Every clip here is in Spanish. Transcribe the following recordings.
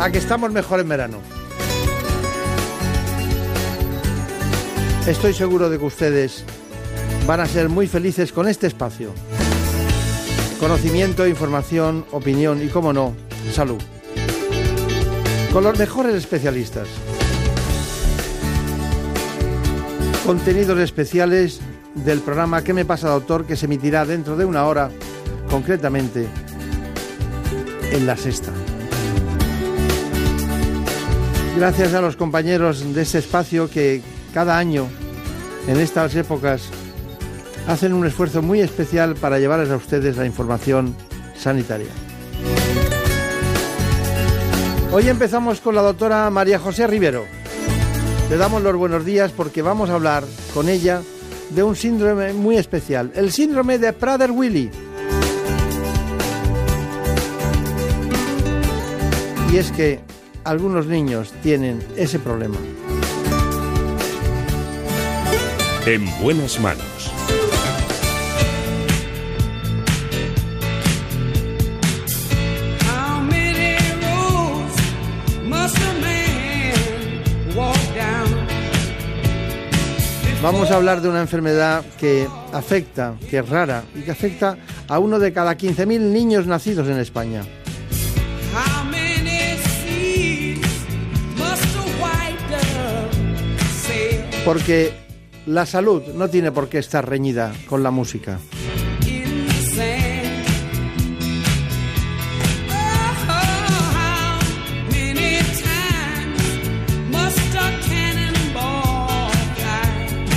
A que estamos mejor en verano. Estoy seguro de que ustedes van a ser muy felices con este espacio. Conocimiento, información, opinión y, como no, salud. Con los mejores especialistas. Contenidos especiales del programa ¿Qué me pasa, doctor? que se emitirá dentro de una hora, concretamente en la sexta. Gracias a los compañeros de este espacio que cada año, en estas épocas, hacen un esfuerzo muy especial para llevarles a ustedes la información sanitaria. Hoy empezamos con la doctora María José Rivero. Le damos los buenos días porque vamos a hablar con ella de un síndrome muy especial, el síndrome de Prader-Willi. Y es que algunos niños tienen ese problema. En buenas manos. Vamos a hablar de una enfermedad que afecta, que es rara y que afecta a uno de cada 15.000 niños nacidos en España. Porque la salud no tiene por qué estar reñida con la música.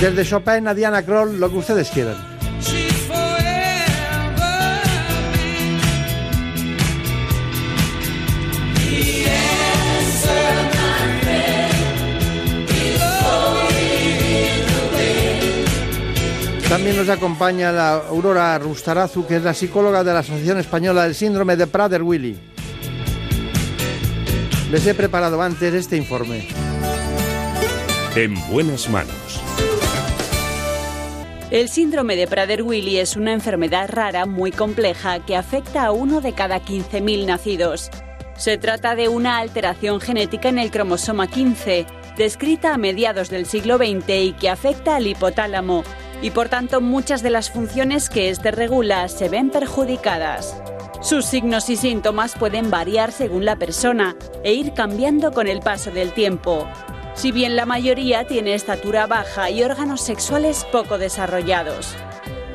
Desde Chopin a Diana Kroll, lo que ustedes quieran. También nos acompaña la Aurora Rustarazu, que es la psicóloga de la Asociación Española del Síndrome de Prader-Willi. Les he preparado antes este informe. En buenas manos. El síndrome de Prader-Willi es una enfermedad rara muy compleja que afecta a uno de cada 15.000 nacidos. Se trata de una alteración genética en el cromosoma 15, descrita a mediados del siglo XX y que afecta al hipotálamo, y por tanto muchas de las funciones que éste regula se ven perjudicadas. Sus signos y síntomas pueden variar según la persona e ir cambiando con el paso del tiempo. Si bien la mayoría tiene estatura baja y órganos sexuales poco desarrollados.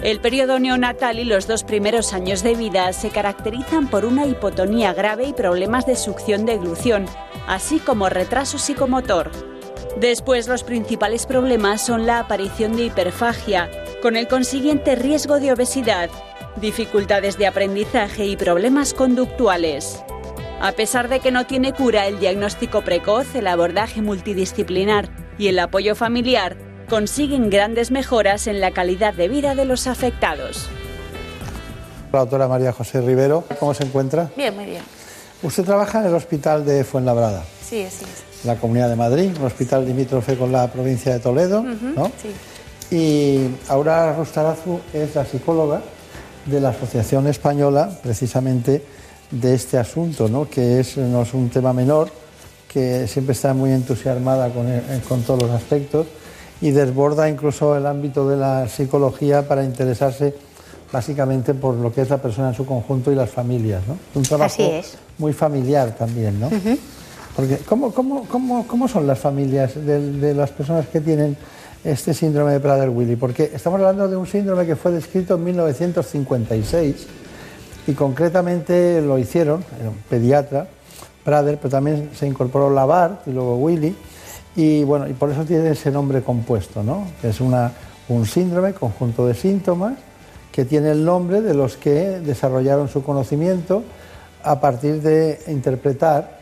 El periodo neonatal y los dos primeros años de vida se caracterizan por una hipotonía grave y problemas de succión de glución, así como retraso psicomotor. Después los principales problemas son la aparición de hiperfagia, con el consiguiente riesgo de obesidad, dificultades de aprendizaje y problemas conductuales. A pesar de que no tiene cura, el diagnóstico precoz, el abordaje multidisciplinar y el apoyo familiar consiguen grandes mejoras en la calidad de vida de los afectados. La doctora María José Rivero, ¿cómo se encuentra? Bien, muy bien. Usted trabaja en el Hospital de Fuenlabrada, Sí, así es. La Comunidad de Madrid, un hospital limítrofe con la provincia de Toledo, ¿no? Sí. Y Aurora Rustarazu es la psicóloga de la Asociación Española, precisamente, de este asunto, ¿no? que es, no es un tema menor, que siempre está muy entusiasmada con, eh, con todos los aspectos y desborda incluso el ámbito de la psicología para interesarse básicamente por lo que es la persona en su conjunto y las familias. ¿no? Un trabajo Así es. muy familiar también, ¿no? Porque, ¿cómo, cómo, cómo, cómo son las familias de, las personas que tienen este síndrome de Prader-Willi? Porque estamos hablando de un síndrome que fue descrito en 1956 y concretamente lo hicieron, era un pediatra, Prader, pero también se incorporó Lavard y luego Willy, y bueno, y por eso tiene ese nombre compuesto, ¿no? Es una, un síndrome, conjunto de síntomas que tiene el nombre de los que desarrollaron su conocimiento a partir de interpretar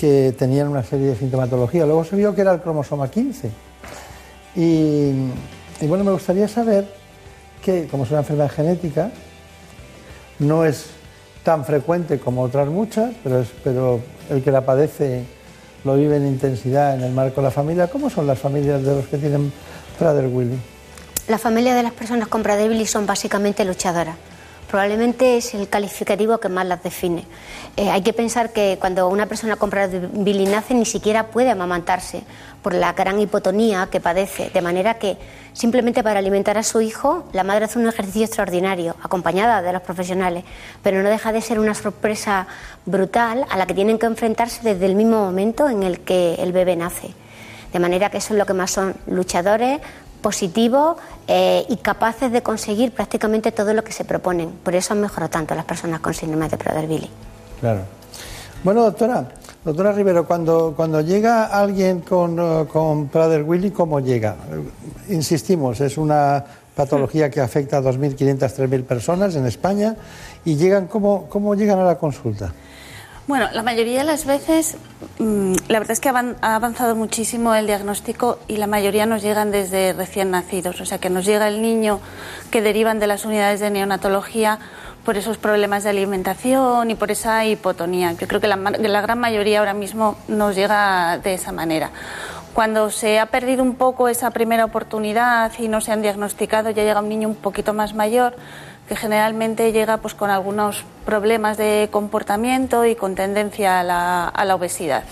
que tenían una serie de sintomatología. Luego se vio que era el cromosoma 15. Y, bueno, me gustaría saber que, como es una enfermedad genética, no es tan frecuente como otras muchas, pero el que la padece lo vive en intensidad en el marco de la familia. ¿Cómo son las familias de los que tienen Prader-Willi? La familia de las personas con Prader-Willi son básicamente luchadoras. Probablemente es el calificativo que más las define. Eh, hay que pensar que cuando una persona con Prader-Willi nace ni siquiera puede amamantarse por la gran hipotonía que padece, de manera que simplemente para alimentar a su hijo la madre hace un ejercicio extraordinario, acompañada de los profesionales, pero no deja de ser una sorpresa brutal a la que tienen que enfrentarse desde el mismo momento en el que el bebé nace. De manera que eso es lo que más son luchadores, positivos eh, y capaces de conseguir prácticamente todo lo que se proponen. Por eso han mejorado tanto las personas con síndrome de Prader-Willi. Claro. Bueno, doctora, doctora Rivero, cuando, cuando llega alguien con, eh, con Prader-Willi, ¿cómo llega? Eh, Insistimos, es una patología que afecta a 2.500, 3.000 personas en España y llegan, ¿cómo, ¿cómo llegan a la consulta? Bueno, la mayoría de las veces, mm, la verdad es que ha avanzado muchísimo el diagnóstico y la mayoría nos llegan desde recién nacidos. O sea, que nos llega el niño que derivan de las unidades de neonatología por esos problemas de alimentación y por esa hipotonía. Yo creo que la, la gran mayoría ahora mismo nos llega de esa manera. Cuando se ha perdido un poco esa primera oportunidad y no se han diagnosticado, ya llega un niño un poquito más mayor que generalmente llega pues con algunos problemas de comportamiento y con tendencia a la, a la obesidad.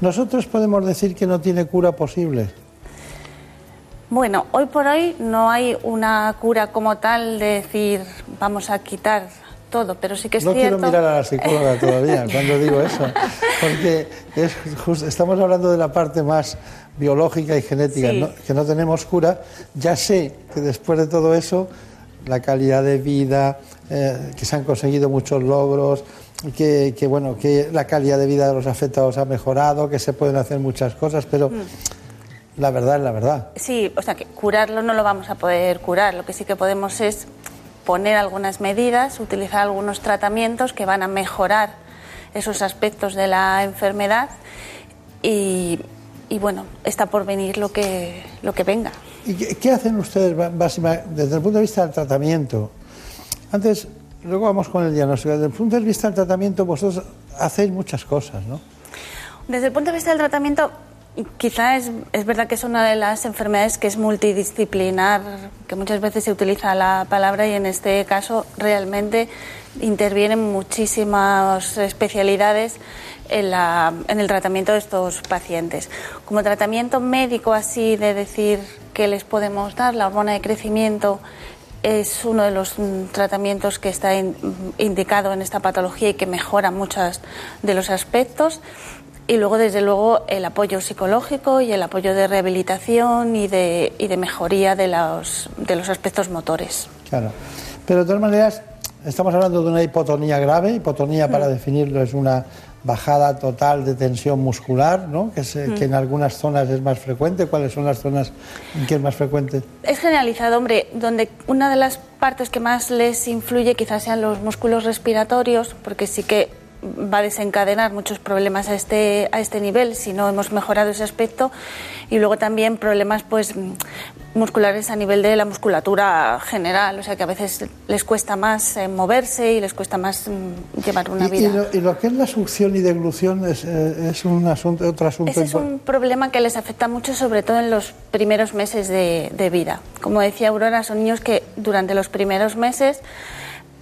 Nosotros podemos decir que no tiene cura posible. Bueno, hoy por hoy no hay una cura como tal de decir vamos a quitar todo, pero sí que es no cierto. quiero mirar a la psicóloga todavía cuando digo eso, porque es just- estamos hablando de la parte más biológica y genética, Sí. ¿no? que no tenemos cura. Ya sé que después de todo eso, la calidad de vida, eh, que se han conseguido muchos logros, que, que, bueno, que la calidad de vida de los afectados ha mejorado, que se pueden hacer muchas cosas, pero Mm. la verdad es la verdad. Sí, o sea que curarlo no lo vamos a poder curar. Lo que sí que podemos es poner algunas medidas, utilizar algunos tratamientos que van a mejorar esos aspectos de la enfermedad y, y, bueno, está por venir lo que, lo que venga. ¿Y qué, hacen ustedes desde el punto de vista del tratamiento? Antes, luego vamos con el diagnóstico. Desde el punto de vista del tratamiento, vosotros hacéis muchas cosas, ¿no? Desde el punto de vista del tratamiento, quizá es, es verdad que es una de las enfermedades que es multidisciplinar, que muchas veces se utiliza la palabra y en este caso realmente intervienen muchísimas especialidades en, la- en el tratamiento de estos pacientes. Como tratamiento médico así de decir que les podemos dar, la hormona de crecimiento es uno de los mm, tratamientos que está in- indicado en esta patología y que mejora muchos de los aspectos. Y luego, desde luego, el apoyo psicológico y el apoyo de rehabilitación y de, y de mejoría de los, de los aspectos motores. Claro. Pero de todas maneras, estamos hablando de una hipotonía grave. Hipotonía, para Mm. definirlo, es una bajada total de tensión muscular, ¿no? Que, se- Mm. que en algunas zonas es más frecuente. ¿Cuáles son las zonas en que es más frecuente? Es generalizado, hombre, donde una de las partes que más les influye quizás sean los músculos respiratorios, porque sí que va a desencadenar muchos problemas a este, a este nivel si no hemos mejorado ese aspecto y luego también problemas pues musculares a nivel de la musculatura general, o sea que a veces les cuesta más eh, moverse y les cuesta más mm, llevar una Y, y vida. lo, y lo que es la succión y deglución es, eh, es un asunto, otro asunto Ese es un problema que les afecta mucho, sobre todo en los primeros meses de, de vida. Como decía Aurora, son niños que durante los primeros meses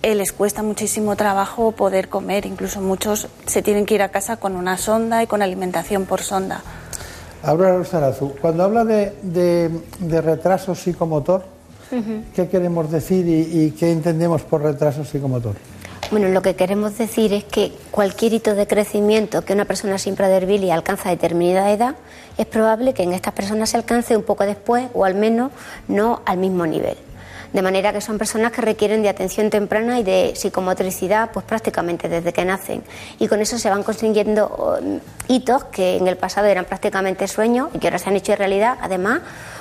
eh, les cuesta muchísimo trabajo poder comer. Incluso muchos se tienen que ir a casa con una sonda y con alimentación por sonda. Aurora Rostarazu, cuando habla de, de- de retraso psicomotor, ¿qué queremos decir y, y qué entendemos por retraso psicomotor? Bueno, lo que queremos decir es que cualquier hito de crecimiento que una persona sin Prader-Willi alcanza a determinada edad, es probable que en estas personas se alcance un poco después o al menos no al mismo nivel. De manera que son personas que requieren de atención temprana y de psicomotricidad pues prácticamente desde que nacen. Y con eso se van consiguiendo eh, hitos que en el pasado eran prácticamente sueños y que ahora se han hecho realidad, además,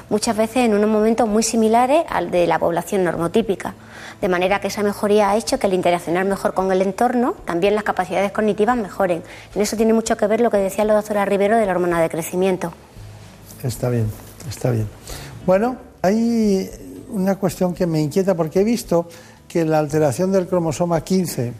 muchas veces en unos momentos muy similares al de la población normotípica. De manera que esa mejoría ha hecho que el interaccionar mejor con el entorno, también las capacidades cognitivas mejoren. En eso tiene mucho que ver lo que decía la doctora Rivero de la hormona de crecimiento. Está bien, está bien. Bueno, hay una cuestión que me inquieta porque he visto que la alteración del cromosoma 15,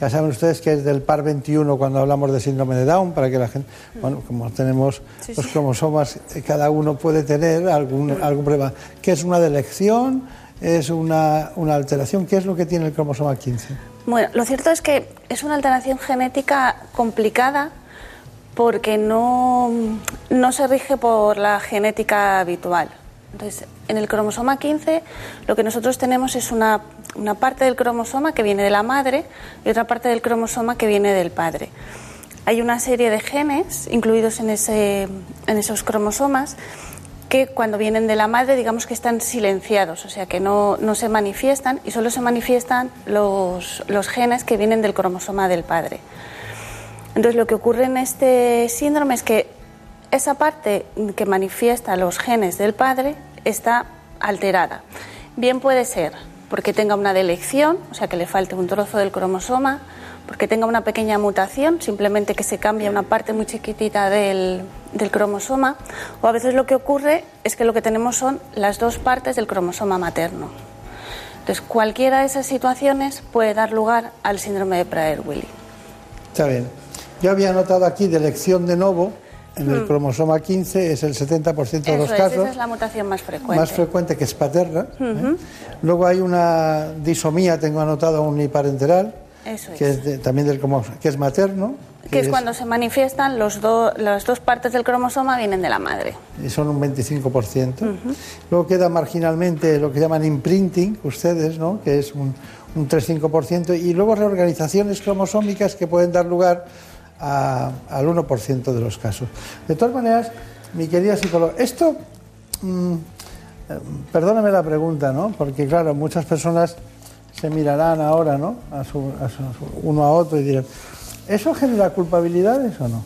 ya saben ustedes que es del par 21 cuando hablamos de síndrome de Down, para que la gente, bueno, como tenemos los cromosomas, eh, cada uno puede tener algún, algún problema, que es una delección, es una, una alteración, ¿qué es lo que tiene el cromosoma 15? Bueno, lo cierto es que es una alteración genética complicada porque no, no se rige por la genética habitual. Entonces, en el cromosoma 15 lo que nosotros tenemos es una, una parte del cromosoma que viene de la madre y otra parte del cromosoma que viene del padre. Hay una serie de genes incluidos en, ese, en esos cromosomas que cuando vienen de la madre digamos que están silenciados, o sea que no, no se manifiestan y solo se manifiestan los, los genes que vienen del cromosoma del padre. Entonces lo que ocurre en este síndrome es que esa parte que manifiesta los genes del padre está alterada. Bien puede ser porque tenga una delección, o sea que le falte un trozo del cromosoma, porque tenga una pequeña mutación, simplemente que se cambia una parte muy chiquitita del, cromosoma, o a veces lo que ocurre es que lo que tenemos son las dos partes del cromosoma materno. Entonces, cualquiera de esas situaciones puede dar lugar al síndrome de Prader-Willi. Está bien. Yo había notado aquí delección de novo en el cromosoma 15, es el 70% de Eso los es, casos. esa es la mutación más frecuente. más frecuente que es paterna. ¿eh? Luego hay una disomía, tengo anotado uniparenteral, Eso que es. es de- también del cromo- que es materno. que es cuando se manifiestan los do- las dos partes del cromosoma vienen de la madre. y son un 25%. Luego queda marginalmente lo que llaman imprinting, ustedes, ¿no? que es un, un 3-5%, y luego reorganizaciones cromosómicas que pueden dar lugar a- al 1% de los casos. De todas maneras, mi querida psicóloga, esto, mm, eh, perdóname la pregunta, ¿no? porque claro, muchas personas se mirarán ahora ¿no? a su- uno a otro y dirán, ¿eso genera culpabilidades o no?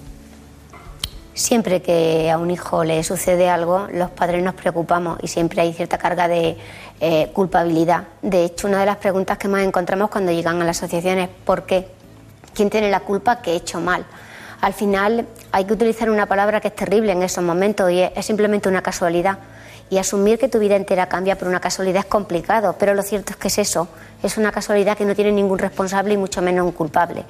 Siempre que a un hijo le sucede algo, los padres nos preocupamos y siempre hay cierta carga de eh, culpabilidad. De hecho, una de las preguntas que más encontramos cuando llegan a la asociación es ¿por qué? ¿Quién tiene la culpa que he hecho mal? Al final hay que utilizar una palabra que es terrible en esos momentos y es, simplemente una casualidad. Y asumir que tu vida entera cambia por una casualidad es complicado, pero lo cierto es que es eso, es una casualidad que no tiene ningún responsable y mucho menos un culpable.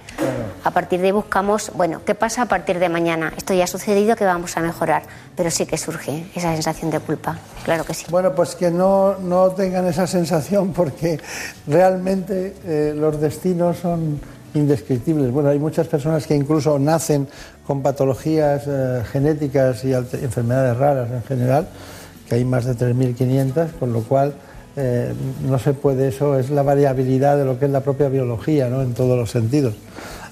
A partir de ahí buscamos, bueno, ¿qué pasa a partir de mañana? Esto ya ha sucedido, que vamos a mejorar, pero sí que surge esa sensación de culpa, claro que sí. Bueno, pues que no, no tengan esa sensación porque realmente eh, los destinos son indescriptibles. Bueno, hay muchas personas que incluso nacen con patologías eh, genéticas y enfermedades raras en general, que hay más de 3.500, con lo cual eh, no se puede, eso es la variabilidad de lo que es la propia biología, ¿no? en todos los sentidos.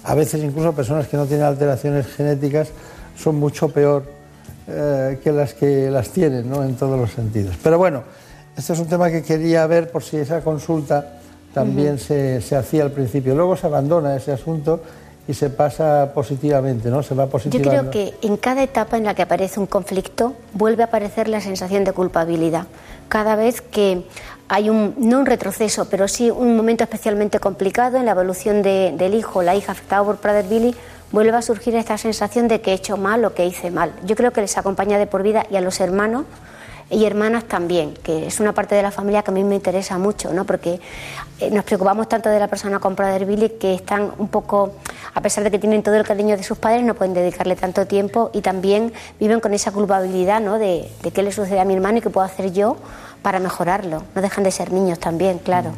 A veces incluso personas que no tienen alteraciones genéticas son mucho peor eh, que las que las tienen, ¿no? En todos los sentidos. Pero bueno, este es un tema que quería ver por si esa consulta también se, se hacía al principio. Luego se abandona ese asunto y se pasa positivamente, ¿no? Se va Yo positivando. creo que en cada etapa en la que aparece un conflicto vuelve a aparecer la sensación de culpabilidad. Cada vez que hay un, no un retroceso, pero sí un momento especialmente complicado en la evolución de- del hijo la hija afectado por Prader-Willi, vuelve a surgir esta sensación de que he hecho mal o que hice mal. Yo creo que les acompaña de por vida y a los hermanos y hermanas también, que es una parte de la familia que a mí me interesa mucho, ¿no? porque eh, nos preocupamos tanto de la persona con Prader-Willi que están un poco, a pesar de que tienen todo el cariño de sus padres, no pueden dedicarle tanto tiempo y también viven con esa culpabilidad ¿no? de, de qué le sucede a mi hermano y qué puedo hacer yo para mejorarlo. No dejan de ser niños también, claro.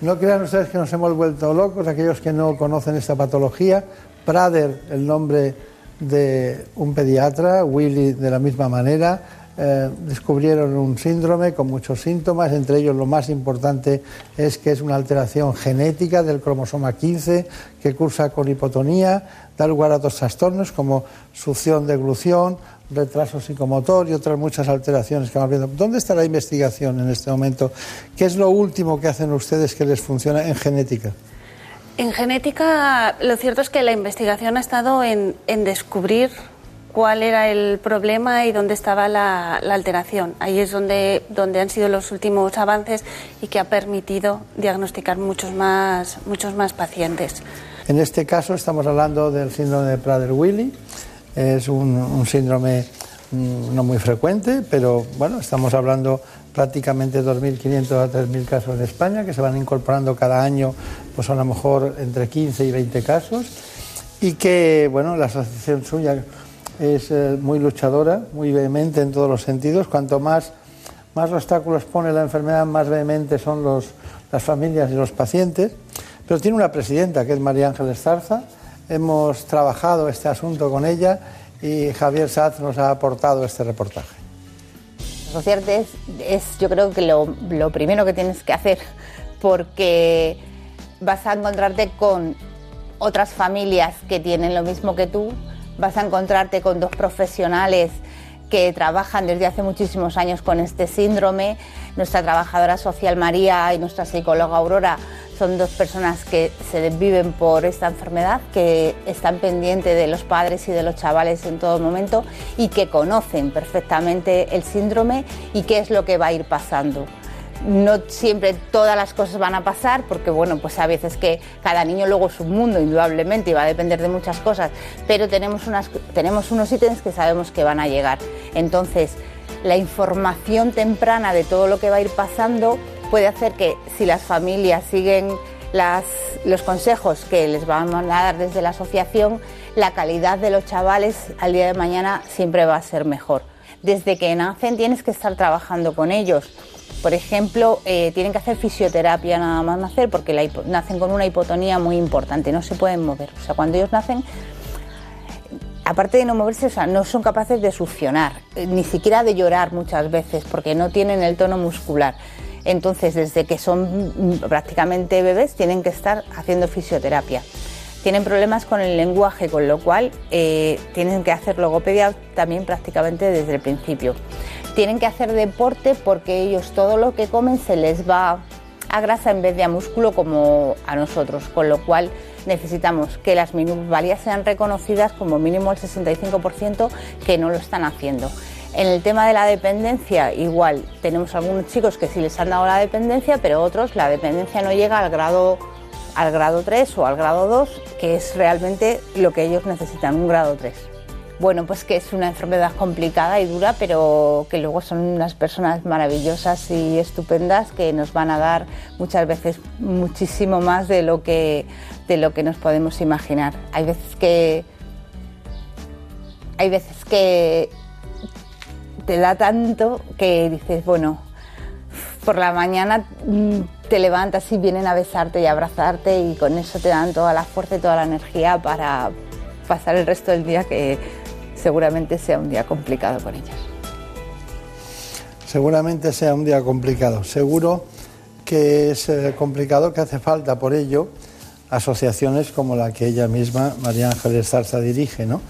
No crean ustedes que nos hemos vuelto locos, aquellos que no conocen esta patología. Prader, el nombre de un pediatra, Willy de la misma manera, eh, descubrieron un síndrome con muchos síntomas, entre ellos lo más importante es que es una alteración genética del cromosoma 15 que cursa con hipotonía, da lugar a otros trastornos como succión, deglución, retraso psicomotor y otras muchas alteraciones que vamos viendo. ¿Dónde está la investigación en este momento? ¿Qué es lo último que hacen ustedes que les funciona en genética? En genética, lo cierto es que la investigación ha estado en, en descubrir cuál era el problema y dónde estaba la, alteración. Ahí es donde, donde han sido los últimos avances y que ha permitido diagnosticar muchos más, muchos más pacientes. En este caso estamos hablando del síndrome de Prader-Willi. Es un, un síndrome mm, no muy frecuente, pero bueno, estamos hablando prácticamente 2.500 a 3.000 casos en España, que se van incorporando cada año, pues a lo mejor entre 15 y 20 casos, y que, bueno, la asociación suya es eh, muy luchadora, muy vehemente en todos los sentidos. Cuanto más, más obstáculos pone la enfermedad, más vehemente son los, las familias y los pacientes. Pero tiene una presidenta, que es María Ángeles Zarza. Hemos trabajado este asunto con ella y Javier Saz nos ha aportado este reportaje. Asociarte es, es, yo creo que lo, lo primero que tienes que hacer porque vas a encontrarte con otras familias que tienen lo mismo que tú, vas a encontrarte con dos profesionales que trabajan desde hace muchísimos años con este síndrome. Nuestra trabajadora social María y nuestra psicóloga Aurora son dos personas que se desviven por esta enfermedad, que están pendientes de los padres y de los chavales en todo momento y que conocen perfectamente el síndrome y qué es lo que va a ir pasando. No siempre todas las cosas van a pasar, porque bueno, pues a veces que cada niño luego es un mundo, indudablemente, y va a depender de muchas cosas, pero tenemos, tenemos unos ítems que sabemos que van a llegar. Entonces, la información temprana de todo lo que va a ir pasando puede hacer que si las familias siguen las, los consejos que les van a dar desde la asociación, la calidad de los chavales al día de mañana siempre va a ser mejor. Desde que nacen tienes que estar trabajando con ellos. Por ejemplo, eh, tienen que hacer fisioterapia nada más nacer porque nacen con una hipotonía muy importante, no se pueden mover. O sea, cuando ellos nacen, aparte de no moverse, o sea, no son capaces de succionar, eh, ni siquiera de llorar muchas veces porque no tienen el tono muscular. Entonces, desde que son prácticamente bebés, tienen que estar haciendo fisioterapia. Tienen problemas con el lenguaje, con lo cual eh, tienen que hacer logopedia también prácticamente desde el principio. Tienen que hacer deporte porque ellos todo lo que comen se les va a grasa en vez de a músculo como a nosotros, con lo cual necesitamos que las minusvalías sean reconocidas como mínimo el 65% que no lo están haciendo. En el tema de la dependencia, igual, tenemos algunos chicos que sí les han dado la dependencia, pero otros la dependencia no llega al grado, al grado 3 o al grado 2, que es realmente lo que ellos necesitan, un grado 3. Bueno, pues que es una enfermedad complicada y dura, pero que luego son unas personas maravillosas y estupendas que nos van a dar muchas veces muchísimo más de lo que, de lo que nos podemos imaginar. Hay veces que. Hay veces que te da tanto que dices, bueno, por la mañana mm, te levantas y vienen a besarte y abrazarte y con eso te dan toda la fuerza y toda la energía para pasar el resto del día que seguramente sea un día complicado con ellos. Seguramente sea un día complicado. Seguro que es eh, complicado, que hace falta por ello asociaciones como la que ella misma, María Ángeles Zarza, dirige. ¿no?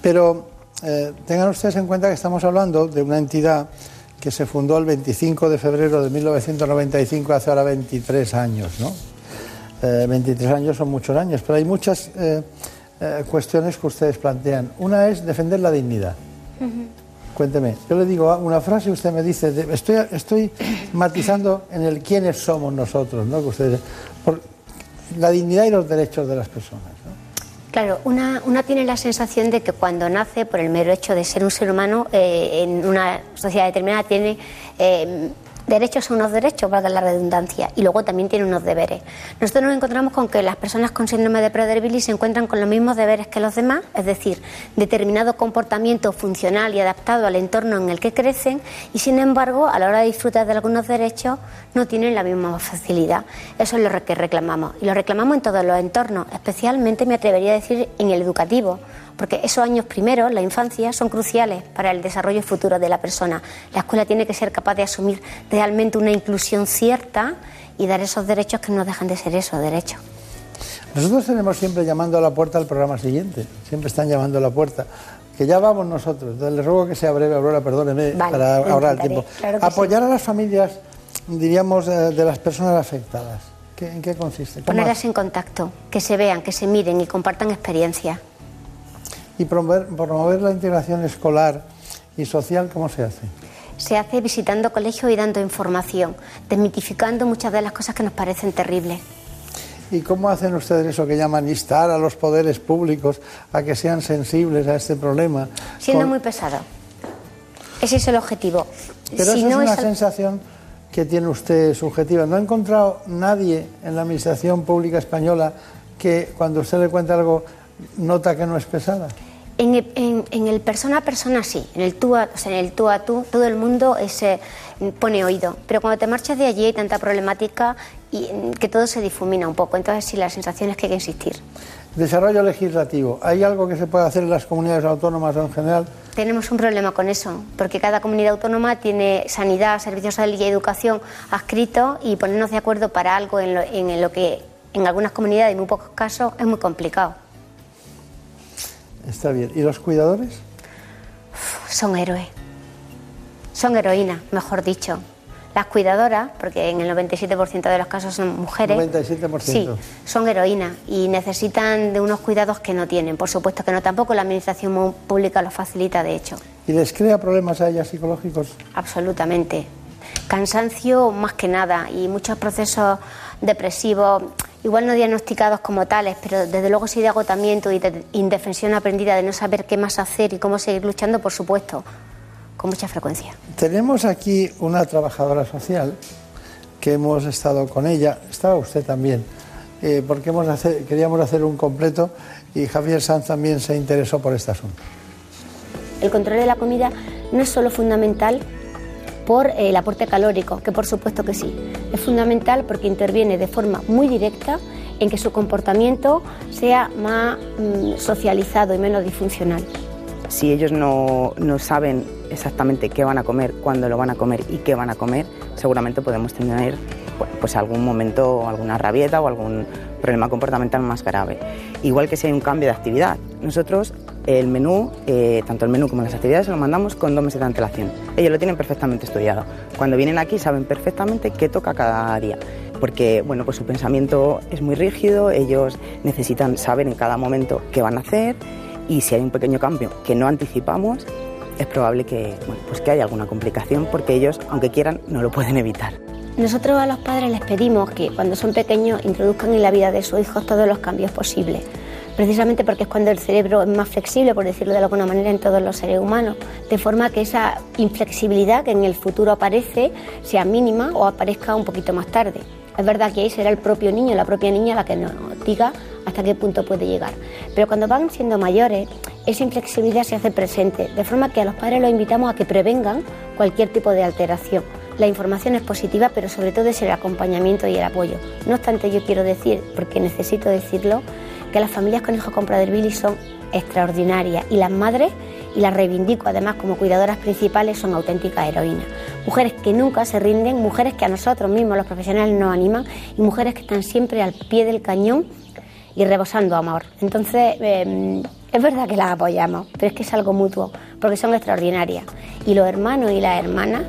Pero eh, tengan ustedes en cuenta que estamos hablando de una entidad que se fundó el 25 de febrero de 1995, hace ahora 23 años. ¿no? Eh, 23 años son muchos años, pero hay muchas eh, eh, cuestiones que ustedes plantean. Una es defender la dignidad. Cuénteme, yo le digo una frase y usted me dice, de- estoy, estoy matizando en el quiénes somos nosotros, ¿no? Que ustedes, por la dignidad y los derechos de las personas. ¿no? Claro, una, una tiene la sensación de que cuando nace, por el mero hecho de ser un ser humano, eh, en una sociedad determinada tiene eh, derechos a unos derechos, valga la redundancia, y luego también tiene unos deberes. Nosotros nos encontramos con que las personas con síndrome de Prader-Willi se encuentran con los mismos deberes que los demás, es decir, determinado comportamiento funcional y adaptado al entorno en el que crecen, y sin embargo, a la hora de disfrutar de algunos derechos, no tienen la misma facilidad. Eso es lo que reclamamos, y lo reclamamos en todos los entornos, especialmente me atrevería a decir en el educativo porque esos años primeros, la infancia, son cruciales para el desarrollo futuro de la persona. La escuela tiene que ser capaz de asumir realmente una inclusión cierta y dar esos derechos que no dejan de ser eso, derechos. Nosotros tenemos siempre llamando a la puerta al programa siguiente, siempre están llamando a la puerta. que ya vamos nosotros. Entonces, le ruego que sea breve, Aurora, perdóneme, Vale, para ahorrar el tiempo. claro Apoyar a las familias, diríamos, eh, de las personas afectadas. ¿Qué- ¿En qué consiste? ¿Cómo Ponerlas en contacto, que se vean, que se miren y compartan experiencias. Y promover, promover la integración escolar y social, ¿cómo se hace? Se hace visitando colegios y dando información, desmitificando muchas de las cosas que nos parecen terribles. ¿Y cómo hacen ustedes eso que llaman instar a los poderes públicos a que sean sensibles a este problema? Siendo Con- muy pesado. Ese es el objetivo. Pero si eso no es una sensación que tiene usted subjetiva. ¿No ha encontrado nadie en la Administración Pública Española que cuando usted le cuenta algo nota que no es pesada? En el, en- en el persona a persona sí, en el tú a, o sea, en el tú a tú todo el mundo eh, se pone oído, pero cuando te marchas de allí hay tanta problemática y mm, que todo se difumina un poco, entonces sí la sensación es que hay que insistir. Desarrollo legislativo. ¿Hay algo que se puede hacer en las comunidades autónomas en general? Tenemos un problema con eso, porque cada comunidad autónoma tiene sanidad, servicios sociales y educación adscritos y ponernos de acuerdo para algo en lo, en lo que en algunas comunidades, en muy pocos casos, es muy complicado. Está bien. ¿Y los cuidadores? son héroes. Son heroínas, mejor dicho. Las cuidadoras, porque en el 97% de los casos son mujeres. 97%. Sí, son heroínas y necesitan de unos cuidados que no tienen. Por supuesto que no, tampoco la administración pública los facilita, de hecho. ¿Y les crea problemas a ellas psicológicos? Absolutamente. Cansancio más que nada y muchos procesos depresivos, igual no diagnosticados como tales, pero desde luego sí de agotamiento y de indefensión aprendida, de no saber qué más hacer y cómo seguir luchando, por supuesto, con mucha frecuencia. Tenemos aquí una trabajadora social que hemos estado con ella, estaba usted también, eh, porque hemos hacer- queríamos hacer un completo y Javier Sanz también se interesó por este asunto. El control de la comida no es solo fundamental por eh, el aporte calórico, que por supuesto que sí. Es fundamental porque interviene de forma muy directa en que su comportamiento sea más mm, socializado y menos disfuncional. Si ellos no, no saben exactamente qué van a comer, cuándo lo van a comer y qué van a comer, seguramente podemos tener pues algún momento, alguna rabieta o algún problema comportamental más grave. Igual que si hay un cambio de actividad. Nosotros el menú, eh, tanto el menú como las actividades, se lo mandamos con dos meses de antelación. Ellos lo tienen perfectamente estudiado. Cuando vienen aquí saben perfectamente qué toca cada día. Porque bueno, pues su pensamiento es muy rígido, ellos necesitan saber en cada momento qué van a hacer y si hay un pequeño cambio que no anticipamos, es probable que, pues que haya alguna complicación porque ellos, aunque quieran, no lo pueden evitar. Nosotros a los padres les pedimos que cuando son pequeños introduzcan en la vida de sus hijos todos los cambios posibles, precisamente porque es cuando el cerebro es más flexible, por decirlo de alguna manera, en todos los seres humanos, de forma que esa inflexibilidad que en el futuro aparece sea mínima o aparezca un poquito más tarde. Es verdad que ahí será el propio niño, la propia niña la que nos diga hasta qué punto puede llegar. Pero cuando van siendo mayores, esa inflexibilidad se hace presente, de forma que a los padres los invitamos a que prevengan cualquier tipo de alteración. La información es positiva, pero sobre todo es el acompañamiento y el apoyo. No obstante, yo quiero decir, porque necesito decirlo, que las familias con hijos con Prader-Willi son extraordinarias y las madres, y las reivindico además como cuidadoras principales, son auténticas heroínas. Mujeres que nunca se rinden, mujeres que a nosotros mismos, los profesionales, nos animan y mujeres que están siempre al pie del cañón y rebosando amor. Entonces, eh, es verdad que las apoyamos, pero es que es algo mutuo, porque son extraordinarias. Y los hermanos y las hermanas,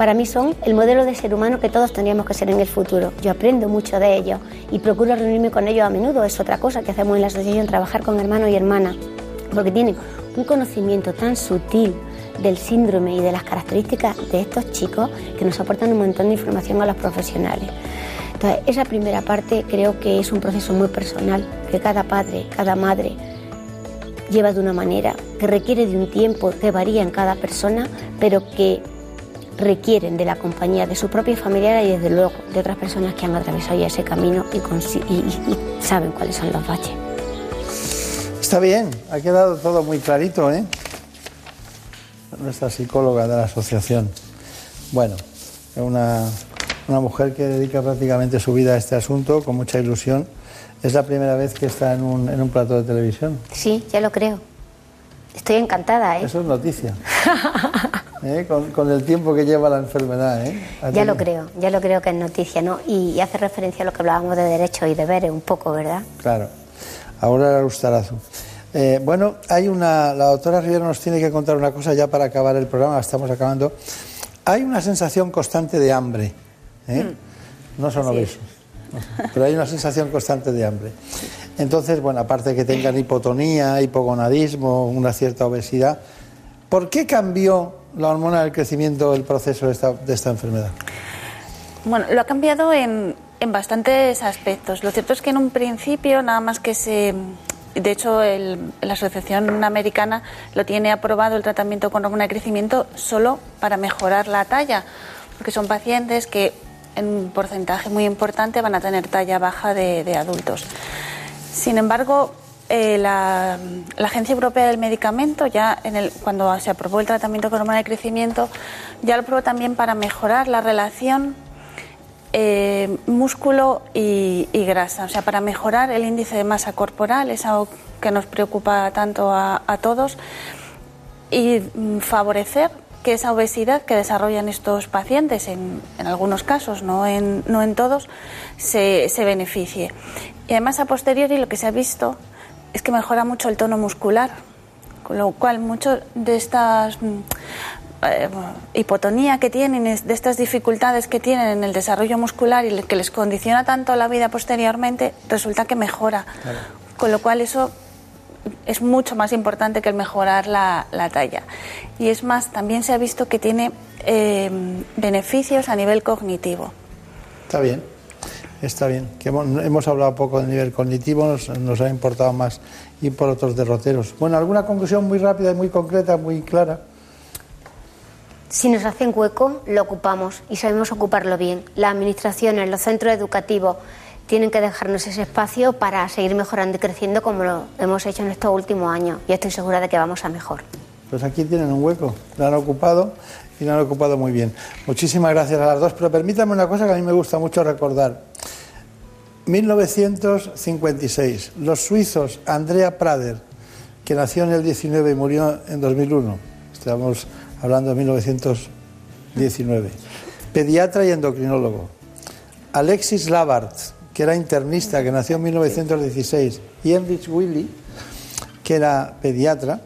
para mí son el modelo de ser humano que todos tendríamos que ser en el futuro. Yo aprendo mucho de ellos y procuro reunirme con ellos a menudo. Es otra cosa que hacemos en la asociación, trabajar con hermanos y hermanas, porque tienen un conocimiento tan sutil del síndrome y de las características de estos chicos que nos aportan un montón de información a los profesionales. Entonces, esa primera parte creo que es un proceso muy personal, que cada padre, cada madre lleva de una manera, que requiere de un tiempo que varía en cada persona, pero que requieren de la compañía de su propia familiar y desde luego de otras personas que han atravesado ya ese camino y, y- y- saben cuáles son los baches. Está bien, ha quedado todo muy clarito, ¿eh? Nuestra psicóloga de la asociación. Bueno, es una, una mujer que dedica prácticamente su vida a este asunto con mucha ilusión. Es la primera vez que está en un, en un plato de televisión. Sí, ya lo creo. Estoy encantada, ¿eh? Eso es noticia. ¿Eh? Con, con el tiempo que lleva la enfermedad, ¿eh? Ya lo creo, ya lo creo que es noticia, ¿no? Y, y hace referencia a lo que hablábamos de derechos y deberes un poco, ¿verdad? Claro. Ahora Ustarazu. Eh, bueno, hay una. La doctora Rivera nos tiene que contar una cosa ya para acabar el programa, estamos acabando. Hay una sensación constante de hambre. ¿eh? No son obesos, pero hay una sensación constante de hambre. Entonces, bueno, aparte de que tengan hipotonía, hipogonadismo, una cierta obesidad, ¿por qué cambió la hormona del crecimiento el proceso de esta, enfermedad? Bueno, lo ha cambiado en, en bastantes aspectos. Lo cierto es que en un principio, nada más que se. De hecho, el- la Asociación Americana lo tiene aprobado el tratamiento con hormona de crecimiento solo para mejorar la talla, porque son pacientes que en un porcentaje muy importante van a tener talla baja de adultos. Sin embargo, eh, la, Agencia Europea del Medicamento, ya en el, cuando se aprobó el tratamiento con hormona de crecimiento, ya lo aprobó también para mejorar la relación eh, músculo y, grasa, o sea, para mejorar el índice de masa corporal, es algo que nos preocupa tanto a, todos, y mm, favorecer que esa obesidad que desarrollan estos pacientes, en, algunos casos, no en, todos, se beneficie. Y además, a posteriori, lo que se ha visto es que mejora mucho el tono muscular, con lo cual muchas de estas mm, eh, hipotonía que tienen, es- de estas dificultades que tienen en el desarrollo muscular y que les condiciona tanto la vida posteriormente, resulta que mejora. Con lo cual eso es mucho más importante que el mejorar la, la talla. Y es más, también se ha visto que tiene eh, beneficios a nivel cognitivo. Está bien, está bien. Que hemos, hemos hablado poco del nivel cognitivo, nos, nos ha importado más ir por otros derroteros. Bueno, ¿alguna conclusión muy rápida y muy concreta, muy clara? Si nos hacen hueco, lo ocupamos y sabemos ocuparlo bien. Las administraciones, los centros educativos tienen que dejarnos ese espacio para seguir mejorando y creciendo como lo hemos hecho en estos últimos años. Y estoy segura de que vamos a mejor. Pues aquí tienen un hueco, lo han ocupado y lo han ocupado muy bien. Muchísimas gracias a las dos, pero permítanme una cosa que a mí me gusta mucho recordar. 1956, los suizos Andrea Prader, que nació en el 19 y murió en 2001, estamos hablando de 1919, pediatra y endocrinólogo. Alexis Labart, que era internista, que nació en 1916, y Heinrich Willy, que era pediatra,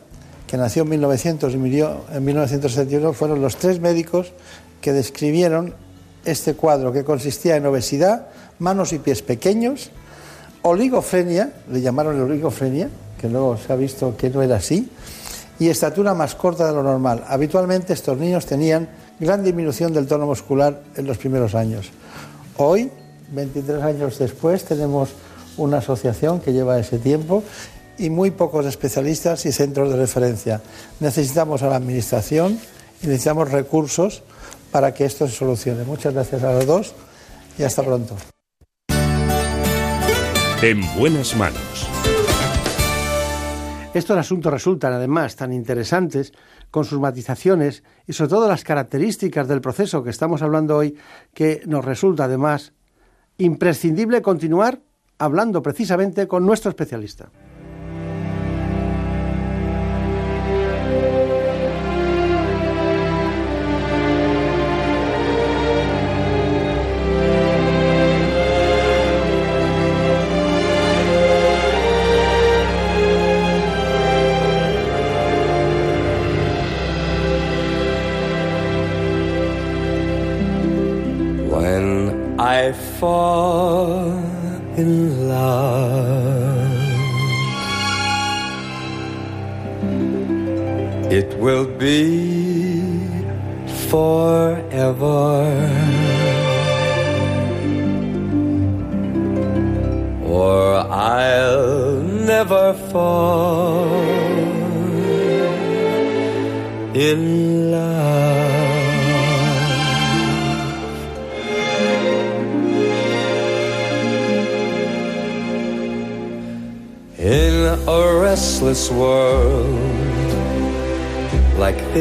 que nació en 1900 y murió en 1971, fueron los tres médicos que describieron este cuadro que consistía en obesidad, manos y pies pequeños, oligofrenia, le llamaron oligofrenia, que luego se ha visto que no era así, y estatura más corta de lo normal. Habitualmente estos niños tenían gran disminución del tono muscular en los primeros años. Hoy, 23 años después, tenemos una asociación que lleva ese tiempo y muy pocos especialistas y centros de referencia. Necesitamos a la Administración y necesitamos recursos para que esto se solucione. Muchas gracias a los dos y hasta pronto. En buenas manos. Estos asuntos resultan además tan interesantes con sus matizaciones y sobre todo las características del proceso que estamos hablando hoy que nos resulta además imprescindible continuar hablando precisamente con nuestro especialista.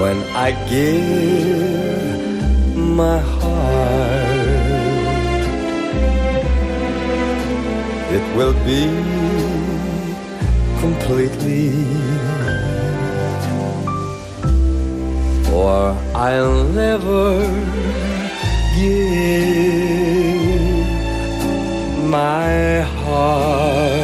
When I give my heart. It will be completely, or I'll never give my heart.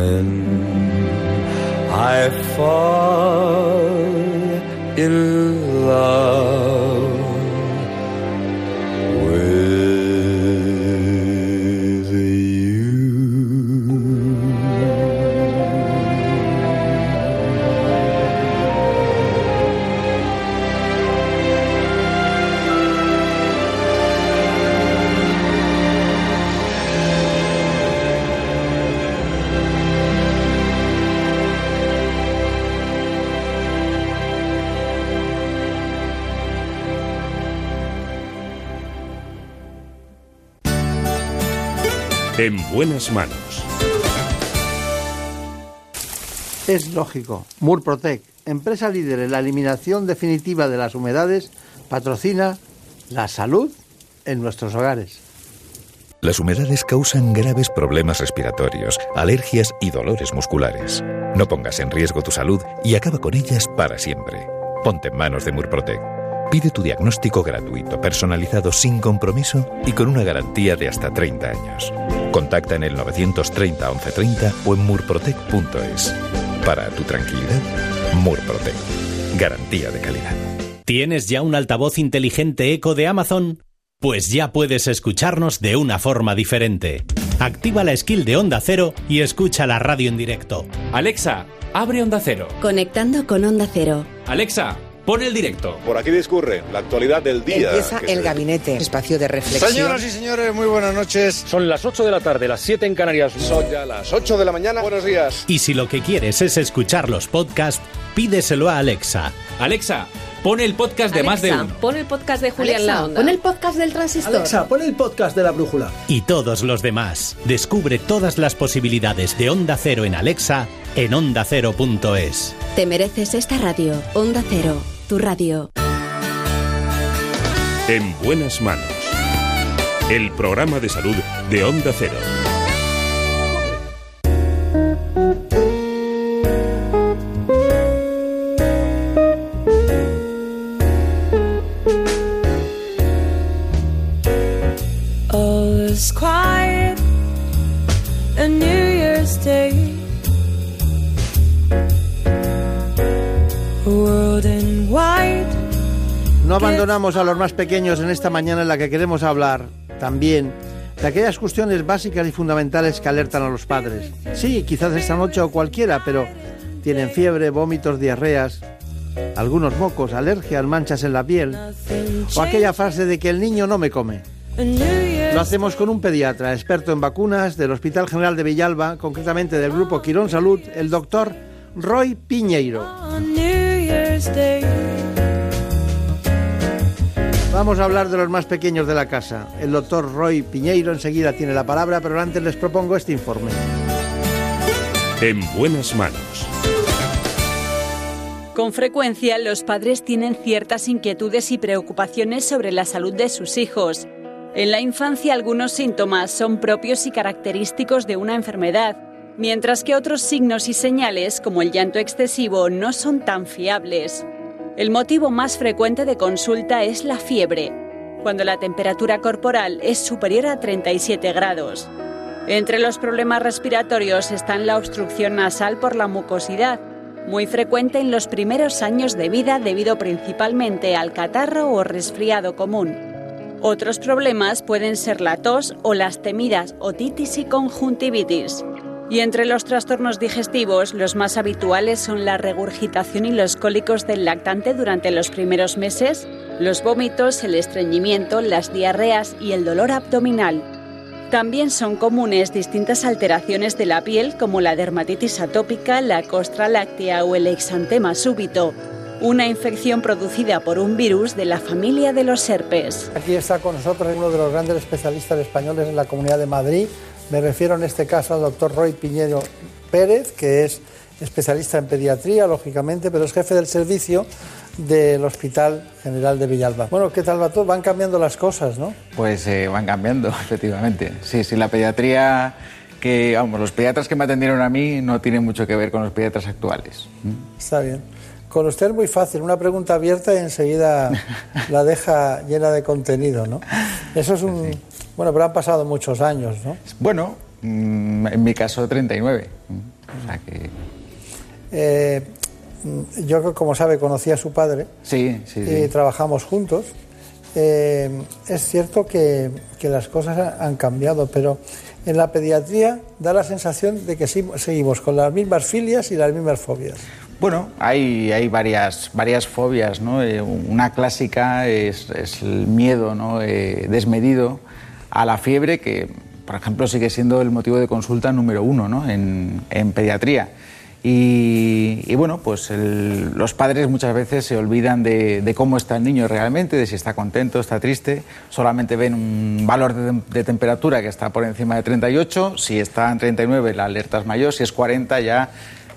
when I fall in love En buenas manos. Es lógico. Murprotec, empresa líder en la eliminación definitiva de las humedades, patrocina la salud en nuestros hogares. Las humedades causan graves problemas respiratorios, alergias y dolores musculares. No pongas en riesgo tu salud y acaba con ellas para siempre. Ponte en manos de Murprotec. Pide tu diagnóstico gratuito, personalizado sin compromiso y con una garantía de hasta 30 años. Contacta en el 930 1130 o en murprotec.es. Para tu tranquilidad, Murprotec. Garantía de calidad. ¿Tienes ya un altavoz inteligente eco de Amazon? Pues ya puedes escucharnos de una forma diferente. Activa la skill de Onda Cero y escucha la radio en directo. Alexa, abre Onda Cero. Conectando con Onda Cero. Alexa, pon el directo. Por aquí discurre la actualidad del día. Empieza el se- gabinete, espacio de reflexión. Señoras y señores, muy buenas noches. Son las 8 de la tarde, las 7 en Canarias. Son ya las 8 de la mañana. Buenos días. Y si lo que quieres es escuchar los podcasts, pídeselo a Alexa. Alexa, pon el podcast de más de uno. Pon el podcast de Julián Alexa, La Onda. Pon el podcast del transistor. Alexa, pon el podcast de la brújula. Y todos los demás. Descubre todas las posibilidades de Onda Cero en Alexa en ondacero.es. Te mereces esta radio. Onda Cero, tu radio. En buenas manos. El programa de salud de Onda Cero. Abandonamos a los más pequeños en esta mañana en la que queremos hablar también de aquellas cuestiones básicas y fundamentales que alertan a los padres. Sí, quizás esta noche o cualquiera, pero tienen fiebre, vómitos, diarreas, algunos mocos, alergias, manchas en la piel, o aquella frase de que el niño no me come. Lo hacemos con un pediatra, experto en vacunas del Hospital General de Villalba, concretamente del Grupo Quirón Salud, el doctor Roy Piñeiro. Vamos a hablar de los más pequeños de la casa. El doctor Roy Piñeiro enseguida tiene la palabra, pero antes les propongo este informe. En buenas manos. Con frecuencia los padres tienen ciertas inquietudes y preocupaciones sobre la salud de sus hijos. En la infancia algunos síntomas son propios y característicos de una enfermedad, mientras que otros signos y señales, como el llanto excesivo, no son tan fiables. El motivo más frecuente de consulta es la fiebre, cuando la temperatura corporal es superior a 37 grados. Entre los problemas respiratorios están la obstrucción nasal por la mucosidad, muy frecuente en los primeros años de vida debido principalmente al catarro o resfriado común. Otros problemas pueden ser la tos o las temidas otitis y conjuntivitis. Y entre los trastornos digestivos, los más habituales son la regurgitación y los cólicos del lactante durante los primeros meses, los vómitos, el estreñimiento, las diarreas y el dolor abdominal. También son comunes distintas alteraciones de la piel como la dermatitis atópica, la costra láctea o el exantema súbito, una infección producida por un virus de la familia de los herpes. Aquí está con nosotros uno de los grandes especialistas españoles en la Comunidad de Madrid. Me refiero en este caso al doctor Roy Piñero Pérez, que es especialista en pediatría, lógicamente, pero es jefe del servicio del Hospital General de Villalba. Bueno, ¿qué tal va todo? Van cambiando las cosas, ¿no? Pues eh, van cambiando, efectivamente. Sí, sí, la pediatría que, vamos, los pediatras que me atendieron a mí no tienen mucho que ver con los pediatras actuales. Está bien. Con usted es muy fácil, una pregunta abierta y enseguida la deja llena de contenido, ¿no? Eso es un... Bueno, pero han pasado muchos años, ¿no? Bueno, mm, en mi caso 39. O sea que... Eh, yo, como sabe, conocí a su padre Sí, sí, y sí. trabajamos juntos. Eh, es cierto que, que las cosas han cambiado, pero en la pediatría da la sensación de que seguimos con las mismas filias y las mismas fobias. Bueno, hay, varias, varias fobias, ¿no? Eh, una clásica es, el miedo ¿no? Eh, desmedido a la fiebre, que, por ejemplo, sigue siendo el motivo de consulta número uno ¿no? en, pediatría. Y, bueno, pues los padres muchas veces se olvidan de, cómo está el niño realmente, de si está contento, está triste, solamente ven un valor de, de temperatura que está por encima de 38, si está en 39 la alerta es mayor, si es 40 ya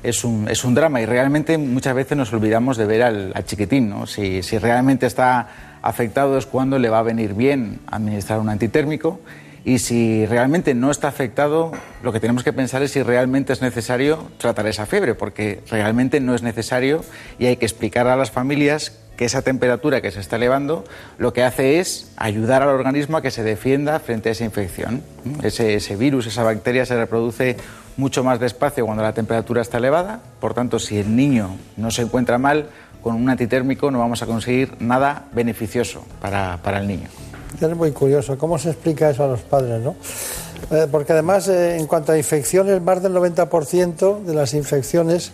es un, es un drama y realmente muchas veces nos olvidamos de ver al, al chiquitín, ¿no? Si, si realmente está afectado es cuando le va a venir bien administrar un antitérmico y si realmente no está afectado, lo que tenemos que pensar es si realmente es necesario tratar esa fiebre, porque realmente no es necesario y hay que explicar a las familias que esa temperatura que se está elevando lo que hace es ayudar al organismo a que se defienda frente a esa infección. Ese, virus, esa bacteria se reproduce mucho más despacio cuando la temperatura está elevada, por tanto, si el niño no se encuentra mal, con un antitérmico no vamos a conseguir nada beneficioso para, para el niño. Es muy curioso, ¿cómo se explica eso a los padres, no? Eh, porque además, eh, en cuanto a infecciones, más del 90% de las infecciones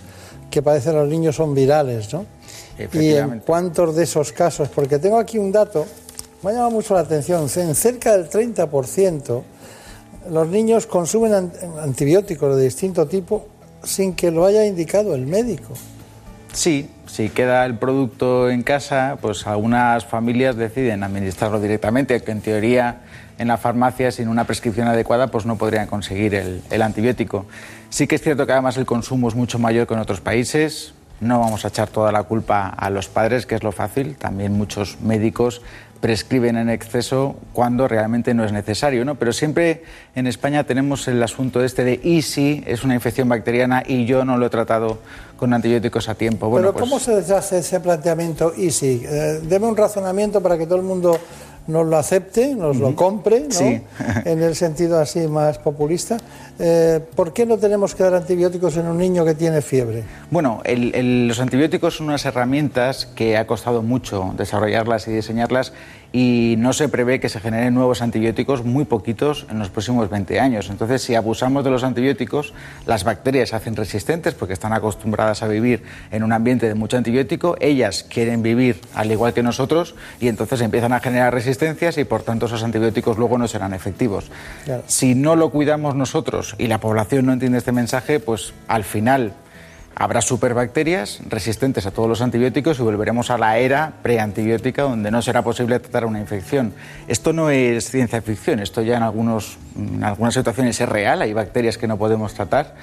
que padecen los niños son virales, ¿no? Y en cuántos de esos casos, porque tengo aquí un dato, me ha llamado mucho la atención, en cerca del 30% los niños consumen an- antibióticos de distinto tipo sin que lo haya indicado el médico. Sí, si queda el producto en casa, pues algunas familias deciden administrarlo directamente, que en teoría en la farmacia sin una prescripción adecuada pues no podrían conseguir el, el antibiótico. Sí que es cierto que además el consumo es mucho mayor que en otros países. No vamos a echar toda la culpa a los padres, que es lo fácil. También muchos médicos prescriben en exceso cuando realmente no es necesario, ¿no? Pero siempre en España tenemos el asunto este de y si es una infección bacteriana y yo no lo he tratado con antibióticos a tiempo. Bueno, Pero pues, ¿cómo se hace ese planteamiento easy? Eh, deme un razonamiento para que todo el mundo nos lo acepte, nos lo compre, ¿no? Sí. en el sentido así más populista. Eh, ¿Por qué no tenemos que dar antibióticos en un niño que tiene fiebre? Bueno, el- el- los antibióticos son unas herramientas que ha costado mucho desarrollarlas y diseñarlas y no se prevé que se generen nuevos antibióticos muy poquitos en los próximos 20 años. Entonces, si abusamos de los antibióticos, las bacterias se hacen resistentes porque están acostumbradas a vivir en un ambiente de mucho antibiótico, ellas quieren vivir al igual que nosotros y entonces empiezan a generar resistencias y por tanto esos antibióticos luego no serán efectivos. Claro. Si no lo cuidamos nosotros y la población no entiende este mensaje, pues al final habrá superbacterias resistentes a todos los antibióticos y volveremos a la era preantibiótica donde no será posible tratar una infección. Esto no es ciencia ficción, esto ya en, algunos, en algunas situaciones es real, hay bacterias que no podemos tratar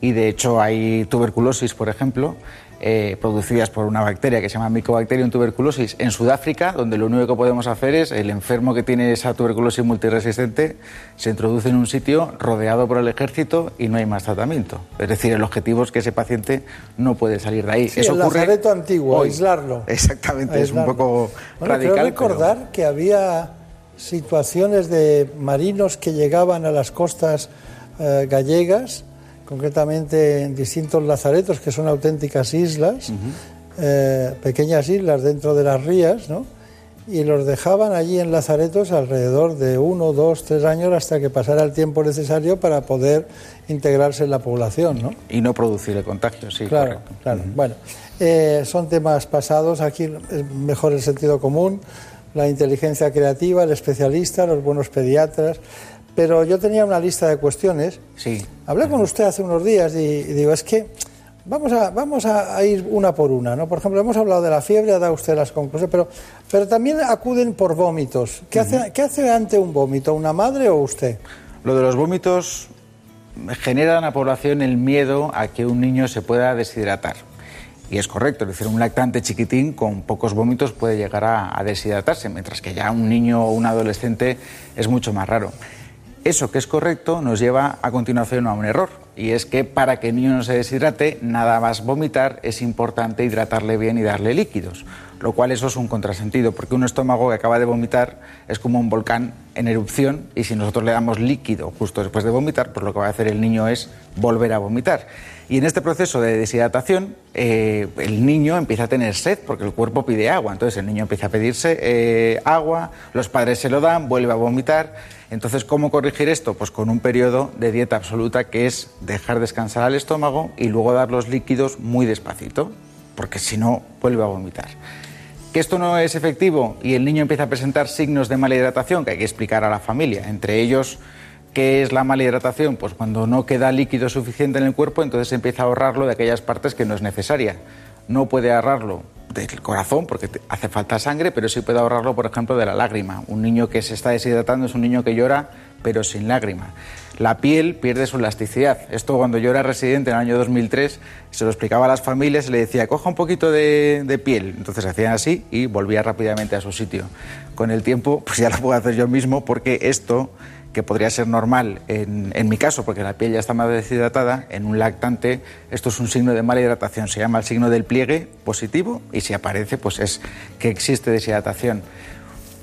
y de hecho hay tuberculosis, por ejemplo, eh, producidas por una bacteria que se llama Mycobacterium tuberculosis en Sudáfrica, donde lo único que podemos hacer es el enfermo que tiene esa tuberculosis multiresistente se introduce en un sitio rodeado por el ejército y no hay más tratamiento. Es decir, el objetivo es que ese paciente no puede salir de ahí. Sí, Eso el ocurre lazareto antiguo, hoy. aislarlo. Exactamente, es un poco Bueno, radical. Creo pero- recordar que había situaciones de marinos que llegaban a las costas eh, gallegas, concretamente en distintos lazaretos que son auténticas islas, eh, pequeñas islas dentro de las rías, ¿no? y los dejaban allí en lazaretos alrededor de uno, dos, tres años hasta que pasara el tiempo necesario para poder integrarse en la población. ¿no? Y no producir el contagio, sí. Claro, correcto. claro. Bueno, eh, son temas pasados. Aquí es mejor el sentido común, la inteligencia creativa, el especialista, los buenos pediatras. Pero yo tenía una lista de cuestiones. Sí. Hablé con usted hace unos días y, y digo, es que vamos a, vamos a, a ir una por una. ¿no? Por ejemplo, hemos hablado de la fiebre, ha dado usted las conclusiones, pero, pero también acuden por vómitos. ¿Qué, hace, ¿Qué hace ante un vómito, una madre o usted? Lo de los vómitos genera en la población el miedo a que un niño se pueda deshidratar. Y es correcto, es decir, un lactante chiquitín con pocos vómitos puede llegar a, a deshidratarse, mientras que ya un niño o un adolescente es mucho más raro. Eso que es correcto nos lleva a continuación a un error, y es que para que el niño no se deshidrate, nada más vomitar, es importante hidratarle bien y darle líquidos, lo cual eso es un contrasentido, porque un estómago que acaba de vomitar es como un volcán en erupción, y si nosotros le damos líquido justo después de vomitar, pues lo que va a hacer el niño es volver a vomitar. Y en este proceso de deshidratación, eh, el niño empieza a tener sed porque el cuerpo pide agua. Entonces el niño empieza a pedirse eh, agua, los padres se lo dan, vuelve a vomitar. Entonces, ¿cómo corregir esto? Pues con un periodo de dieta absoluta que es dejar descansar al estómago y luego dar los líquidos muy despacito, porque si no, vuelve a vomitar. Que esto no es efectivo y el niño empieza a presentar signos de mala hidratación que hay que explicar a la familia, entre ellos ¿Qué es la mala hidratación? Pues cuando no queda líquido suficiente en el cuerpo, entonces empieza a ahorrarlo de aquellas partes que no es necesaria. No puede ahorrarlo del corazón porque hace falta sangre, pero sí puede ahorrarlo, por ejemplo, de la lágrima. Un niño que se está deshidratando es un niño que llora, pero sin lágrima. La piel pierde su elasticidad. Esto cuando yo era residente en el año 2003, se lo explicaba a las familias y le decía, coja un poquito de, de piel. Entonces hacían así y volvía rápidamente a su sitio. Con el tiempo, pues ya lo puedo hacer yo mismo porque esto que podría ser normal en, mi caso, porque la piel ya está más deshidratada, en un lactante esto es un signo de mala hidratación, se llama el signo del pliegue positivo y si aparece pues es que existe deshidratación.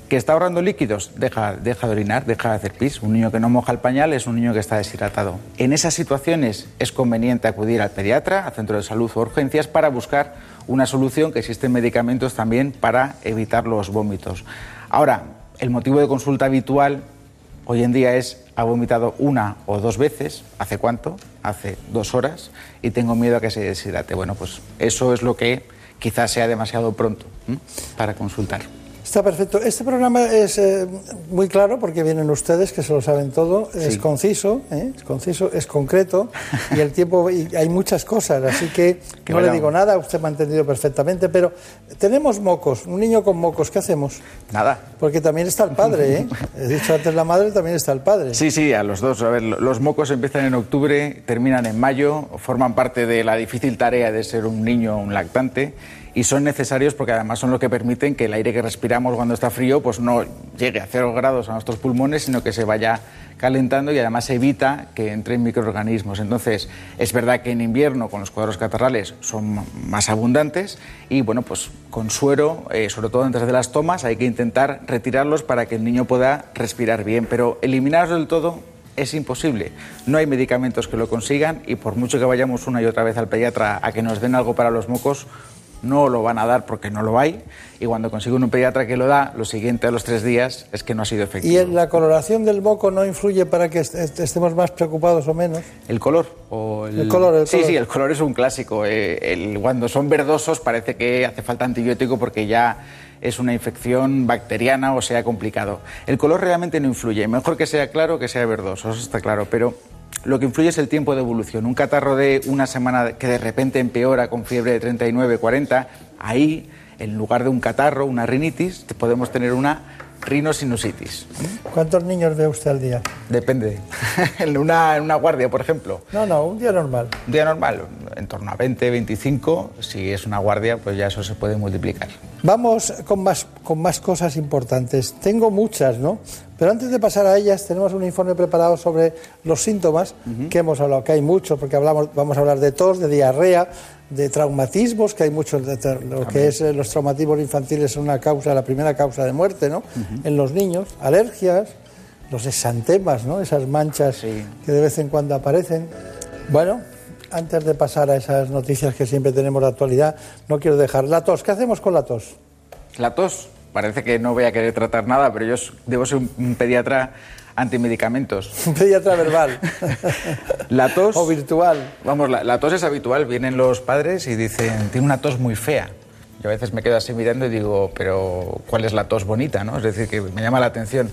¿Que está ahorrando líquidos? Deja, deja de orinar, deja de hacer pis. Un niño que no moja el pañal es un niño que está deshidratado. En esas situaciones es conveniente acudir al pediatra, al centro de salud o urgencias para buscar una solución, que existen medicamentos también para evitar los vómitos. Ahora, el motivo de consulta habitual hoy en día es, ha vomitado una o dos veces, ¿hace cuánto? Hace dos horas, y tengo miedo a que se deshidrate. Bueno, pues eso es lo que quizás sea demasiado pronto para consultar. Está perfecto. Este programa es eh, muy claro porque vienen ustedes que se lo saben todo. Es conciso, ¿eh? es conciso, es concreto y el tiempo y hay muchas cosas. Así que no le digo nada. Usted me ha entendido perfectamente. Pero tenemos mocos, un niño con mocos. ¿Qué hacemos? Nada. Porque también está el padre. ¿eh? He dicho antes la madre, también está el padre. Sí, sí, a los dos. A ver, los mocos empiezan en octubre, terminan en mayo, forman parte de la difícil tarea de ser un niño o un lactante y son necesarios porque además son lo que permiten que el aire que respiramos cuando está frío pues no llegue a cero grados a nuestros pulmones, sino que se vaya calentando y además evita que entren microorganismos. Entonces, es verdad que en invierno con los cuadros catarrales son más abundantes y bueno, pues con suero, eh, sobre todo antes de las tomas, hay que intentar retirarlos para que el niño pueda respirar bien, pero eliminarlos del todo es imposible. No hay medicamentos que lo consigan y por mucho que vayamos una y otra vez al pediatra a que nos den algo para los mocos, no lo van a dar porque no lo hay. Y cuando consiguen un pediatra que lo da, lo siguiente a los tres días es que no ha sido efectivo. ¿Y en la coloración del moco no influye para que est- est- estemos más preocupados o menos? ¿El color? O el... El color, el sí, color. sí, el color es un clásico. Eh, el- cuando son verdosos parece que hace falta antibiótico porque ya es una infección bacteriana o sea complicado. El color realmente no influye. Mejor que sea claro que sea verdoso, eso está claro. Pero lo que influye es el tiempo de evolución. Un catarro de una semana que de repente empeora con fiebre de 39, 40, ahí, en lugar de un catarro, una rinitis, podemos tener una rinosinusitis. ¿Cuántos niños ve usted al día? Depende. en, una, en una guardia, por ejemplo. No, no, un día normal. Un día normal, en torno a 20, 25. Si es una guardia, pues ya eso se puede multiplicar. Vamos con más, con más cosas importantes. Tengo muchas, ¿no? Pero antes de pasar a ellas, tenemos un informe preparado sobre los síntomas que hemos hablado, que hay muchos, porque hablamos, vamos a hablar de tos, de diarrea, de traumatismos, que hay muchos, lo que es eh, los traumatismos infantiles son una causa, la primera causa de muerte, ¿no? En los niños, alergias, los exantemas, ¿no? Esas manchas que de vez en cuando aparecen. Bueno, antes de pasar a esas noticias que siempre tenemos de actualidad, no quiero dejar la tos. ¿Qué hacemos con la tos? La tos, parece que no voy a querer tratar nada, pero yo debo ser un pediatra antimedicamentos. Pediatra verbal. La tos. O virtual. Vamos, la, la tos es habitual. Vienen los padres y dicen, tiene una tos muy fea. Yo a veces me quedo así mirando y digo, pero ¿cuál es la tos bonita? ¿no? Es decir, que me llama la atención.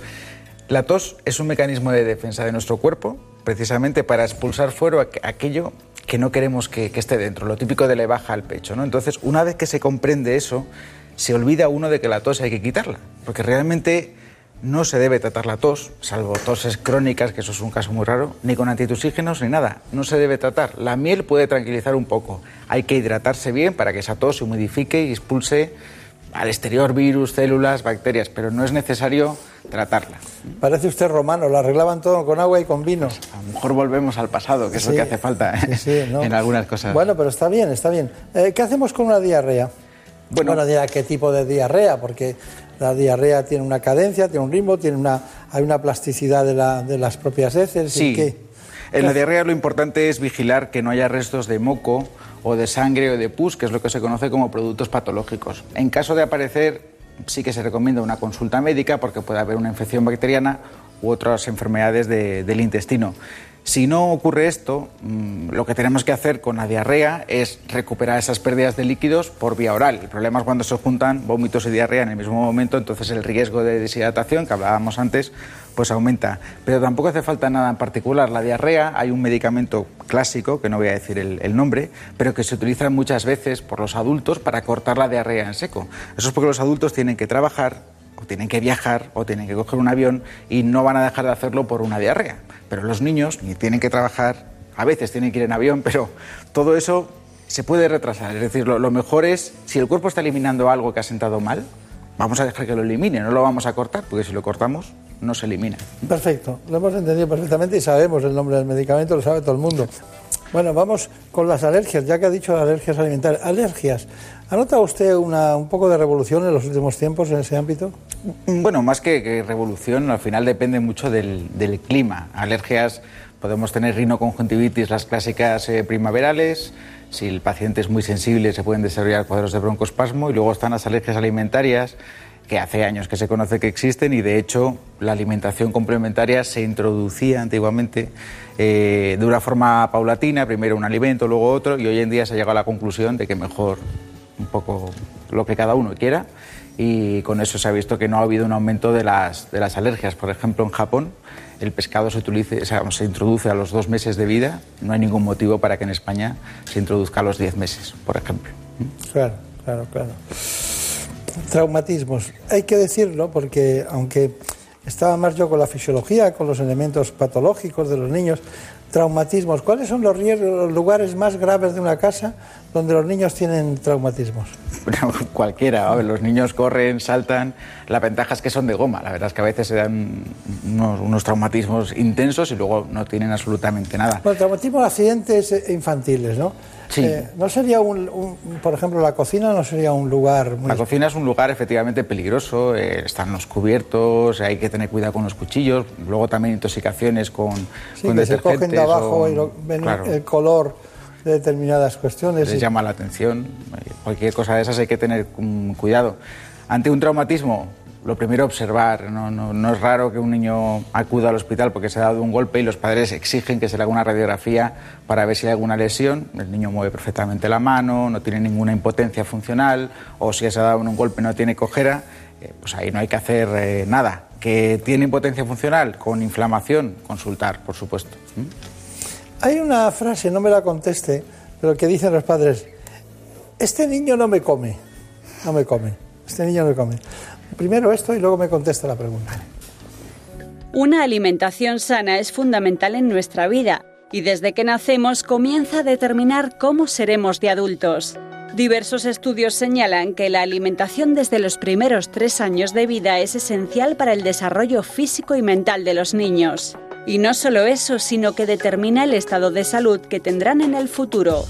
La tos es un mecanismo de defensa de nuestro cuerpo, precisamente para expulsar fuera aqu- aquello que no queremos que, que esté dentro, lo típico de le baja al pecho. ¿no? Entonces, una vez que se comprende eso, se olvida uno de que la tos hay que quitarla, porque realmente no se debe tratar la tos, salvo toses crónicas, que eso es un caso muy raro, ni con antitusígenos ni nada. No se debe tratar. La miel puede tranquilizar un poco. Hay que hidratarse bien para que esa tos se humidifique y expulse al exterior virus, células, bacterias, pero no es necesario tratarla. Parece usted romano, lo arreglaban todo con agua y con vino. A lo mejor volvemos al pasado, que es lo que hace falta ¿eh? sí, sí, ¿no? en algunas cosas. Bueno, pero está bien, está bien. Eh, ¿Qué hacemos con una diarrea? Bueno, qué tipo de diarrea, porque la diarrea tiene una cadencia, tiene un ritmo, tiene una, hay una plasticidad de, la- de las propias heces. ¿y Sí. qué? En la diarrea lo importante es vigilar que no haya restos de moco o de sangre o de pus, que es lo que se conoce como productos patológicos. En caso de aparecer, sí que se recomienda una consulta médica porque puede haber una infección bacteriana u otras enfermedades de- del intestino. Si no ocurre esto, mm, lo que tenemos que hacer con la diarrea es recuperar esas pérdidas de líquidos por vía oral. El problema es cuando se juntan vómitos y diarrea en el mismo momento, entonces el riesgo de deshidratación que hablábamos antes pues aumenta. Pero tampoco hace falta nada en particular. La diarrea, hay un medicamento clásico, que no voy a decir el, el nombre, pero que se utiliza muchas veces por los adultos para cortar la diarrea en seco. Eso es porque los adultos tienen que trabajar tienen que viajar o tienen que coger un avión y no van a dejar de hacerlo por una diarrea. Pero los niños ni tienen que trabajar, a veces tienen que ir en avión, pero todo eso se puede retrasar. Es decir, lo, lo mejor es, si el cuerpo está eliminando algo que ha sentado mal, vamos a dejar que lo elimine, no lo vamos a cortar, porque si lo cortamos, no se elimina. Perfecto, lo hemos entendido perfectamente y sabemos el nombre del medicamento, lo sabe todo el mundo. Bueno, vamos con las alergias, ya que ha dicho alergias alimentarias. Alergias, ¿ha notado usted una, un poco de revolución en los últimos tiempos en ese ámbito? Bueno, más que, que revolución, al final depende mucho del, del clima. Alergias, podemos tener rinoconjuntivitis, las clásicas eh, primaverales. Si el paciente es muy sensible, se pueden desarrollar cuadros de broncoespasmo. Y luego están las alergias alimentarias, que hace años que se conoce que existen y de hecho la alimentación complementaria se introducía antiguamente eh, de una forma paulatina, primero un alimento, luego otro, y hoy en día se ha llegado a la conclusión de que mejor un poco lo que cada uno quiera y con eso se ha visto que no ha habido un aumento de las, de las alergias. Por ejemplo, en Japón el pescado se, utilice, o sea, se introduce a los dos meses de vida, no hay ningún motivo para que en España se introduzca a los diez meses, por ejemplo. Claro, claro, claro. Traumatismos. Hay que decirlo porque aunque estaba más yo con la fisiología, con los elementos patológicos de los niños, traumatismos. ¿Cuáles son los, riesgos, los lugares más graves de una casa donde los niños tienen traumatismos? Bueno, cualquiera, a ver, los niños corren, saltan, la ventaja es que son de goma, la verdad es que a veces se dan unos, unos traumatismos intensos y luego no tienen absolutamente nada. Bueno, traumatismos, accidentes eh, infantiles, ¿no? Sí. Eh, ¿No sería un, un- por ejemplo, la cocina no sería un lugar muy... La cocina es un lugar efectivamente peligroso, eh, están los cubiertos, hay que tener cuidado con los cuchillos, luego también intoxicaciones con, Sí, con que se cogen de abajo o- y lo- ven claro, el color de determinadas cuestiones. les y- llama la atención, eh, cualquier cosa de esas hay que tener cuidado. Ante un traumatismo, lo primero observar, no, es raro que un niño acuda al hospital porque se ha dado un golpe y los padres exigen que se le haga una radiografía para ver si hay alguna lesión, el niño mueve perfectamente la mano, no tiene ninguna impotencia funcional o si se ha dado un golpe no tiene cojera, eh, pues ahí no hay que hacer eh, nada. Que tiene impotencia funcional con inflamación, consultar, por supuesto. ¿Mm? Hay una frase, no me la conteste, pero que dicen los padres, este niño no me come, no me come, este niño no me come. Primero esto y luego me contesta la pregunta. Una alimentación sana es fundamental en nuestra vida y desde que nacemos comienza a determinar cómo seremos de adultos. Diversos estudios señalan que la alimentación desde los primeros tres años de vida es esencial para el desarrollo físico y mental de los niños. Y no solo eso, sino que determina el estado de salud que tendrán en el futuro.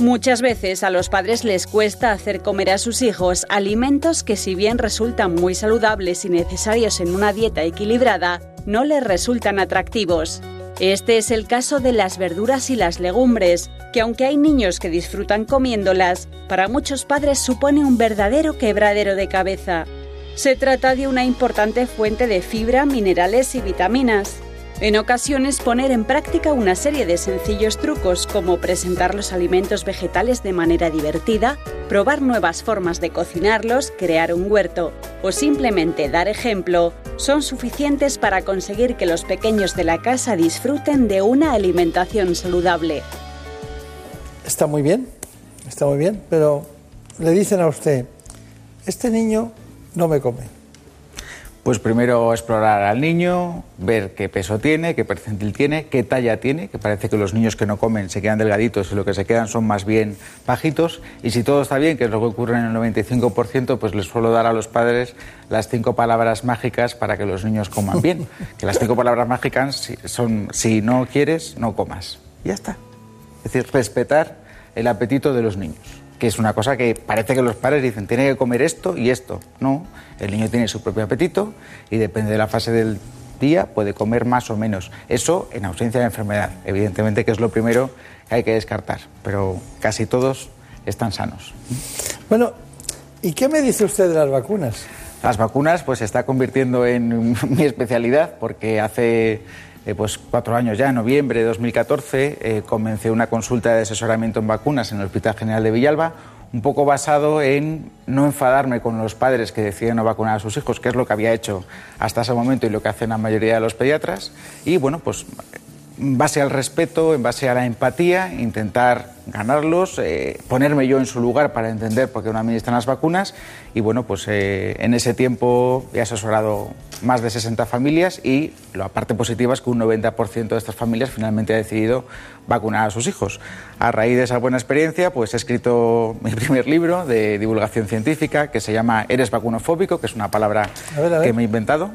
Muchas veces a los padres les cuesta hacer comer a sus hijos alimentos que si bien resultan muy saludables y necesarios en una dieta equilibrada, no les resultan atractivos. Este es el caso de las verduras y las legumbres, que aunque hay niños que disfrutan comiéndolas, para muchos padres supone un verdadero quebradero de cabeza. Se trata de una importante fuente de fibra, minerales y vitaminas. En ocasiones poner en práctica una serie de sencillos trucos como presentar los alimentos vegetales de manera divertida, probar nuevas formas de cocinarlos, crear un huerto o simplemente dar ejemplo son suficientes para conseguir que los pequeños de la casa disfruten de una alimentación saludable. Está muy bien, está muy bien, pero le dicen a usted, este niño no me come. Pues primero explorar al niño, ver qué peso tiene, qué percentil tiene, qué talla tiene, que parece que los niños que no comen se quedan delgaditos y lo que se quedan son más bien bajitos. Y si todo está bien, que es lo que ocurre en el 95%, pues les suelo dar a los padres las cinco palabras mágicas para que los niños coman bien. Que las cinco palabras mágicas son si no quieres, no comas. Y ya está. Es decir, respetar el apetito de los niños que es una cosa que parece que los padres dicen, tiene que comer esto y esto. No, el niño tiene su propio apetito y depende de la fase del día puede comer más o menos. Eso en ausencia de enfermedad, evidentemente que es lo primero que hay que descartar, pero casi todos están sanos. Bueno, ¿y qué me dice usted de las vacunas? Las vacunas pues se está convirtiendo en mi especialidad porque hace eh, pues cuatro años ya, en noviembre de 2014, eh, comencé una consulta de asesoramiento en vacunas en el Hospital General de Villalba, un poco basado en no enfadarme con los padres que deciden no vacunar a sus hijos, que es lo que había hecho hasta ese momento y lo que hacen la mayoría de los pediatras, y bueno, pues en base al respeto, en base a la empatía, intentar ganarlos, eh, ponerme yo en su lugar para entender por qué no administran las vacunas y bueno, pues eh, en ese tiempo he asesorado más de 60 familias y la parte positiva es que un 90% de estas familias finalmente ha decidido vacunar a sus hijos. A raíz de esa buena experiencia, pues he escrito mi primer libro de divulgación científica que se llama Eres vacunofóbico, que es una palabra que me he inventado.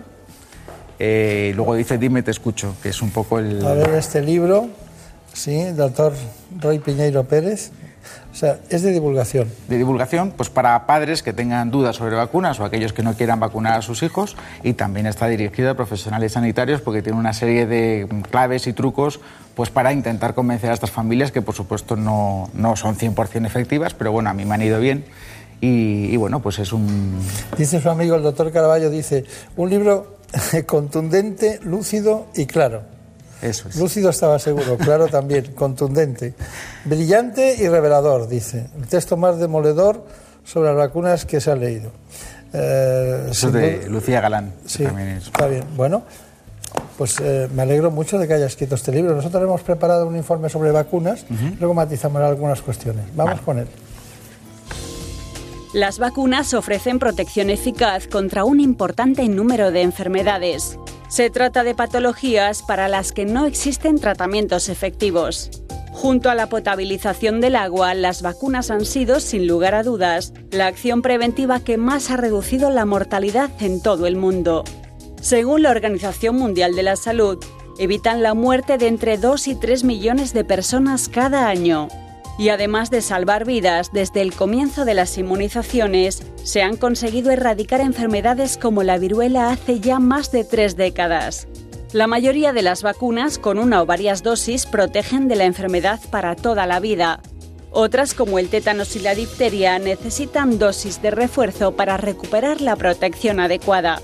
Eh, luego dice Dime, te escucho, que es un poco el... A ver, este libro, sí, doctor Roy Piñeiro Pérez, o sea, es de divulgación. De divulgación, pues para padres que tengan dudas sobre vacunas o aquellos que no quieran vacunar a sus hijos y también está dirigido a profesionales sanitarios porque tiene una serie de claves y trucos pues para intentar convencer a estas familias que por supuesto no, no son 100% efectivas, pero bueno, a mí me han ido bien. Y, y bueno, pues es un... Dice su amigo el doctor Caraballo, dice, un libro contundente, lúcido y claro. Eso es. Lúcido estaba seguro, claro también, contundente. Brillante y revelador, dice. El texto más demoledor sobre las vacunas que se ha leído. Eh, Eso de duda- Lucía Galán. Sí, también es- está bien. Bueno, pues eh, me alegro mucho de que haya escrito este libro. Nosotros hemos preparado un informe sobre vacunas, luego matizamos algunas cuestiones. Vamos con él. Las vacunas ofrecen protección eficaz contra un importante número de enfermedades. Se trata de patologías para las que no existen tratamientos efectivos. Junto a la potabilización del agua, las vacunas han sido, sin lugar a dudas, la acción preventiva que más ha reducido la mortalidad en todo el mundo. Según la Organización Mundial de la Salud, evitan la muerte de entre 2 y 3 millones de personas cada año. Y además de salvar vidas, desde el comienzo de las inmunizaciones, se han conseguido erradicar enfermedades como la viruela hace ya más de tres décadas. La mayoría de las vacunas, con una o varias dosis, protegen de la enfermedad para toda la vida. Otras, como el tétanos y la difteria, necesitan dosis de refuerzo para recuperar la protección adecuada.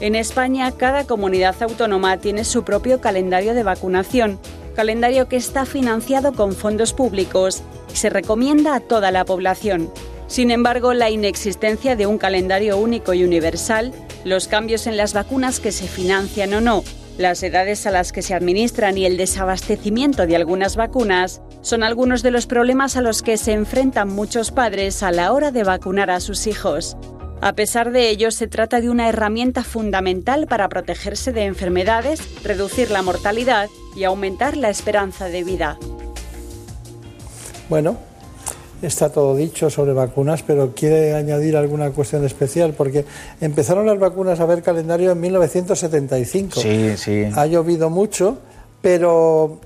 En España, cada comunidad autónoma tiene su propio calendario de vacunación, calendario que está financiado con fondos públicos y se recomienda a toda la población. Sin embargo, la inexistencia de un calendario único y universal, los cambios en las vacunas que se financian o no, las edades a las que se administran y el desabastecimiento de algunas vacunas son algunos de los problemas a los que se enfrentan muchos padres a la hora de vacunar a sus hijos. A pesar de ello, se trata de una herramienta fundamental para protegerse de enfermedades, reducir la mortalidad y aumentar la esperanza de vida. Bueno, está todo dicho sobre vacunas, pero quiere añadir alguna cuestión especial, porque empezaron las vacunas a ver calendario en 1975. Sí, sí. Ha llovido mucho, pero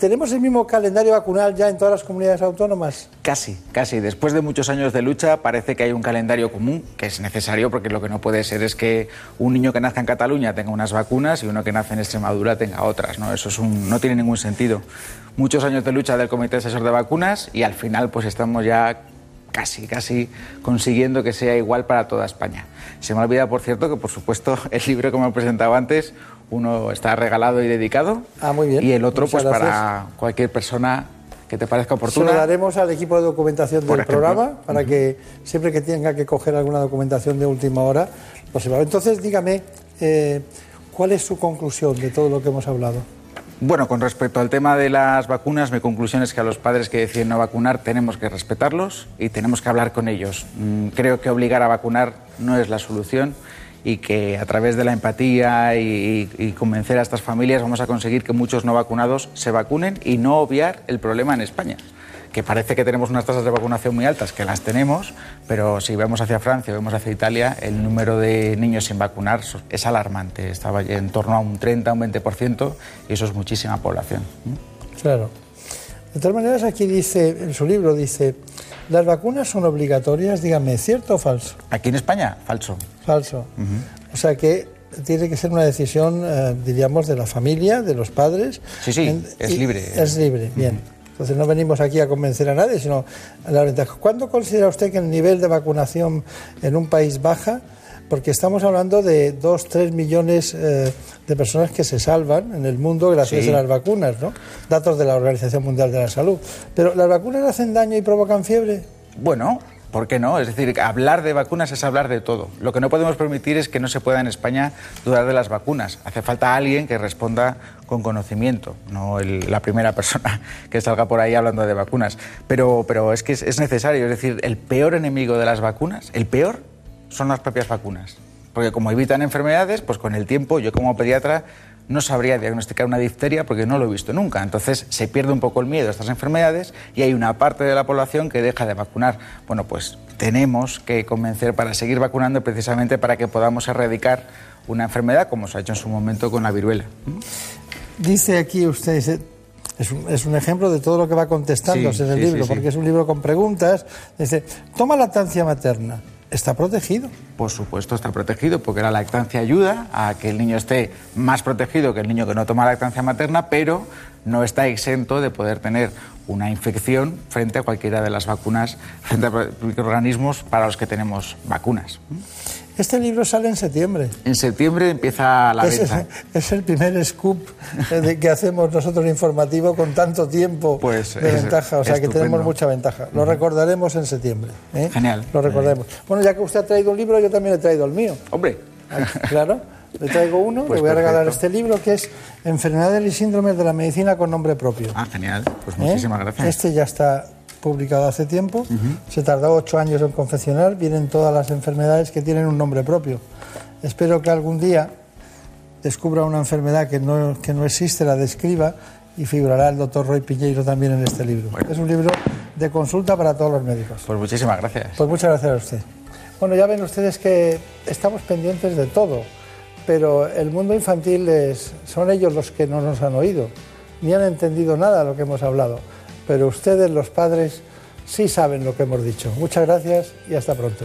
¿tenemos el mismo calendario vacunal ya en todas las comunidades autónomas? Casi, casi. Después de muchos años de lucha, parece que hay un calendario común que es necesario porque lo que no puede ser es que un niño que nazca en Cataluña tenga unas vacunas y uno que nace en Extremadura tenga otras. ¿no? Eso es un- no tiene ningún sentido. Muchos años de lucha del Comité Asesor de Vacunas y al final pues estamos ya casi, casi consiguiendo que sea igual para toda España. Se me olvida, por cierto, que por supuesto el libro que me he presentado antes, uno está regalado y dedicado Ah, muy bien. y el otro Muchas pues gracias. para cualquier persona que te parezca Se oportuna. lo daremos al equipo de documentación Por del ejemplo. programa para que siempre que tenga que coger alguna documentación de última hora lo sepa. Entonces, dígame, eh, ¿cuál es su conclusión de todo lo que hemos hablado? Bueno, con respecto al tema de las vacunas, mi conclusión es que a los padres que deciden no vacunar tenemos que respetarlos y tenemos que hablar con ellos. Mm, Creo que obligar a vacunar no es la solución y que a través de la empatía y, convencer a estas familias vamos a conseguir que muchos no vacunados se vacunen y no obviar el problema en España. Que parece que tenemos unas tasas de vacunación muy altas, que las tenemos, pero si vemos hacia Francia o vemos hacia Italia, el número de niños sin vacunar es alarmante. Estaba en torno a un 30, un 20%, y eso es muchísima población. Claro. De todas maneras, aquí dice, en su libro dice, ¿las vacunas son obligatorias? Dígame, ¿cierto o falso? Aquí en España, falso. Falso. O sea que tiene que ser una decisión, eh, diríamos, de la familia, de los padres. Sí, sí, En- es libre. Es libre, bien. Entonces no venimos aquí a convencer a nadie, sino a la ventaja. ¿Cuándo considera usted que el nivel de vacunación en un país baja? Porque estamos hablando de 2, 3 millones eh, de personas que se salvan en el mundo gracias Sí. a las vacunas, ¿no? Datos de la Organización Mundial de la Salud. Pero ¿las vacunas hacen daño y provocan fiebre? Bueno, ¿por qué no? Es decir, hablar de vacunas es hablar de todo. Lo que no podemos permitir es que no se pueda en España dudar de las vacunas. Hace falta alguien que responda con conocimiento, no el- la primera persona que salga por ahí hablando de vacunas. Pero, pero es que es, es necesario. Es decir, el peor enemigo de las vacunas, el peor, son las propias vacunas. Porque como evitan enfermedades, pues con el tiempo yo como pediatra no sabría diagnosticar una difteria porque no lo he visto nunca. Entonces se pierde un poco el miedo a estas enfermedades y hay una parte de la población que deja de vacunar. Bueno, pues tenemos que convencer para seguir vacunando precisamente para que podamos erradicar una enfermedad como se ha hecho en su momento con la viruela. Dice aquí usted, es un, es un ejemplo de todo lo que va contestando Sí, en el sí, libro, sí. porque es un libro con preguntas. Dice, toma lactancia materna, ¿está protegido? Por supuesto está protegido porque la lactancia ayuda a que el niño esté más protegido que el niño que no toma lactancia materna, pero no está exento de poder tener una infección frente a cualquiera de las vacunas, frente a microorganismos para los que tenemos vacunas. Este libro sale en septiembre. En septiembre empieza la es, venta. es el primer scoop eh, que hacemos nosotros informativo con tanto tiempo Pues, de ventaja, o sea que tenemos mucha ventaja. Lo recordaremos en septiembre. ¿eh? Genial. Lo recordaremos. Bueno, ya que usted ha traído un libro, yo también he traído el mío. Hombre. Claro, le traigo uno, Pues le voy a regalar perfecto. este libro que es Enfermedades y síndromes de la medicina con nombre propio. Ah, genial. Pues ¿Eh? muchísimas gracias. Este ya está publicado hace tiempo, se tardó ocho años en confeccionar, vienen todas las enfermedades que tienen un nombre propio. Espero que algún día descubra una enfermedad que no, que no existe, la describa y figurará el doctor Roy Piñeiro también en este libro. Es un libro de consulta para todos los médicos. Pues muchísimas gracias. Pues muchas gracias a usted. Bueno, ya ven ustedes que estamos pendientes de todo, pero el mundo infantil es, son ellos los que no nos han oído, ni han entendido nada de lo que hemos hablado, pero ustedes, los padres, sí saben lo que hemos dicho. Muchas gracias y hasta pronto.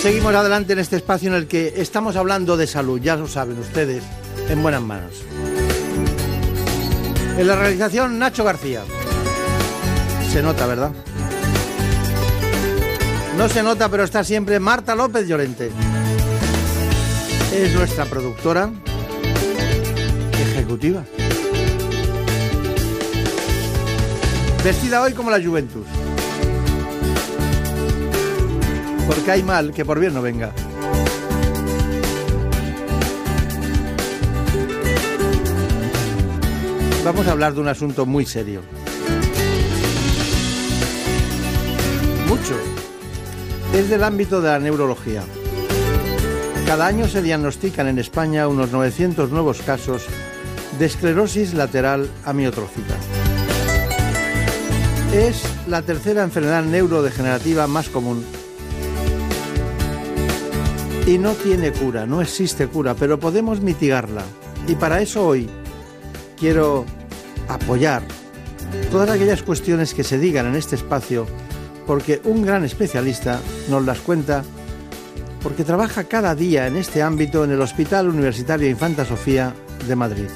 Seguimos adelante en este espacio en el que estamos hablando de salud, ya lo saben ustedes, en buenas manos. En la realización Nacho García. Se nota, ¿verdad? No se nota, pero está siempre Marta López Llorente. Es nuestra productora ejecutiva. Vestida hoy como la Juventus. Porque hay mal que por bien no venga. Vamos a hablar de un asunto muy serio. Mucho. Es del ámbito de la neurología. Cada año se diagnostican en España unos 900 nuevos casos de esclerosis lateral amiotrófica. Es la tercera enfermedad neurodegenerativa más común y no tiene cura, no existe cura, pero podemos mitigarla. Y para eso hoy quiero apoyar todas aquellas cuestiones que se digan en este espacio, porque un gran especialista nos las cuenta, porque trabaja cada día en este ámbito en el Hospital Universitario Infanta Sofía de Madrid.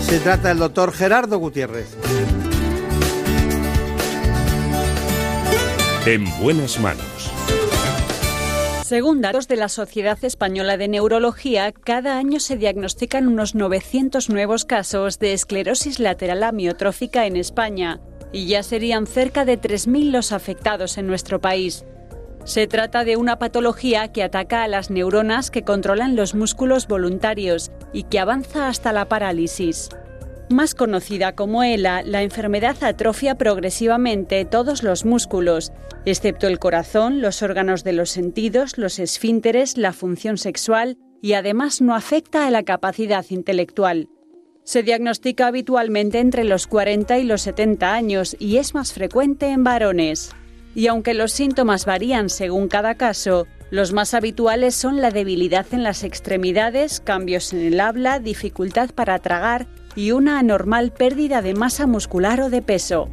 Se trata del doctor Gerardo Gutiérrez. En buenas manos. Según datos de la Sociedad Española de Neurología, cada año se diagnostican unos 900 nuevos casos de esclerosis lateral amiotrófica en España y ya serían cerca de 3.000 los afectados en nuestro país. Se trata de una patología que ataca a las neuronas que controlan los músculos voluntarios y que avanza hasta la parálisis. Más conocida como ELA, la enfermedad atrofia progresivamente todos los músculos, excepto el corazón, los órganos de los sentidos, los esfínteres, la función sexual y además no afecta a la capacidad intelectual. Se diagnostica habitualmente entre los 40 y los 70 años y es más frecuente en varones. Y aunque los síntomas varían según cada caso, los más habituales son la debilidad en las extremidades, cambios en el habla, dificultad para tragar y una anormal pérdida de masa muscular o de peso.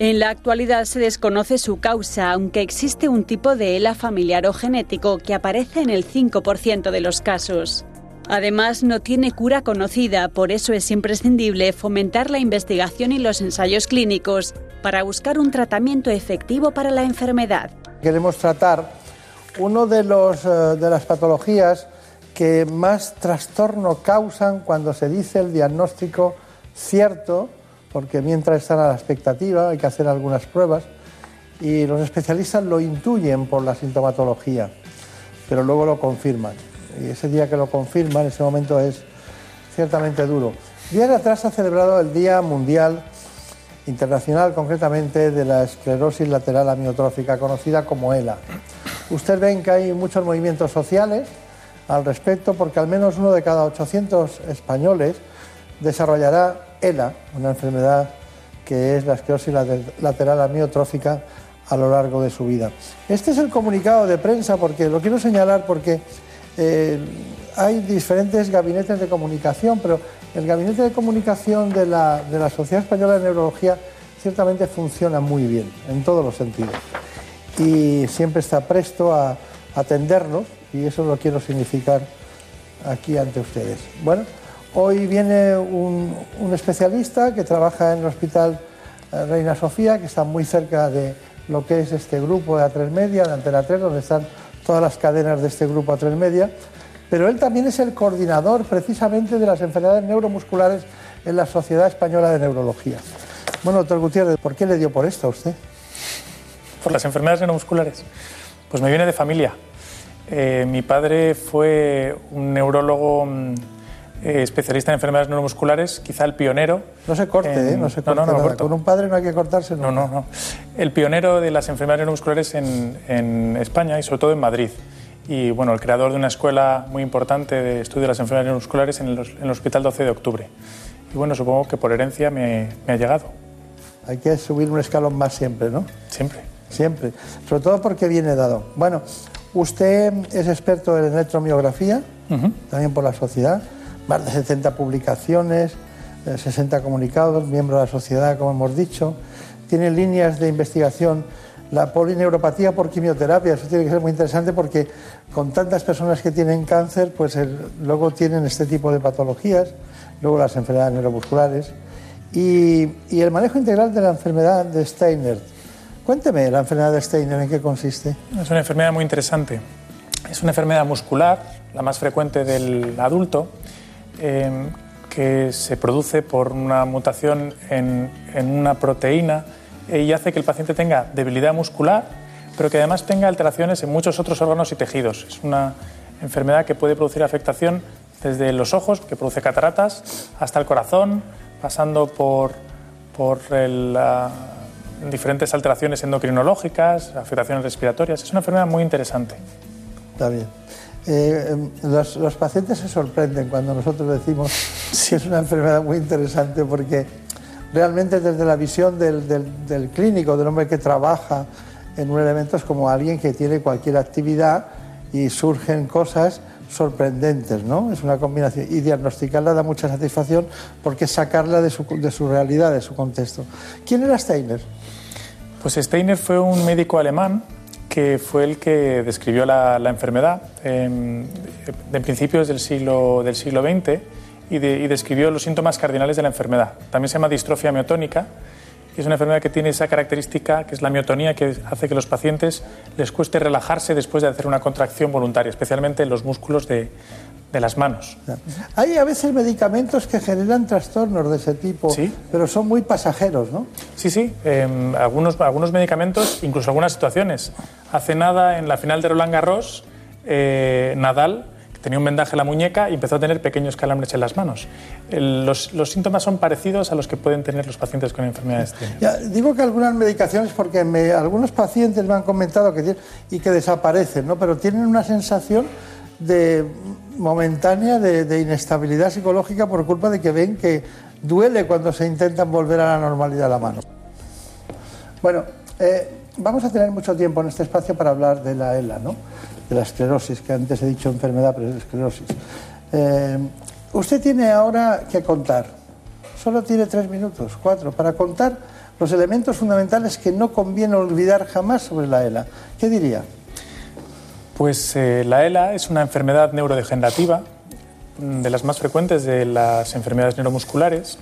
En la actualidad se desconoce su causa, aunque existe un tipo de ELA familiar o genético que aparece en el 5% de los casos. Además, no tiene cura conocida, por eso es imprescindible fomentar la investigación y los ensayos clínicos para buscar un tratamiento efectivo para la enfermedad. Queremos tratar uno de, los, eh, de las patologías que más trastorno causan cuando se dice el diagnóstico cierto, porque mientras están a la expectativa hay que hacer algunas pruebas y los especialistas lo intuyen por la sintomatología, pero luego lo confirman. Y ese día que lo confirman, ese momento es ciertamente duro. Días atrás se ha celebrado el Día Mundial Internacional, concretamente, de la esclerosis lateral amiotrófica, conocida como ELA. Ustedes ven que hay muchos movimientos sociales al respecto, porque al menos uno de cada 800 españoles desarrollará ELA, una enfermedad que es la esclerosis lateral amiotrófica a lo largo de su vida. Este es el comunicado de prensa, porque lo quiero señalar porque eh, hay diferentes gabinetes de comunicación, pero el gabinete de comunicación de la, de la Sociedad Española de Neurología ciertamente funciona muy bien, en todos los sentidos. Y siempre está presto a atendernos, y eso lo quiero significar aquí ante ustedes. Bueno, hoy viene un, especialista que trabaja en el Hospital eh, Reina Sofía, que está muy cerca de, lo que es este grupo de A3 Media, de Antena 3, donde están todas las cadenas de este grupo A3 Media, pero él también es el coordinador precisamente de las enfermedades neuromusculares en la Sociedad Española de Neurología. Bueno, doctor Gutiérrez, ¿por qué le dio por esto a usted? Por las enfermedades neuromusculares. Pues me viene de familia. Eh, mi padre fue un neurólogo mm, eh, especialista en enfermedades neuromusculares, quizá el pionero. No se corte, en- ¿eh? No se No, corte no, no, nada. corto. Con un padre no hay que cortarse No, no, no. El pionero de las enfermedades neuromusculares en, en España y sobre todo en Madrid. Y bueno, el creador de una escuela muy importante de estudio de las enfermedades neuromusculares en el, en el Hospital 12 de Octubre. Y bueno, supongo que por herencia me, me ha llegado. Hay que subir un escalón más siempre, ¿no? Siempre. Siempre. Sobre todo porque viene dado. Bueno, usted es experto en electromiografía, también por la sociedad, más de 70 publicaciones, eh, 60 comunicados, miembro de la sociedad, como hemos dicho. Tiene líneas de investigación, la polineuropatía por quimioterapia, eso tiene que ser muy interesante porque con tantas personas que tienen cáncer, pues el- luego tienen este tipo de patologías, luego las enfermedades neuromusculares y, y el manejo integral de la enfermedad de Steiner. Cuénteme la enfermedad de Steiner, ¿en qué consiste? Es una enfermedad muy interesante. Es una enfermedad muscular, la más frecuente del adulto, eh, que se produce por una mutación en, en una proteína eh, y hace que el paciente tenga debilidad muscular, pero que además tenga alteraciones en muchos otros órganos y tejidos. Es una enfermedad que puede producir afectación desde los ojos, que produce cataratas, hasta el corazón, pasando por, por el, ah, diferentes alteraciones endocrinológicas, afectaciones respiratorias. Es una enfermedad muy interesante. Está bien. Eh, los, los pacientes se sorprenden cuando nosotros decimos que es una enfermedad muy interesante porque realmente desde la visión del, del- del clínico, del hombre que trabaja en un elemento es como alguien que tiene cualquier actividad y surgen cosas sorprendentes, ¿no? Es una combinación. Y diagnosticarla da mucha satisfacción porque es sacarla de su, de su realidad, de su contexto. ¿Quién era Steiner? Pues Steiner fue un médico alemán que fue el que describió la, enfermedad en, de principios del siglo, del siglo XX y, de- y describió los síntomas cardinales de la enfermedad. También se llama distrofia miotónica y es una enfermedad que tiene esa característica que es la miotonía que hace que los pacientes les cueste relajarse después de hacer una contracción voluntaria, especialmente en los músculos de, de las manos. Hay a veces medicamentos que generan trastornos de ese tipo, pero son muy pasajeros, ¿no? Sí, sí, eh, algunos, algunos medicamentos, incluso algunas situaciones. Hace nada, en la final de Roland Garros, eh, Nadal que tenía un vendaje en la muñeca y empezó a tener pequeños calambres en las manos. Los, los síntomas son parecidos a los que pueden tener los pacientes con enfermedades de Ya, digo que algunas medicaciones, porque me- algunos pacientes me han comentado que tienen, y que desaparecen, ¿no? pero tienen una sensación de momentánea de, inestabilidad psicológica por culpa de que ven que duele cuando se intentan volver a la normalidad la mano. Bueno, eh, vamos a tener mucho tiempo en este espacio para hablar de la ELA, ¿no? de la esclerosis, que antes he dicho enfermedad, pero es esclerosis. Eh, usted tiene ahora que contar, solo tiene tres minutos, cuatro, para contar los elementos fundamentales que no conviene olvidar jamás sobre la ELA. ¿Qué diría? Pues eh, la ELA es una enfermedad neurodegenerativa, mm, de las más frecuentes de las enfermedades neuromusculares,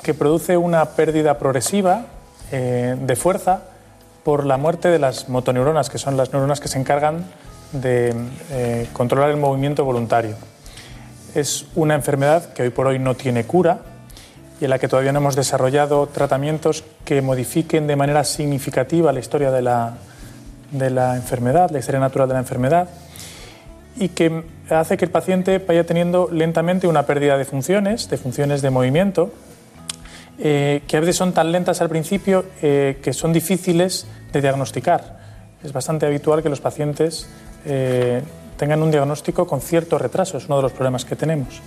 que produce una pérdida progresiva eh, de fuerza por la muerte de las motoneuronas, que son las neuronas que se encargan de eh, controlar el movimiento voluntario. Es una enfermedad que hoy por hoy no tiene cura y en la que todavía no hemos desarrollado tratamientos que modifiquen de manera significativa la historia de la, de la enfermedad, la historia natural de la enfermedad, y que hace que el paciente vaya teniendo lentamente una pérdida de funciones, de funciones de movimiento, eh, que a veces son tan lentas al principio eh, que son difíciles de diagnosticar. Es bastante habitual que los pacientes eh, tengan un diagnóstico con cierto retraso, es uno de los problemas que tenemos.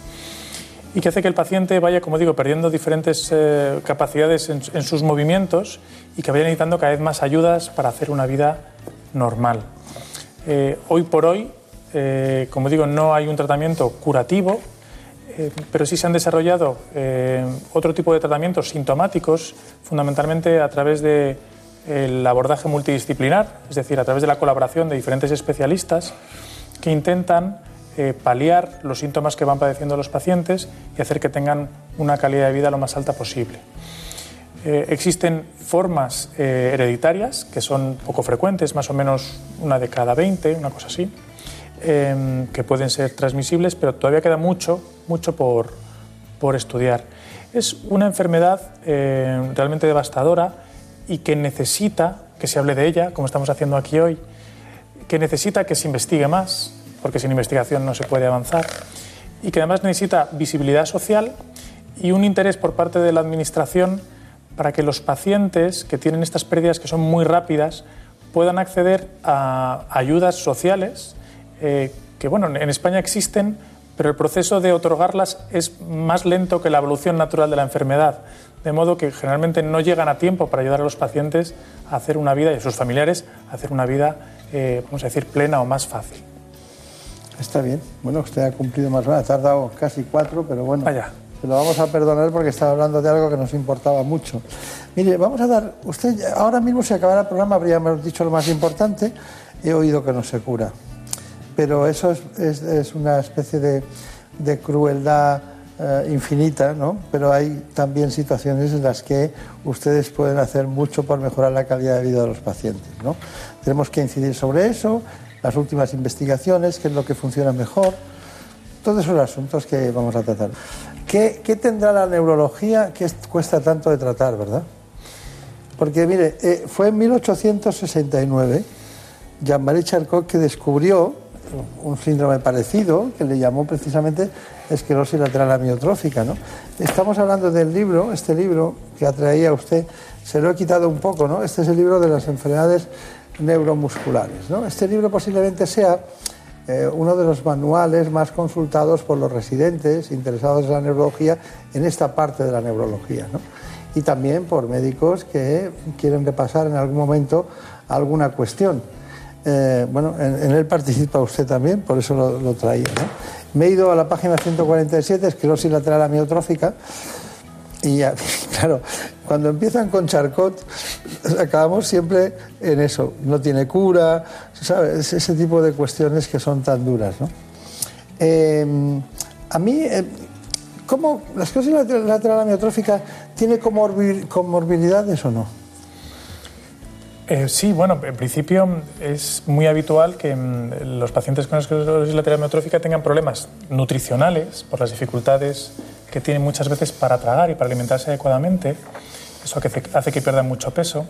Y que hace que el paciente vaya, como digo, perdiendo diferentes capacidades en, en sus movimientos y que vaya necesitando cada vez más ayudas para hacer una vida normal. Eh, hoy por hoy, eh, como digo, no hay un tratamiento curativo, eh, pero sí se han desarrollado otro tipo de tratamientos sintomáticos, fundamentalmente a través del abordaje multidisciplinar, es decir, a través de la colaboración de diferentes especialistas que intentan paliar los síntomas que van padeciendo los pacientes y hacer que tengan una calidad de vida lo más alta posible. Eh, existen formas eh, hereditarias que son poco frecuentes, más o menos una de cada 20, una cosa así, eh, que pueden ser transmisibles, pero todavía queda mucho, mucho por, por estudiar. Es una enfermedad eh, realmente devastadora y que necesita que se hable de ella, como estamos haciendo aquí hoy, que necesita que se investigue más, porque sin investigación no se puede avanzar, y que además necesita visibilidad social y un interés por parte de la Administración para que los pacientes que tienen estas pérdidas que son muy rápidas puedan acceder a ayudas sociales eh, que, bueno, en España existen, pero el proceso de otorgarlas es más lento que la evolución natural de la enfermedad, de modo que generalmente no llegan a tiempo para ayudar a los pacientes a hacer una vida y a sus familiares a hacer una vida, eh, vamos a decir, plena o más fácil. Está bien. Bueno, usted ha cumplido más o menos. Ha tardado casi cuatro, pero bueno. Vaya. Lo vamos a perdonar porque estaba hablando de algo que nos importaba mucho. Mire, vamos a dar. Usted, ahora mismo, si acabara el programa, habríamos dicho lo más importante. He oído que no se cura. Pero eso es, es- es una especie de, de crueldad eh, infinita, ¿no? Pero hay también situaciones en las que ustedes pueden hacer mucho por mejorar la calidad de vida de los pacientes, ¿no? Tenemos que incidir sobre eso, las últimas investigaciones, qué es lo que funciona mejor, todos esos asuntos que vamos a tratar. ¿Qué, tendrá la neurología que es- cuesta tanto de tratar, verdad? Porque, mire, eh, fue en 1869 Jean-Marie Charcot que descubrió un síndrome parecido que le llamó precisamente esclerosis lateral amiotrófica. ¿no? Estamos hablando del libro, este libro que atraía a usted, se lo he quitado un poco, ¿no? Este es el libro de las enfermedades neuromusculares. ¿no? Este libro posiblemente sea eh, uno de los manuales más consultados por los residentes interesados en la neurología en esta parte de la neurología. ¿no? Y también por médicos que quieren repasar en algún momento alguna cuestión. Eh, bueno, en, él participa usted también, por eso lo, lo traía. Me he ido a la página 147, esclerosis lateral amiotrófica, y ya, claro, cuando empiezan con Charcot, acabamos siempre en eso. No tiene cura, ¿sabes? Ese tipo de cuestiones que son tan duras, ¿no? Eh, a mí, eh, ¿cómo la esclerosis lateral amiotrófica tiene comorbi- comorbilidades o no? Eh, sí, bueno, en principio es muy habitual que mm, los pacientes con esclerosis lateral amiotrófica tengan problemas nutricionales por las dificultades que tienen muchas veces para tragar y para alimentarse adecuadamente. Eso hace que pierdan mucho peso.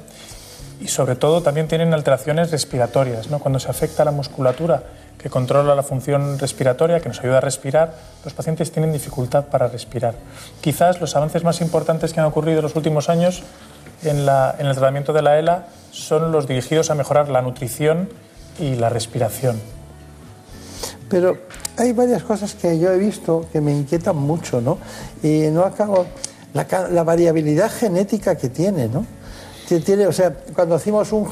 Y sobre todo también tienen alteraciones respiratorias. ¿no? Cuando se afecta la musculatura que controla la función respiratoria, que nos ayuda a respirar, los pacientes tienen dificultad para respirar. Quizás los avances más importantes que han ocurrido en los últimos años en, la- en el tratamiento de la ELA son los dirigidos a mejorar la nutrición y la respiración. Pero hay varias cosas que yo he visto que me inquietan mucho, ¿no? Y no acabo. La, variabilidad genética que tiene, ¿no? Tiene, o sea, cuando decimos un.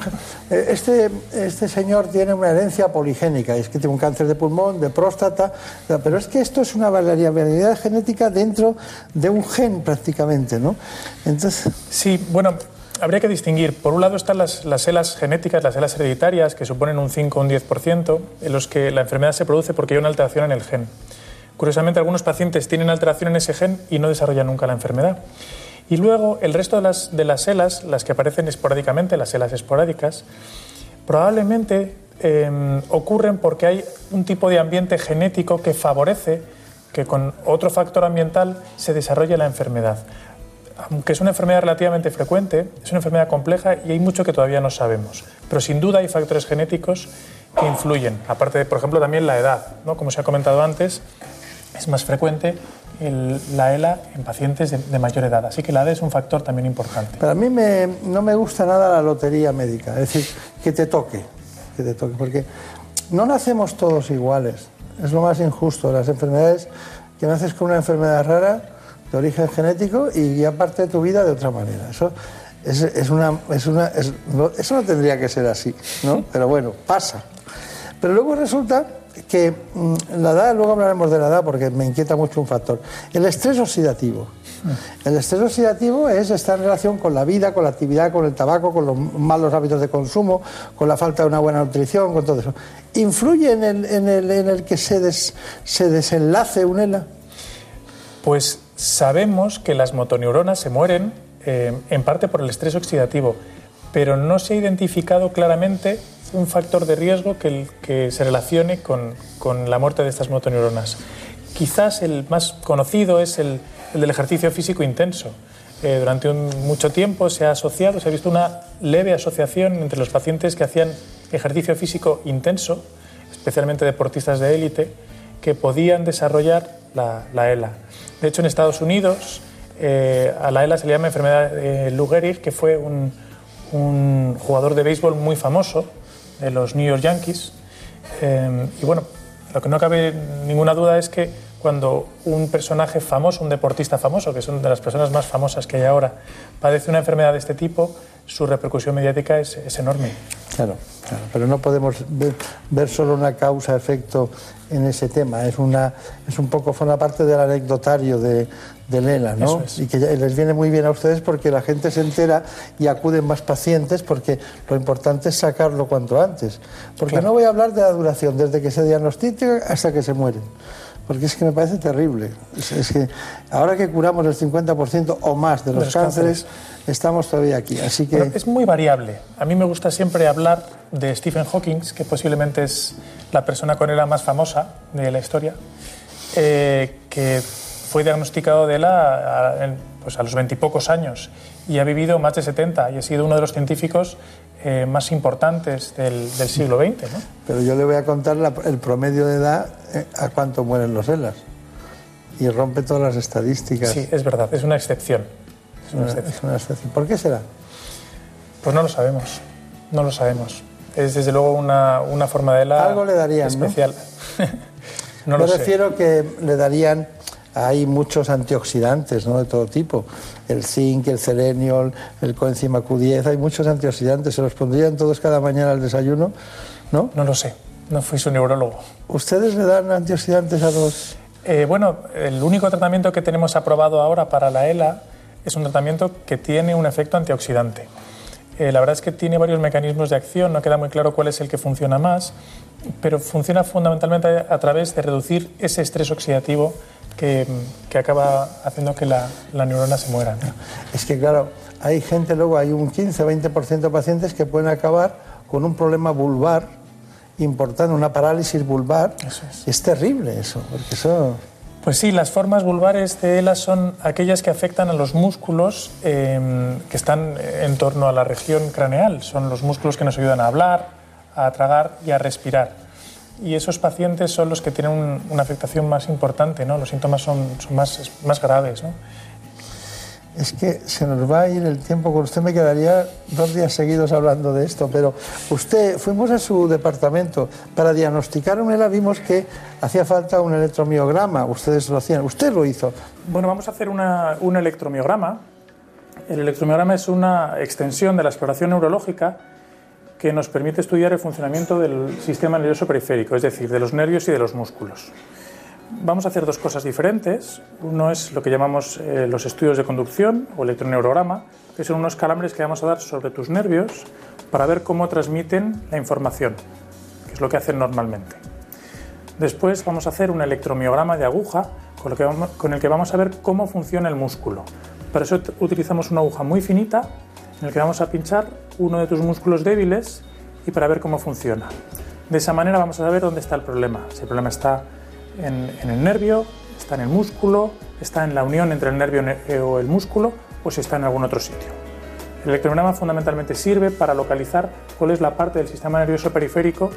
eh, Este, este señor tiene una herencia poligénica, es que tiene un cáncer de pulmón, de próstata, pero es que esto es una variabilidad genética dentro de un gen prácticamente, ¿no? Entonces. Sí, bueno, habría que distinguir. Por un lado están las, las selas genéticas, las selas hereditarias, que suponen un 5 o un 10%, en los que la enfermedad se produce porque hay una alteración en el gen. Curiosamente, algunos pacientes tienen alteración en ese gen y no desarrollan nunca la enfermedad. Y luego, el resto de las, de las selas, las que aparecen esporádicamente, las selas esporádicas, probablemente eh, ocurren porque hay un tipo de ambiente genético que favorece que con otro factor ambiental se desarrolle la enfermedad. Aunque es una enfermedad relativamente frecuente, es una enfermedad compleja y hay mucho que todavía no sabemos. Pero sin duda hay factores genéticos que influyen. Aparte de, por ejemplo, también la edad. ¿no? Como se ha comentado antes, es más frecuente el- la ELA en pacientes de, de mayor edad. Así que la edad es un factor también importante. Para mí me- no me gusta nada la lotería médica, es decir, que te toque, que te toque, porque no nacemos todos iguales, es lo más injusto. Las enfermedades, que naces con una enfermedad rara de origen genético y ya parte de tu vida de otra manera. Eso es, es una, es una, es- no- eso no tendría que ser así, ¿no? Pero bueno, pasa. Pero luego resulta que mm, la edad, luego hablaremos de la edad porque me inquieta mucho un factor, el estrés oxidativo. El estrés oxidativo es estar en relación con la vida, con la actividad, con el tabaco, con los malos hábitos de consumo, con la falta de una buena nutrición, con todo eso. ¿Influye en el, en el, en el que se, des- se desenlace un ELA? Pues sabemos que las motoneuronas se mueren eh, en parte por el estrés oxidativo, pero no se ha identificado claramente un factor de riesgo que, que se relacione con, con, la muerte de estas motoneuronas. Quizás el más conocido es el, el del ejercicio físico intenso. Eh, durante un, mucho tiempo se ha asociado, se ha visto una leve asociación entre los pacientes que hacían ejercicio físico intenso, especialmente deportistas de élite, que podían desarrollar la, la ELA. De hecho, en Estados Unidos eh, a la ELA se le llama enfermedad de Lou que fue un, un jugador de béisbol muy famoso de los New York Yankees. Eh, y bueno, lo que no cabe ninguna duda es que cuando un personaje famoso, un deportista famoso, que son de las personas más famosas que hay ahora, padece una enfermedad de este tipo, su repercusión mediática es, es enorme. Claro, claro, pero no podemos ver, ver solo una causa-efecto en ese tema. Es, una, es un poco, forma parte del anecdotario de, de Lela, ¿no? Es. Y que les viene muy bien a ustedes porque la gente se entera y acuden más pacientes porque lo importante es sacarlo cuanto antes. Porque Claro. no voy a hablar de la duración, desde que se diagnostica hasta que se mueren. Porque es que me parece terrible. Es, es que ahora que curamos el 50% o más de los, los cánceres, cánceres. estamos todavía aquí. Así que es muy variable. A mí me gusta siempre hablar de Stephen Hawking, que posiblemente es la persona con ELA más famosa de la historia, eh, que fue diagnosticado de ELA a, pues a los veintipocos años y ha vivido más de 70 y ha sido uno de los científicos eh, más importantes del, del siglo XX. ¿no? Pero yo le voy a contar la- el promedio de edad eh, a cuánto mueren los ELAs. Y rompe todas las estadísticas. Sí, es verdad, es una excepción. Es una Una- excepción. es una excepción. ¿Por qué será? Pues no lo sabemos, no lo sabemos. Es desde luego una, una forma de ELA Algo le darían, ¿no? especial. no Me lo sé. refiero que le darían, hay muchos antioxidantes ¿no? de todo tipo, el zinc, el selenio, el coenzima Q10, hay muchos antioxidantes, se los pondrían todos cada mañana al desayuno, ¿no? No lo sé, no fui su neurólogo. ¿Ustedes le dan antioxidantes a los...? Eh, bueno, el único tratamiento que tenemos aprobado ahora para la ELA es un tratamiento que tiene un efecto antioxidante. Eh, la verdad es que tiene varios mecanismos de acción, no queda muy claro cuál es el que funciona más, pero funciona fundamentalmente a través de reducir ese estrés oxidativo que, que acaba haciendo que la, la neurona se muera. ¿no? Es que claro, hay gente, luego hay un 15-20% de pacientes que pueden acabar con un problema vulvar importante, una parálisis vulvar. es. terrible eso, porque eso... Pues sí, las formas vulvares de ELA son aquellas que afectan a los músculos eh, que están en torno a la región craneal. Son los músculos que nos ayudan a hablar, a tragar y a respirar. Y esos pacientes son los que tienen un- una afectación más importante, ¿no? Los síntomas son, son más, más graves, ¿no? Es que se nos va a ir el tiempo, con usted me quedaría dos días seguidos hablando de esto, pero usted, fuimos a su departamento, para diagnosticar un ELA vimos que hacía falta un electromiograma, ustedes lo hacían, usted lo hizo. Bueno, vamos a hacer una- un electromiograma. El electromiograma es una extensión de la exploración neurológica que nos permite estudiar el funcionamiento del sistema nervioso periférico, es decir, de los nervios y de los músculos. Vamos a hacer dos cosas diferentes. Uno es lo que llamamos eh, los estudios de conducción o electroneurograma, que son unos calambres que vamos a dar sobre tus nervios para ver cómo transmiten la información, que es lo que hacen normalmente. Después vamos a hacer un electromiograma de aguja con, el que vamos a ver cómo funciona el músculo. Para eso utilizamos una aguja muy finita en el que vamos a pinchar uno de tus músculos débiles y para ver cómo funciona. De esa manera vamos a saber dónde está el problema. Si el problema está en, en el nervio, está en el músculo, está en la unión entre el nervio ne- eh, o el músculo o si está en algún otro sitio. El electromiograma fundamentalmente sirve para localizar cuál es la parte del sistema nervioso periférico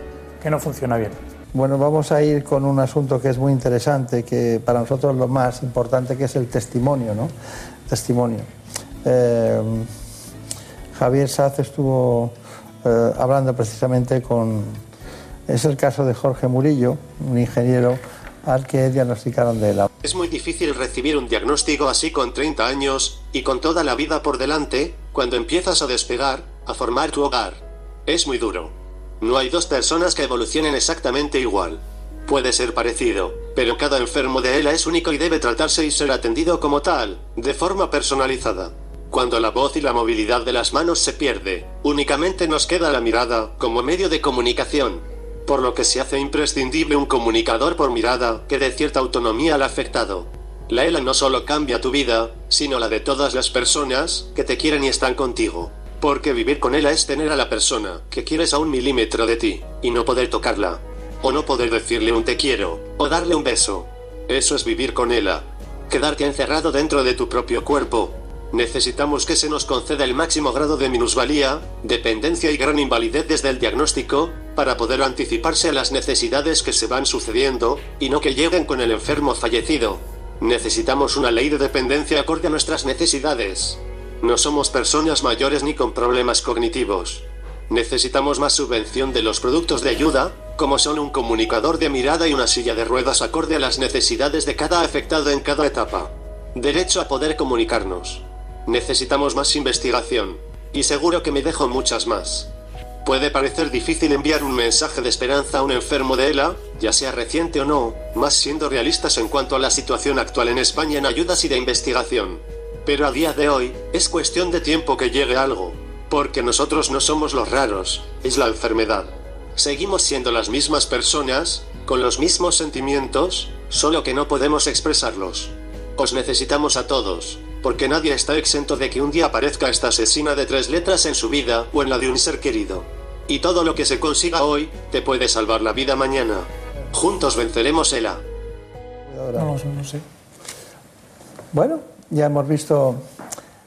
que no funciona bien. Bueno, vamos a ir con un asunto que es muy interesante, que para nosotros lo más importante, que es el testimonio, ¿no? Testimonio. Eh, Javier Saz estuvo eh, hablando precisamente con... Es el caso de Jorge Murillo, un ingeniero al que diagnosticaron de ELA. Es muy difícil recibir un diagnóstico así con 30 años, y con toda la vida por delante, cuando empiezas a despegar, a formar tu hogar. Es muy duro. No hay dos personas que evolucionen exactamente igual. Puede ser parecido, pero cada enfermo de ELA es único y debe tratarse y ser atendido como tal, de forma personalizada. Cuando la voz y la movilidad de las manos se pierde, únicamente nos queda la mirada como medio de comunicación, por lo que se hace imprescindible un comunicador por mirada que dé cierta autonomía al afectado. La ELA no solo cambia tu vida, sino la de todas las personas que te quieren y están contigo. Porque vivir con ELA es tener a la persona que quieres a un milímetro de ti, y no poder tocarla. O no poder decirle un te quiero, o darle un beso. Eso es vivir con ELA. Quedarte encerrado dentro de tu propio cuerpo. Necesitamos que se nos conceda el máximo grado de minusvalía, dependencia y gran invalidez desde el diagnóstico, para poder anticiparse a las necesidades que se van sucediendo, y no que lleguen con el enfermo fallecido. Necesitamos una ley de dependencia acorde a nuestras necesidades. No somos personas mayores ni con problemas cognitivos. Necesitamos más subvención de los productos de ayuda, como son un comunicador de mirada y una silla de ruedas acorde a las necesidades de cada afectado en cada etapa. Derecho a poder comunicarnos. Necesitamos más investigación. Y seguro que me dejo muchas más. Puede parecer difícil enviar un mensaje de esperanza a un enfermo de ELA, ya sea reciente o no, más siendo realistas en cuanto a la situación actual en España en ayudas y de investigación. Pero a día de hoy, es cuestión de tiempo que llegue algo. Porque nosotros no somos los raros, es la enfermedad. Seguimos siendo las mismas personas, con los mismos sentimientos, solo que no podemos expresarlos. Os necesitamos a todos, porque nadie está exento de que un día aparezca esta asesina de tres letras en su vida o en la de un ser querido. Y todo lo que se consiga hoy, te puede salvar la vida mañana. Juntos venceremos ELA. No. Bueno, ya hemos visto,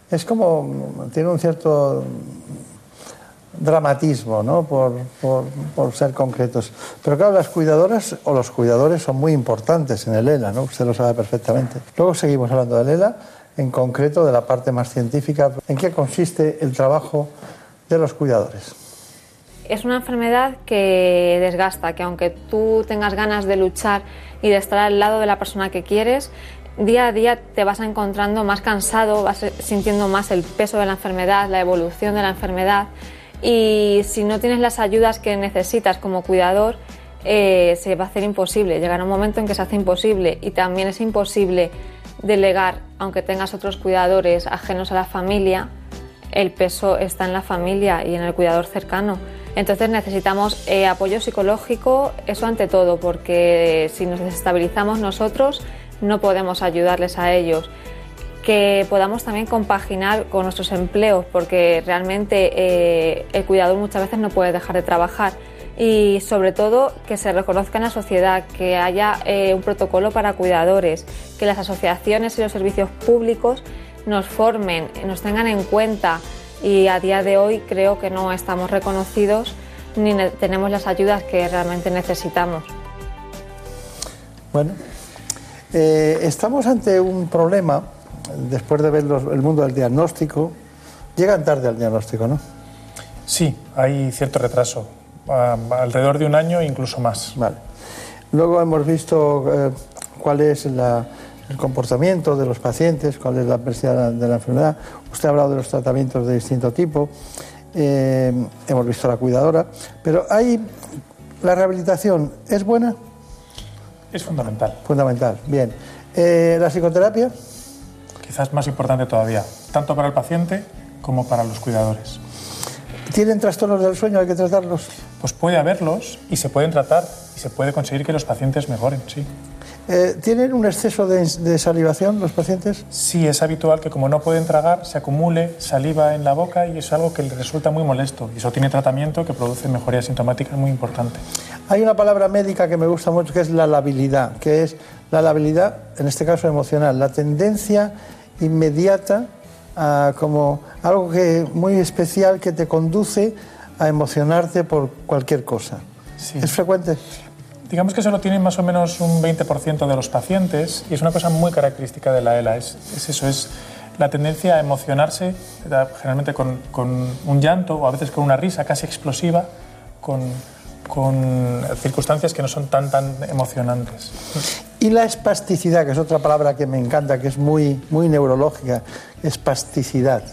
es como, tiene un cierto dramatismo, ¿no? Por, ser concretos. Pero claro, las cuidadoras o los cuidadores son muy importantes en el ELA, ¿no? Usted lo sabe perfectamente. Luego seguimos hablando del ELA, en concreto de la parte más científica. ¿En qué consiste el trabajo de los cuidadores? Es una enfermedad que desgasta, que aunque tú tengas ganas de luchar y de estar al lado de la persona que quieres, día a día te vas encontrando más cansado, vas sintiendo más el peso de la enfermedad, la evolución de la enfermedad y si no tienes las ayudas que necesitas como cuidador, eh, se va a hacer imposible. Llegará un momento en que se hace imposible y también es imposible delegar, aunque tengas otros cuidadores ajenos a la familia, el peso está en la familia y en el cuidador cercano. Entonces necesitamos eh, apoyo psicológico, eso ante todo, porque si nos desestabilizamos nosotros no podemos ayudarles a ellos. Que podamos también compaginar con nuestros empleos, porque realmente eh, el cuidador muchas veces no puede dejar de trabajar. Y sobre todo que se reconozca en la sociedad, que haya eh, un protocolo para cuidadores, que las asociaciones y los servicios públicos nos formen, nos tengan en cuenta y a día de hoy creo que no estamos reconocidos ni ne- tenemos las ayudas que realmente necesitamos. Bueno, eh, estamos ante un problema, después de ver los- el mundo del diagnóstico, llegan tarde al diagnóstico, ¿no? Sí, hay cierto retraso, alrededor de un año incluso más. Vale. Luego hemos visto eh, cuál es la- el comportamiento de los pacientes, cuál es la adversidad de la enfermedad. Usted ha hablado de los tratamientos de distinto tipo. Eh, hemos visto la cuidadora. Pero hay. ¿La rehabilitación es buena? Es fundamental. Fundamental, bien. Eh, ¿La psicoterapia? Quizás más importante todavía, tanto para el paciente como para los cuidadores. ¿Tienen trastornos del sueño? ¿Hay que tratarlos? Pues puede haberlos y se pueden tratar y se puede conseguir que los pacientes mejoren, sí. Eh, ¿Tienen un exceso de, de salivación los pacientes? Sí, es habitual que como no pueden tragar, se acumule saliva en la boca y es algo que les resulta muy molesto. Y eso tiene tratamiento que produce mejoría sintomática muy importante. Hay una palabra médica que me gusta mucho que es la labilidad, que es la labilidad, en este caso emocional, la tendencia inmediata a como algo que muy especial que te conduce a emocionarte por cualquier cosa. ¿Es frecuente? Digamos que solo tienen más o menos un 20% de los pacientes y es una cosa muy característica de la ELA. Es, es eso, es la tendencia a emocionarse, da- generalmente con, con un llanto o a veces con una risa casi explosiva, con, con circunstancias que no son tan, tan emocionantes. Y la espasticidad, que es otra palabra que me encanta, que es muy, muy neurológica, espasticidad.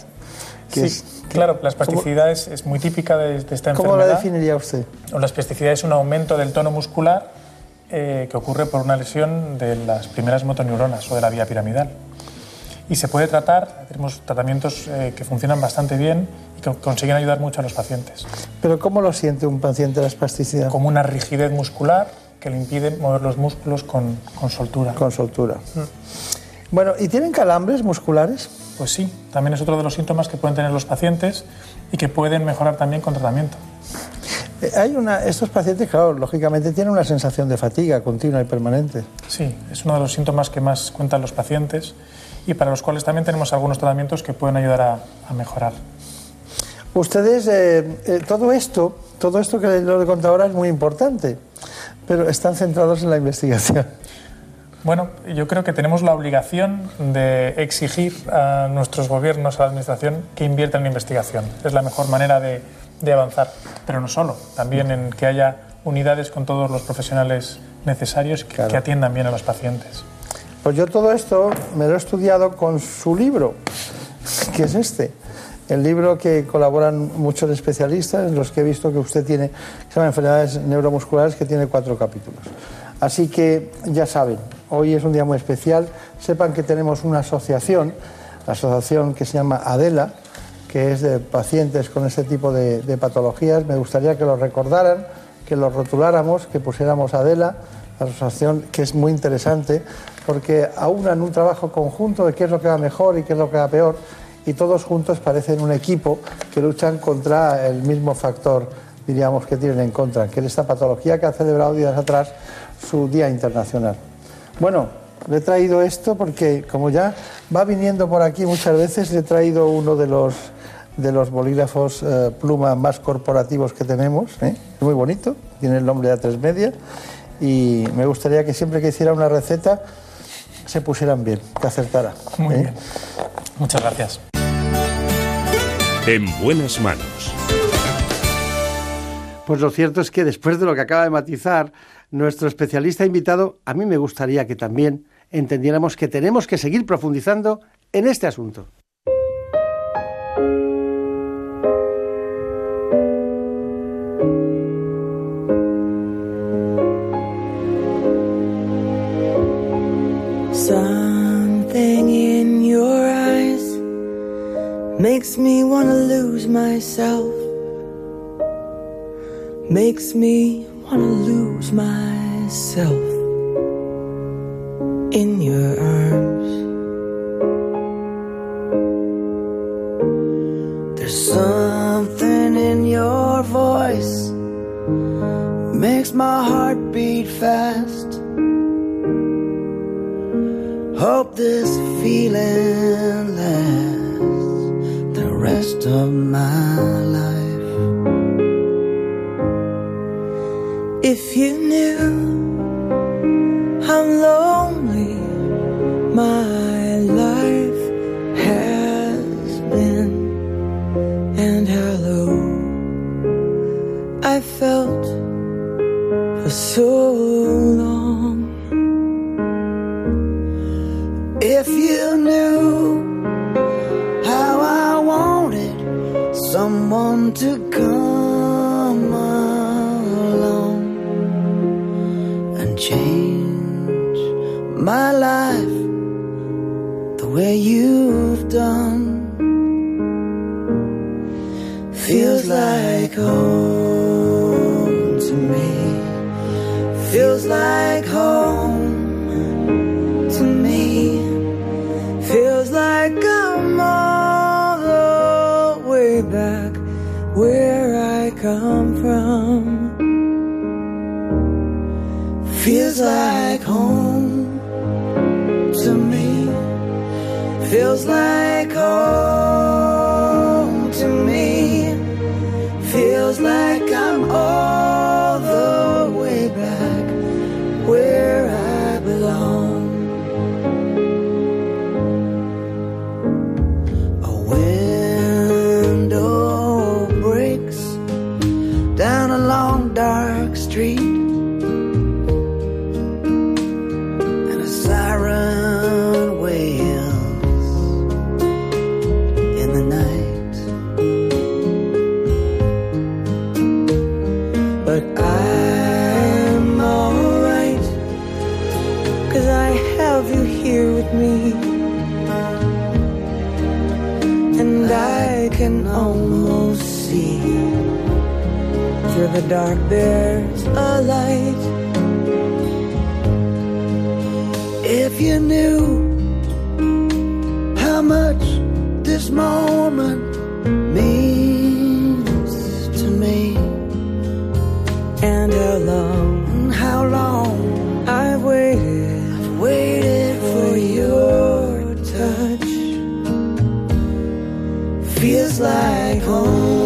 que Sí, es- claro, la espasticidad es, es muy típica de, de esta ¿Cómo la enfermedad. definiría usted? La espasticidad es un aumento del tono muscular eh, que ocurre por una lesión de las primeras motoneuronas o de la vía piramidal. Y se puede tratar, tenemos tratamientos eh, que funcionan bastante bien y que consiguen ayudar mucho a los pacientes. Pero ¿cómo lo siente un paciente la espasticidad? Como una rigidez muscular que le impide mover los músculos con, con soltura. Con soltura. Bueno, ¿y tienen calambres musculares? Pues sí, también es otro de los síntomas que pueden tener los pacientes y que pueden mejorar también con tratamiento. Eh, Hay una, estos pacientes, claro, lógicamente tienen una sensación de fatiga continua y permanente. Sí, es uno de los síntomas que más cuentan los pacientes y para los cuales también tenemos algunos tratamientos que pueden ayudar a, a mejorar. Ustedes, eh, eh, todo esto, todo esto que lo he contado ahora es muy importante, pero están centrados en la investigación. Bueno, yo creo que tenemos la obligación de exigir a nuestros gobiernos, a la Administración, que inviertan en investigación. Es la mejor manera de, de avanzar, pero no solo, también en que haya unidades con todos los profesionales necesarios que, que atiendan bien a los pacientes. Pues yo todo esto me lo he estudiado con su libro, que es este. El libro que colaboran muchos especialistas, los que he visto que usted tiene, que se Enfermedades Neuromusculares, que tiene cuatro capítulos. Así que ya saben, hoy es un día muy especial. Sepan que tenemos una asociación, la asociación que se llama ADELA, que es de pacientes con este tipo de, de patologías. Me gustaría que lo recordaran, que lo rotuláramos, que pusiéramos ADELA, la asociación que es muy interesante, porque aunan un trabajo conjunto de qué es lo que va mejor y qué es lo que va peor, y todos juntos parecen un equipo que luchan contra el mismo factor, diríamos, que tienen en contra, que es esta patología que ha celebrado días atrás su Día Internacional. Bueno, le he traído esto porque como ya va viniendo por aquí muchas veces, le he traído uno de los, de los bolígrafos eh, pluma más corporativos que tenemos. ¿eh? Es muy bonito, tiene el nombre de A3 Media y me gustaría que siempre que hiciera una receta se pusieran bien, que acertara. Muy ¿eh? bien. Muchas gracias. En buenas manos. Pues lo cierto es que después de lo que acaba de matizar nuestro especialista invitado, a mí me gustaría que también entendiéramos que tenemos que seguir profundizando en este asunto. Lose myself. Makes me wanna lose myself in your arms. There's something in your voice makes my heart beat fast. Hope this feeling lasts the rest of felt land. Dark there's a light. If you knew how much this moment means to me. And how long, how long I've waited, I've waited for your touch. Feels like home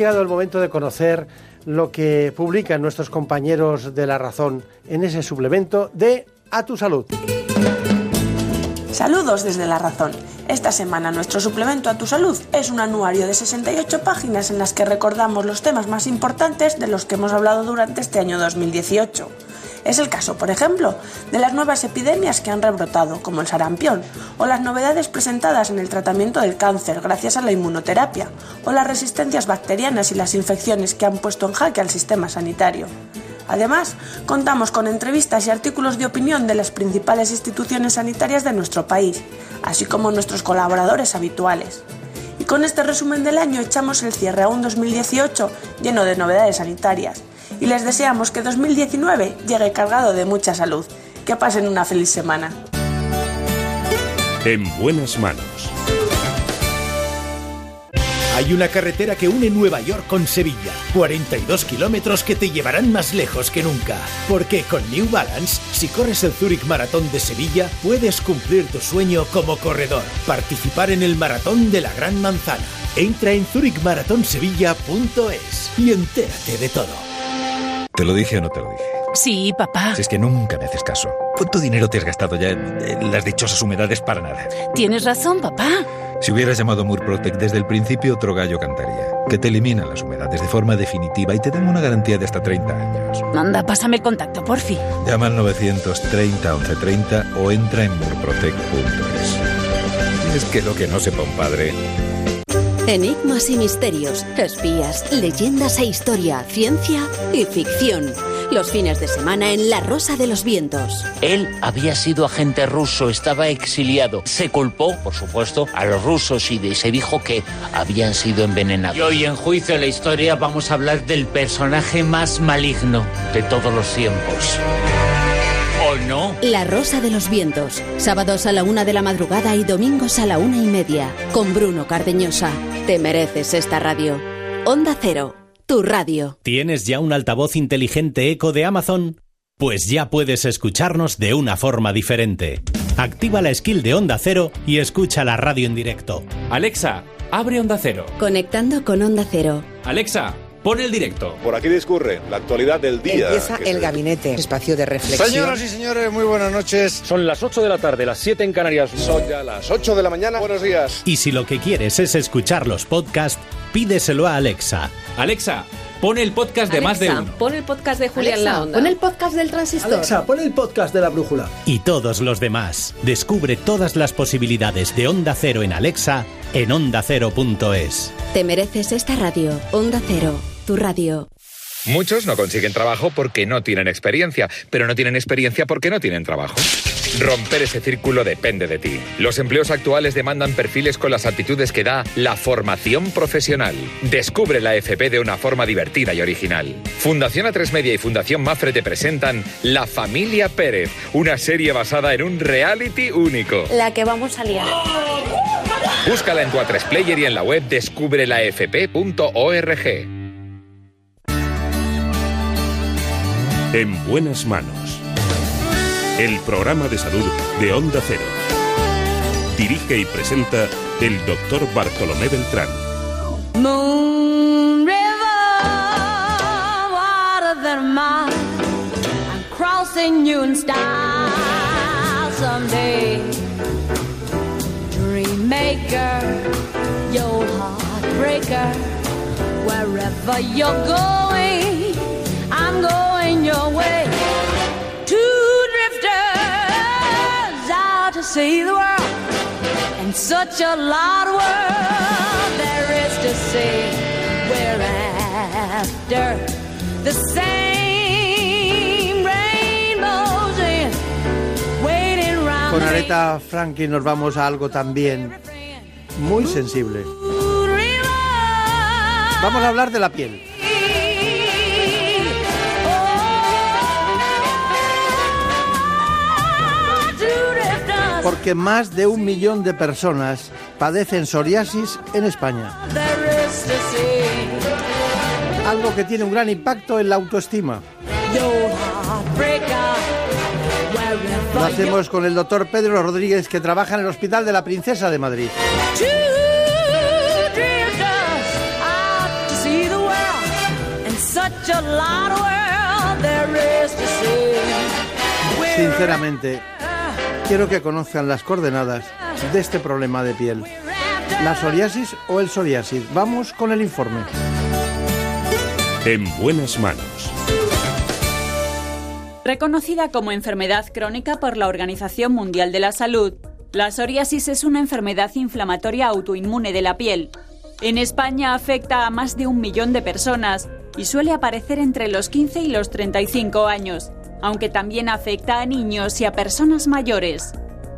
llegado el momento de conocer lo que publican nuestros compañeros de La Razón en ese suplemento de A tu Salud. Saludos desde La Razón. Esta semana nuestro suplemento a tu salud es un anuario de 68 páginas en las que recordamos los temas más importantes de los que hemos hablado durante este año 2018. Es el caso, por ejemplo, de las nuevas epidemias que han rebrotado, como el sarampión, o las novedades presentadas en el tratamiento del cáncer gracias a la inmunoterapia, o las resistencias bacterianas y las infecciones que han puesto en jaque al sistema sanitario. Además, contamos con entrevistas y artículos de opinión de las principales instituciones sanitarias de nuestro país, así como nuestros colaboradores habituales. Y con este resumen del año echamos el cierre a un 2018 lleno de novedades sanitarias. Y les deseamos que 2019 llegue cargado de mucha salud. Que pasen una feliz semana. En buenas manos. Hay una carretera que une Nueva York con Sevilla. 42 kilómetros que te llevarán más lejos que nunca. Porque con New Balance, si corres el Zurich Maratón de Sevilla, puedes cumplir tu sueño como corredor. Participar en el Maratón de la Gran Manzana. Entra en zurichmaratonsevilla.es y entérate de todo. ¿Te lo dije o no te lo dije? Sí, papá. Si es que nunca me haces caso. ¿Cuánto dinero te has gastado ya en, en las dichosas humedades para nada? Tienes razón, papá. Si hubieras llamado Murprotec desde el principio, otro gallo cantaría. Que te eliminan las humedades de forma definitiva y te dan una garantía de hasta 30 años. Anda, pásame el contacto, porfi. Llama al 930 1130 o entra en murprotec.es. Es que lo que no sepa un padre... Enigmas y misterios, espías, leyendas e historia, ciencia y ficción. Los fines de semana en La Rosa de los Vientos. Él había sido agente ruso, estaba exiliado. Se culpó, por supuesto, a los rusos y se dijo que habían sido envenenados. Y hoy en Juicio de la Historia vamos a hablar del personaje más maligno de todos los tiempos. ¿O no? La Rosa de los Vientos. Sábados a la una de la madrugada y domingos a la una y media. Con Bruno Cardeñosa. Te mereces esta radio. Onda Cero. Tu radio. ¿Tienes ya un altavoz inteligente eco de Amazon? Pues ya puedes escucharnos de una forma diferente. Activa la skill de Onda Cero y escucha la radio en directo. Alexa, abre Onda Cero. Conectando con Onda Cero. Alexa, pon el directo. Por aquí discurre la actualidad del día. Empieza el se- gabinete, espacio de reflexión. Señoras y señores, muy buenas noches. Son las 8 de la tarde, las 7 en Canarias. Son ya las 8 de la mañana. Buenos días. Y si lo que quieres es escuchar los podcasts, pídeselo a Alexa. Alexa, pon el podcast de más de uno. Pon el podcast de Julián Alexa, La Onda. Pon el podcast del transistor. Alexa, pon el podcast de la brújula. Y todos los demás. Descubre todas las posibilidades de Onda Cero en Alexa en ondacero.es. Te mereces esta radio. Onda Cero. Tu radio. Muchos no consiguen trabajo porque no tienen experiencia, pero no tienen experiencia porque no tienen trabajo. Romper ese círculo depende de ti. Los empleos actuales demandan perfiles con las aptitudes que da la formación profesional. Descubre la FP de una forma divertida y original. Fundación A3 Media y Fundación Mafre te presentan La Familia Pérez, una serie basada en un reality único. La que vamos a liar. Búscala en tu A3 Player y en la web descubrelafp.org. En buenas manos. El programa de salud de Onda Cero. Dirige y presenta el doctor Bartolomé Beltrán. Moon River, water than mine. I'm crossing you in style someday. Dreammaker, your heartbreaker. Wherever you're going, I'm going your way. Two drifters out to see the world. And such a lot of world there is to see. We're after the same rainbows in waiting round Con Aretha Franklin nos vamos a algo también muy sensible. Vamos a hablar de la piel. Porque más de un millón de personas padecen psoriasis en España. Algo que tiene un gran impacto en la autoestima. Lo hacemos con el doctor Pedro Rodríguez, que trabaja en el Hospital de la Princesa de Madrid. Sinceramente, quiero que conozcan las coordenadas de este problema de piel. ¿La psoriasis o el psoriasis? Vamos con el informe. En buenas manos. Reconocida como enfermedad crónica por la Organización Mundial de la Salud, la psoriasis es una enfermedad inflamatoria autoinmune de la piel. En España afecta a más de un millón de personas y suele aparecer entre los 15 y los 35 años, aunque también afecta a niños y a personas mayores.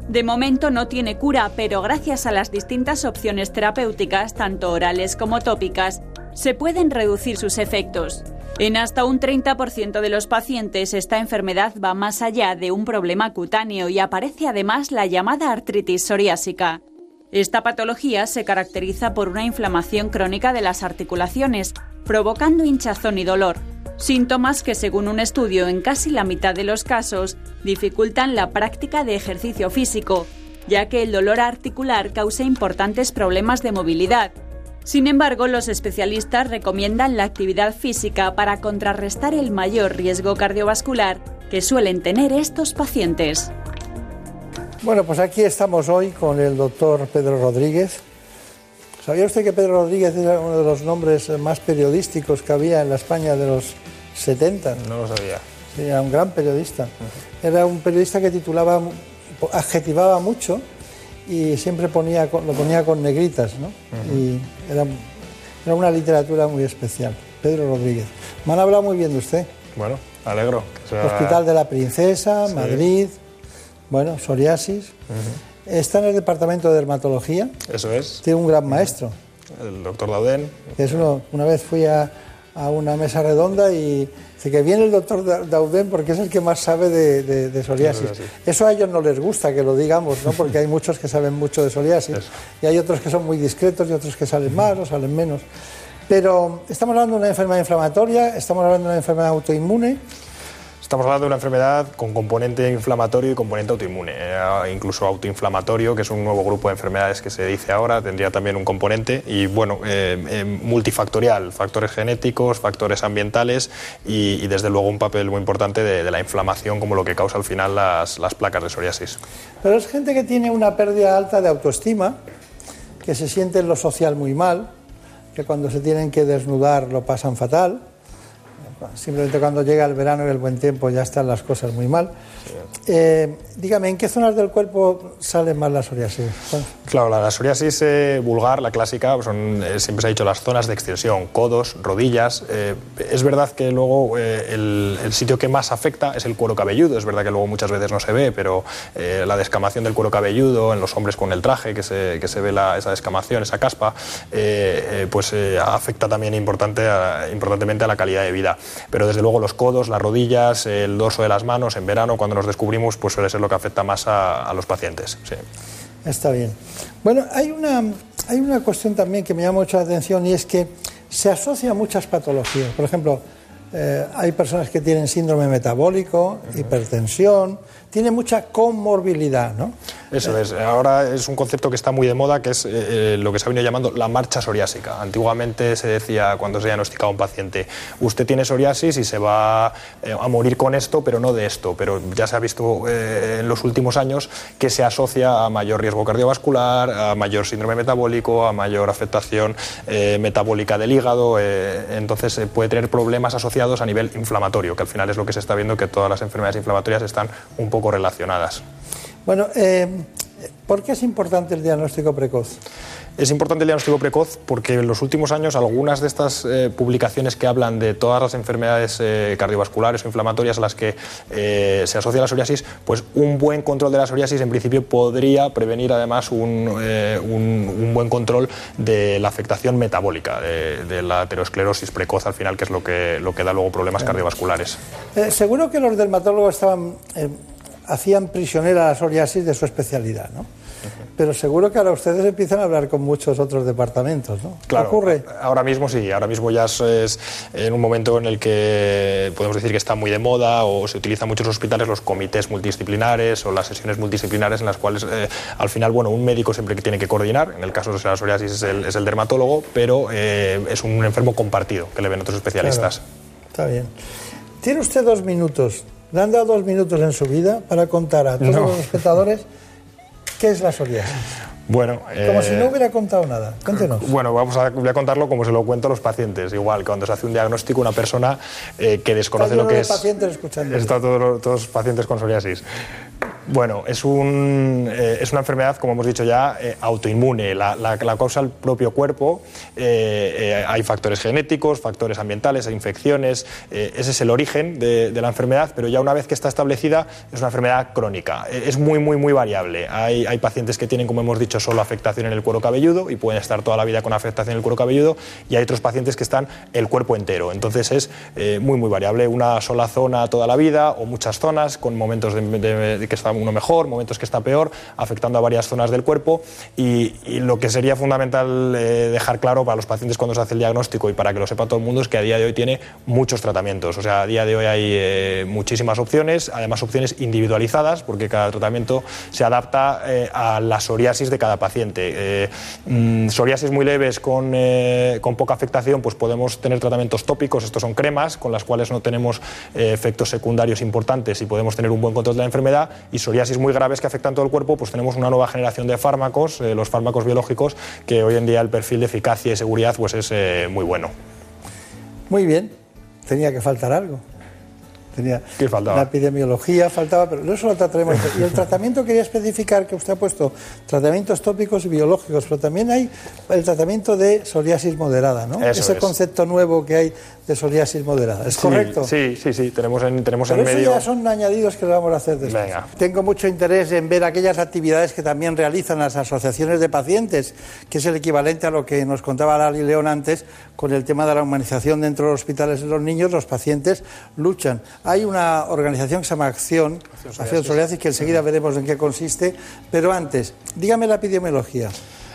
De momento no tiene cura, pero gracias a las distintas opciones terapéuticas, tanto orales como tópicas, se pueden reducir sus efectos. En hasta un 30% de los pacientes esta enfermedad va más allá de un problema cutáneo y aparece además la llamada artritis psoriásica. Esta patología se caracteriza por una inflamación crónica de las articulaciones, provocando hinchazón y dolor, síntomas que según un estudio en casi la mitad de los casos dificultan la práctica de ejercicio físico, ya que el dolor articular causa importantes problemas de movilidad. Sin embargo, los especialistas recomiendan la actividad física para contrarrestar el mayor riesgo cardiovascular que suelen tener estos pacientes. Bueno, pues aquí estamos hoy con el doctor Pedro Rodríguez. ¿Sabía usted que Pedro Rodríguez era uno de los nombres más periodísticos que había en la España de los 70? No lo sabía. Sí, era un gran periodista. Era un periodista que titulaba, adjetivaba mucho y siempre ponía, lo ponía con negritas, ¿no? Y era, era una literatura muy especial. Pedro Rodríguez. Me han hablado muy bien de usted. Bueno, alegro. sea- Hospital de la Princesa, Sí. Madrid, bueno, psoriasis. Está en el departamento de dermatología. Eso es. Tiene un gran maestro. El doctor Lauden. Es uno, una vez fui a, a una mesa redonda y dice que viene el doctor Da- Dauden porque es el que más sabe de, de- de psoriasis. Sí, sí. Eso a ellos no les gusta que lo digamos, ¿no? porque hay muchos que saben mucho de psoriasis y hay otros que son muy discretos y otros que salen más o salen menos. Pero estamos hablando de una enfermedad inflamatoria, estamos hablando de una enfermedad autoinmune. Estamos hablando de una enfermedad con componente inflamatorio y componente autoinmune, eh, incluso autoinflamatorio, que es un nuevo grupo de enfermedades que se dice ahora, tendría también un componente y bueno, eh, eh, multifactorial, factores genéticos, factores ambientales y, desde luego un papel muy importante de, de la inflamación como lo que causa al final las, las placas de psoriasis. Pero es gente que tiene una pérdida alta de autoestima, que se siente en lo social muy mal, que cuando se tienen que desnudar lo pasan fatal. Simplemente cuando llega el verano y el buen tiempo ya están las cosas muy mal. Eh, dígame, ¿en qué zonas del cuerpo sale más la psoriasis? Claro, la, la psoriasis eh, vulgar, la clásica, eh, siempre se ha dicho las zonas de extensión, codos, rodillas. Es verdad que luego el, sitio que más afecta es el cuero cabelludo. Es verdad que luego muchas veces no se ve, pero la descamación del cuero cabelludo en los hombres con el traje, que se, que se ve la, esa descamación, esa caspa, pues afecta también importante importantemente a la calidad de vida. Pero desde luego los codos, las rodillas, el dorso de las manos, en verano cuando nos descubrimos, pues suele ser lo que afecta más a, a los pacientes. Sí. Está bien. Bueno, hay una, hay una cuestión también que me llama mucho la atención y es que se asocia a muchas patologías. Por ejemplo, eh, hay personas que tienen síndrome metabólico, hipertensión, tiene mucha comorbilidad, ¿no? Eso es. Ahora es un concepto que está muy de moda, que es eh, lo que se ha venido llamando la marcha psoriásica. Antiguamente se decía, cuando se diagnosticaba un paciente, usted tiene psoriasis y se va eh, a morir con esto, pero no de esto. Pero ya se ha visto eh, en los últimos años que se asocia a mayor riesgo cardiovascular, a mayor síndrome metabólico, a mayor afectación metabólica del hígado. entonces puede tener problemas asociados a nivel inflamatorio, que al final es lo que se está viendo, que todas las enfermedades inflamatorias están un poco relacionadas. Bueno, eh, ¿por qué es importante el diagnóstico precoz? Es importante el diagnóstico precoz porque en los últimos años algunas de estas eh, publicaciones que hablan de todas las enfermedades eh, cardiovasculares o inflamatorias a las que eh, se asocia la psoriasis, pues un buen control de la psoriasis en principio podría prevenir además un, un, un buen control de la afectación metabólica, de, de, la aterosclerosis precoz al final, que es lo que, lo que da luego problemas cardiovasculares. seguro que los dermatólogos estaban hacían prisionera la psoriasis de su especialidad, ¿no? Pero seguro que ahora ustedes empiezan a hablar con muchos otros departamentos, ¿no? Claro, ocurre? Ahora mismo sí, ahora mismo ya es en un momento en el que podemos decir que está muy de moda o se utilizan muchos hospitales los comités multidisciplinares o las sesiones multidisciplinares en las cuales eh, al final, bueno, un médico siempre que tiene que coordinar, en el caso de la psoriasis es el, es el dermatólogo, pero eh, es un enfermo compartido que le ven otros especialistas. Claro. Está bien. Tiene usted dos minutos ¿Le han dado dos minutos en su vida para contar a todos no. los espectadores qué es la psoriasis? Bueno, como eh, si no hubiera contado nada. Cuéntenos. Bueno, vamos a, voy a contarlo como se lo cuento a los pacientes. Igual, cuando se hace un diagnóstico, una persona eh, que desconoce lo que de es. pacientes escuchando. Está todos los pacientes con psoriasis. Bueno, es, un, eh, es, una enfermedad, como hemos dicho ya, eh, autoinmune. La, la, la, causa el propio cuerpo. Eh, hay factores genéticos, factores ambientales, hay infecciones. ese es el origen de, de, la enfermedad, pero ya una vez que está establecida, es una enfermedad crónica. es muy, muy, muy variable. Hay, hay, pacientes que tienen, como hemos dicho, solo afectación en el cuero cabelludo y pueden estar toda la vida con afectación en el cuero cabelludo, y hay otros pacientes que están el cuerpo entero. Entonces es muy, muy variable. Una sola zona toda la vida o muchas zonas con momentos de, que uno mejor, momentos que está peor, afectando a varias zonas del cuerpo. Y, lo que sería fundamental eh, dejar claro para los pacientes cuando se hace el diagnóstico y para que lo sepa todo el mundo es que a día de hoy tiene muchos tratamientos, o sea, a día de hoy hay eh, muchísimas opciones, además opciones individualizadas porque cada tratamiento se adapta eh, a la psoriasis de cada paciente. Mmm, psoriasis muy leves con, con, poca afectación, pues podemos tener tratamientos tópicos, estos son cremas con las cuales no tenemos efectos secundarios importantes y podemos tener un buen control de la enfermedad psoriasis muy graves que afectan todo el cuerpo, pues tenemos una nueva generación de fármacos, eh, los fármacos biológicos, que hoy en día el perfil de eficacia y seguridad pues es eh, muy bueno. Muy bien, tenía que faltar algo. Tenía ¿Qué faltaba? La epidemiología faltaba, pero eso lo trataremos. y el tratamiento quería especificar que usted ha puesto tratamientos tópicos y biológicos, pero también hay el tratamiento de psoriasis moderada, ¿no? Eso Ese es. concepto nuevo que hay de psoriasis moderada. ¿Es sí, correcto? Sí, sí, sí. Tenemos en, tenemos pero en eso medio. ya son añadidos que le vamos a hacer después. Venga. Tengo mucho interés en ver aquellas actividades que también realizan las asociaciones de pacientes, que es el equivalente a lo que nos contaba Lali León antes con el tema de la humanización dentro de los hospitales de los niños. Los pacientes luchan. Hay una organización que se llama Acción, Acción Psoriasis, que enseguida veremos en qué consiste. Pero antes, dígame la epidemiología.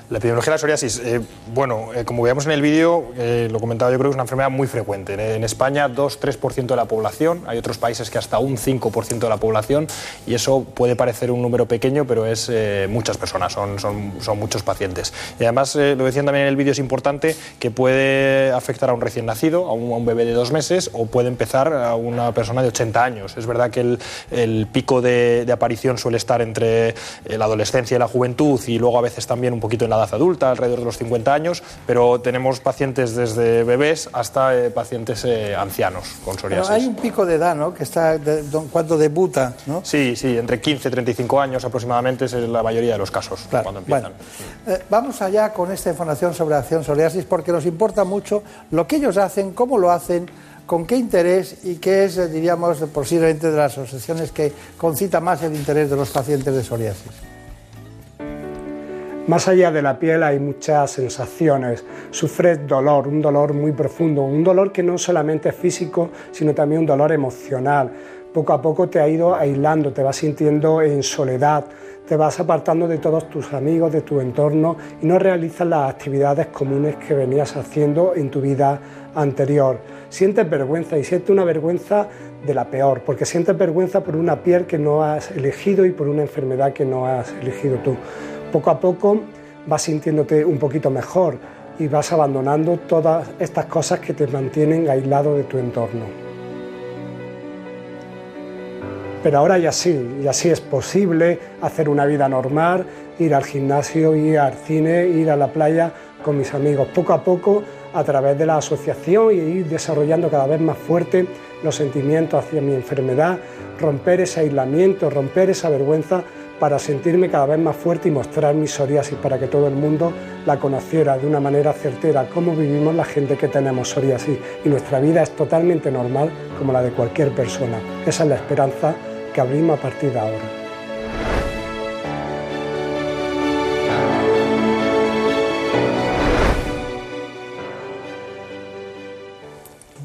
La epidemiología de la psoriasis, eh, bueno, eh, como veíamos en el vídeo, eh, lo comentaba yo creo que es una enfermedad muy frecuente. En, en España 2-3% de la población, hay otros países que hasta un 5% de la población y eso puede parecer un número pequeño, pero es eh, muchas personas, son, son, son, muchos pacientes. Y además, eh, lo decían también en el vídeo, es importante que puede afectar a un recién nacido, a un, a un, bebé de dos meses o puede empezar a una persona de 80 años. Es verdad que el, el pico de, de, aparición suele estar entre la adolescencia y la juventud y luego a veces también un poquito en la edad adulta, alrededor de los 50 años, pero tenemos pacientes desde bebés hasta eh, pacientes eh, ancianos con psoriasis. Pero hay un pico de edad, ¿no? Que está de, cuando debuta, ¿no? Sí, sí, entre 15 y 35 años aproximadamente es la mayoría de los casos claro. cuando empiezan. Bueno, eh, vamos allá con esta información sobre acción psoriasis porque nos importa mucho lo que ellos hacen, cómo lo hacen, con qué interés y qué es, diríamos, posiblemente de las asociaciones que concita más el interés de los pacientes de psoriasis. Más allá de la piel hay muchas sensaciones. Sufres dolor, un dolor muy profundo, un dolor que no solamente es físico, sino también un dolor emocional. poco a poco te ha ido aislando, te vas sintiendo en soledad, te vas apartando de todos tus amigos, de tu entorno y no realizas las actividades comunes que venías haciendo en tu vida anterior. Sientes vergüenza y sientes una vergüenza de la peor, porque sientes vergüenza por una piel que no has elegido y por una enfermedad que no has elegido tú. Poco a poco vas sintiéndote un poquito mejor y vas abandonando todas estas cosas que te mantienen aislado de tu entorno. Pero ahora ya sí, ya sí es posible hacer una vida normal, ir al gimnasio, ir al cine, ir a la playa con mis amigos. Poco a poco, a través de la asociación y ir desarrollando cada vez más fuerte los sentimientos hacia mi enfermedad, romper ese aislamiento, romper esa vergüenza para sentirme cada vez más fuerte y mostrar mi psoriasis para que todo el mundo la conociera de una manera certera, cómo vivimos la gente que tenemos psoriasis y nuestra vida es totalmente normal como la de cualquier persona. Esa es la esperanza que abrimos a partir de ahora.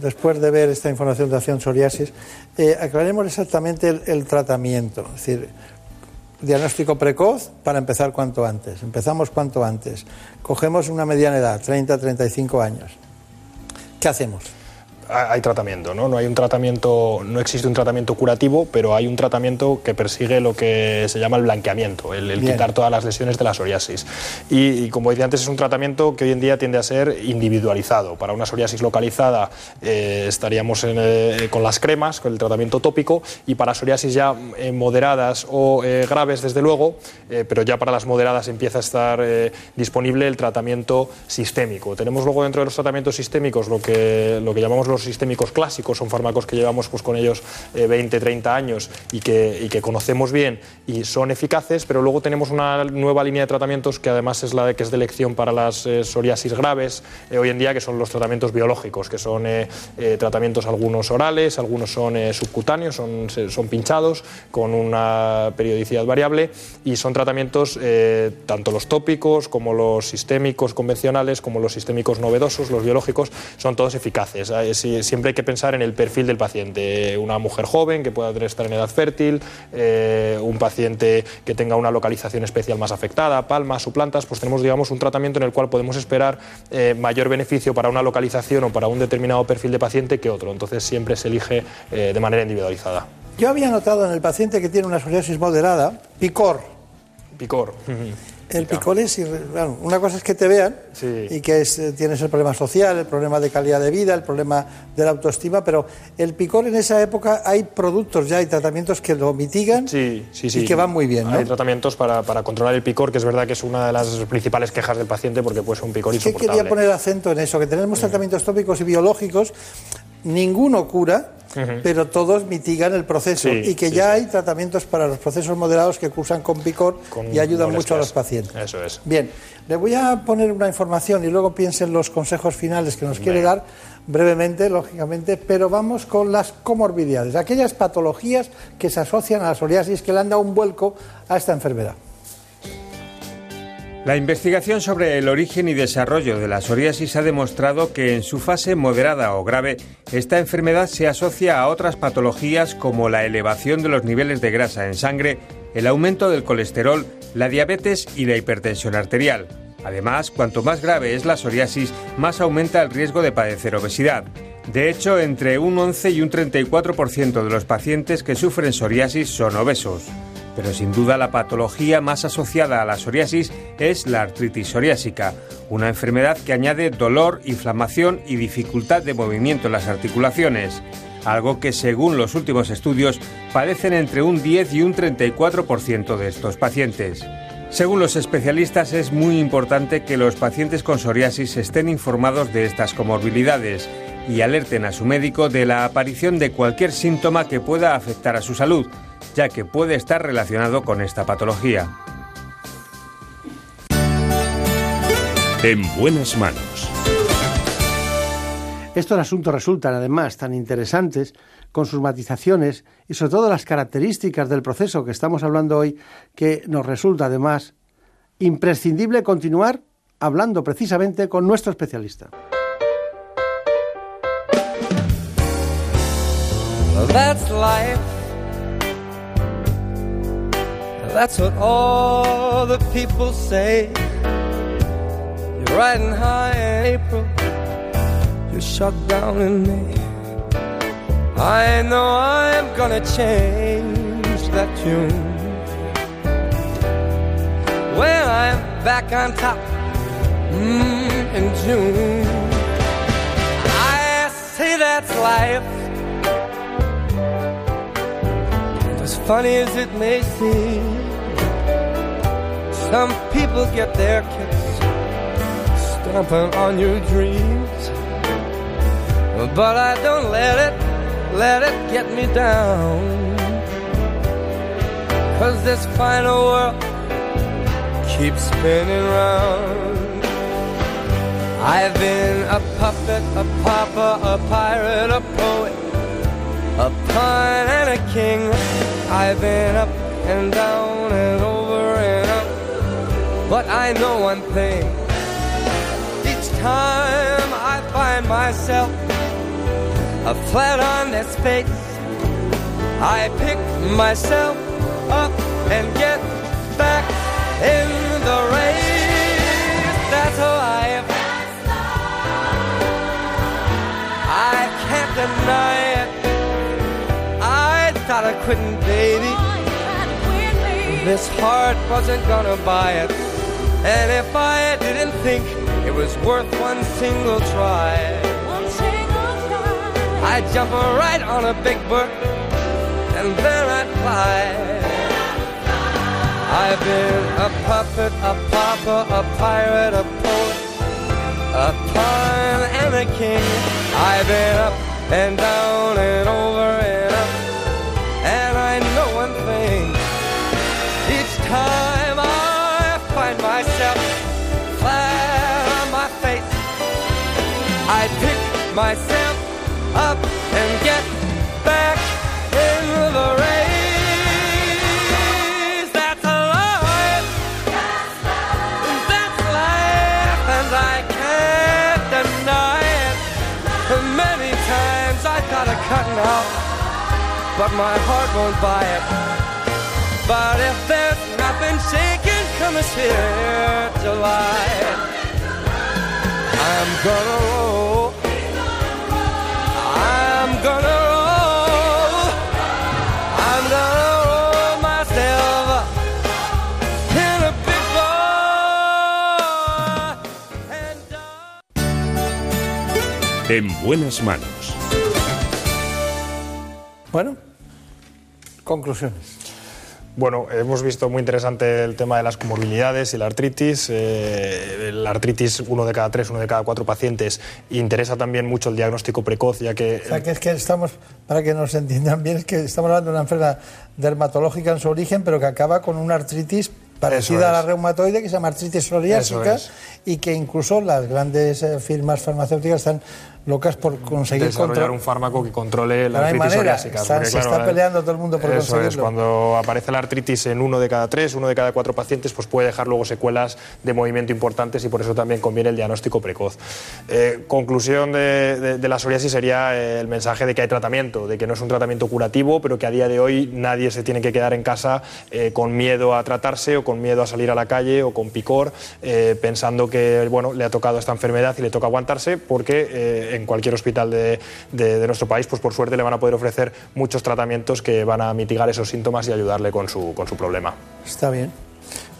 después de ver esta información de acción psoriasis, eh, aclaremos exactamente el, el, tratamiento. Es decir, diagnóstico precoz para empezar cuanto antes. Empezamos cuanto antes. Cogemos una mediana edad, 30, 35 años. ¿Qué hacemos? Hay tratamiento, ¿no? No hay un tratamiento, no existe un tratamiento curativo, pero hay un tratamiento que persigue lo que se llama el blanqueamiento, el, el quitar todas las lesiones de la psoriasis. Y, y, como decía antes, es un tratamiento que hoy en día tiende a ser individualizado. Para una psoriasis localizada eh, estaríamos en, eh, con las cremas, con el tratamiento tópico, y para psoriasis ya eh, moderadas o graves, desde luego, pero ya para las moderadas empieza a estar disponible el tratamiento sistémico. Tenemos luego dentro de los tratamientos sistémicos lo que, lo que llamamos los sistémicos clásicos, son fármacos que llevamos pues, con ellos eh, 20, 30 años y que, y que, conocemos bien y son eficaces, pero luego tenemos una nueva línea de tratamientos que además es la de, que es de elección para las eh, psoriasis graves eh, hoy en día, que son los tratamientos biológicos, que son eh, tratamientos algunos orales, algunos son subcutáneos, son, son pinchados con una periodicidad variable y son tratamientos tanto los tópicos como los sistémicos convencionales, como los sistémicos novedosos, los biológicos, son todos eficaces. Siempre hay que pensar en el perfil del paciente. Una mujer joven que pueda estar en edad fértil, eh, un paciente que tenga una localización especial más afectada, palmas o plantas, pues tenemos digamos, un tratamiento en el cual podemos esperar eh, mayor beneficio para una localización o para un determinado perfil de paciente que otro. Entonces siempre se elige eh, de manera individualizada. Yo había notado en el paciente que tiene una psoriasis moderada, picor. Picor. El picor es, bueno, una cosa es que te vean sí. y que es, tienes el problema social, el problema de calidad de vida, el problema de la autoestima, pero el picor en esa época hay productos ya, hay tratamientos que lo mitigan sí, sí, y que van muy bien. ¿no? Hay tratamientos para, para, controlar el picor, que es verdad que es una de las principales quejas del paciente porque puede ser un picor insoportable. ¿Qué quería poner acento en eso? Que tenemos tratamientos tópicos y biológicos, ninguno cura, Uh -huh. pero todos mitigan el proceso Sí, y que sí, ya sí. hay tratamientos para los procesos moderados que cursan con picor Con y ayudan molestias. mucho a los pacientes. Eso es. Bien, le voy a poner una información y luego piensen los consejos finales que nos quiere dar brevemente, lógicamente, pero vamos con las comorbilidades, aquellas patologías que se asocian a la psoriasis que le han dado un vuelco a esta enfermedad. La investigación sobre el origen y desarrollo de la psoriasis ha demostrado que en su fase moderada o grave, esta enfermedad se asocia a otras patologías como la elevación de los niveles de grasa en sangre, el aumento del colesterol, la diabetes y la hipertensión arterial. Además, cuanto más grave es la psoriasis, más aumenta el riesgo de padecer obesidad. De hecho, entre un 11 y un 34% de los pacientes que sufren psoriasis son obesos. Pero sin duda la patología más asociada a la psoriasis es la artritis psoriásica, una enfermedad que añade dolor, inflamación y dificultad de movimiento en las articulaciones, algo que según los últimos estudios padecen entre un 10 y un 34% de estos pacientes. Según los especialistas es muy importante que los pacientes con psoriasis estén informados de estas comorbilidades y alerten a su médico de la aparición de cualquier síntoma que pueda afectar a su salud, ya que puede estar relacionado con esta patología. En buenas manos. Estos asuntos resultan además tan interesantes con sus matizaciones y sobre todo las características del proceso que estamos hablando hoy que nos resulta además imprescindible continuar hablando precisamente con nuestro especialista. That's life. That's what all the people say. You're riding high in April, you're shut down in May. I know I'm gonna change that tune. When I'm back on top mm, in June, I say that's life. Funny as it may seem, some people get their kicks stomping on your dreams. But I don't let it, let it get me down. Cause this final world keeps spinning round. I've been a puppet, a pauper, a pirate, a poet, a pawn and a king. I've been up and down and over and up. But I know one thing. Each time I find myself a flat on this face, I pick myself up and get back in the race. That's how I am. I can't deny thought I couldn't, baby. This heart wasn't gonna buy it. And if I didn't think it was worth one single try, I'd jump right on a big bird and then I'd fly. I've been a puppet, a pauper, a pirate, a poet, a pawn and a king. I've been up and down and over and up, myself up and get back in the race. That's life. That's life, and I can't deny it. Many times I thought of cutting out, but my heart won't buy it. But if there's nothing shaking come here July, I'm gonna roll. I'm gonna roll. I'm gonna roll myself in a big ball. En buenas manos. Bueno, conclusiones. Bueno, hemos visto muy interesante el tema de las comorbilidades y la artritis. Eh, la artritis, uno de cada tres, uno de cada cuatro pacientes. Interesa también mucho el diagnóstico precoz, ya que... O sea, que es que estamos, para que nos entiendan bien, es que estamos hablando de una enfermedad dermatológica en su origen, pero que acaba con una artritis parecida a la reumatoide, que se llama artritis psoriásica, es. y que incluso las grandes eh, firmas farmacéuticas están locas por conseguir desarrollar control- un fármaco que controle la no artritis manera. psoriásica. Está- porque, se está peleando todo el mundo por eso es, conseguirlo. cuando aparece la artritis en uno de cada tres, uno de cada cuatro pacientes, pues puede dejar luego secuelas de movimiento importantes y por eso también conviene el diagnóstico precoz. Eh, conclusión de, de- de la psoriasis sería eh, el mensaje de que hay tratamiento, de que no es un tratamiento curativo, pero que a día de hoy nadie se tiene que quedar en casa eh, con miedo a tratarse o con miedo a salir a la calle o con picor, eh, pensando que bueno, le ha tocado esta enfermedad y le toca aguantarse, porque en cualquier hospital de, de- de nuestro país, pues por suerte le van a poder ofrecer muchos tratamientos que van a mitigar esos síntomas y ayudarle con su, con su problema. Está bien.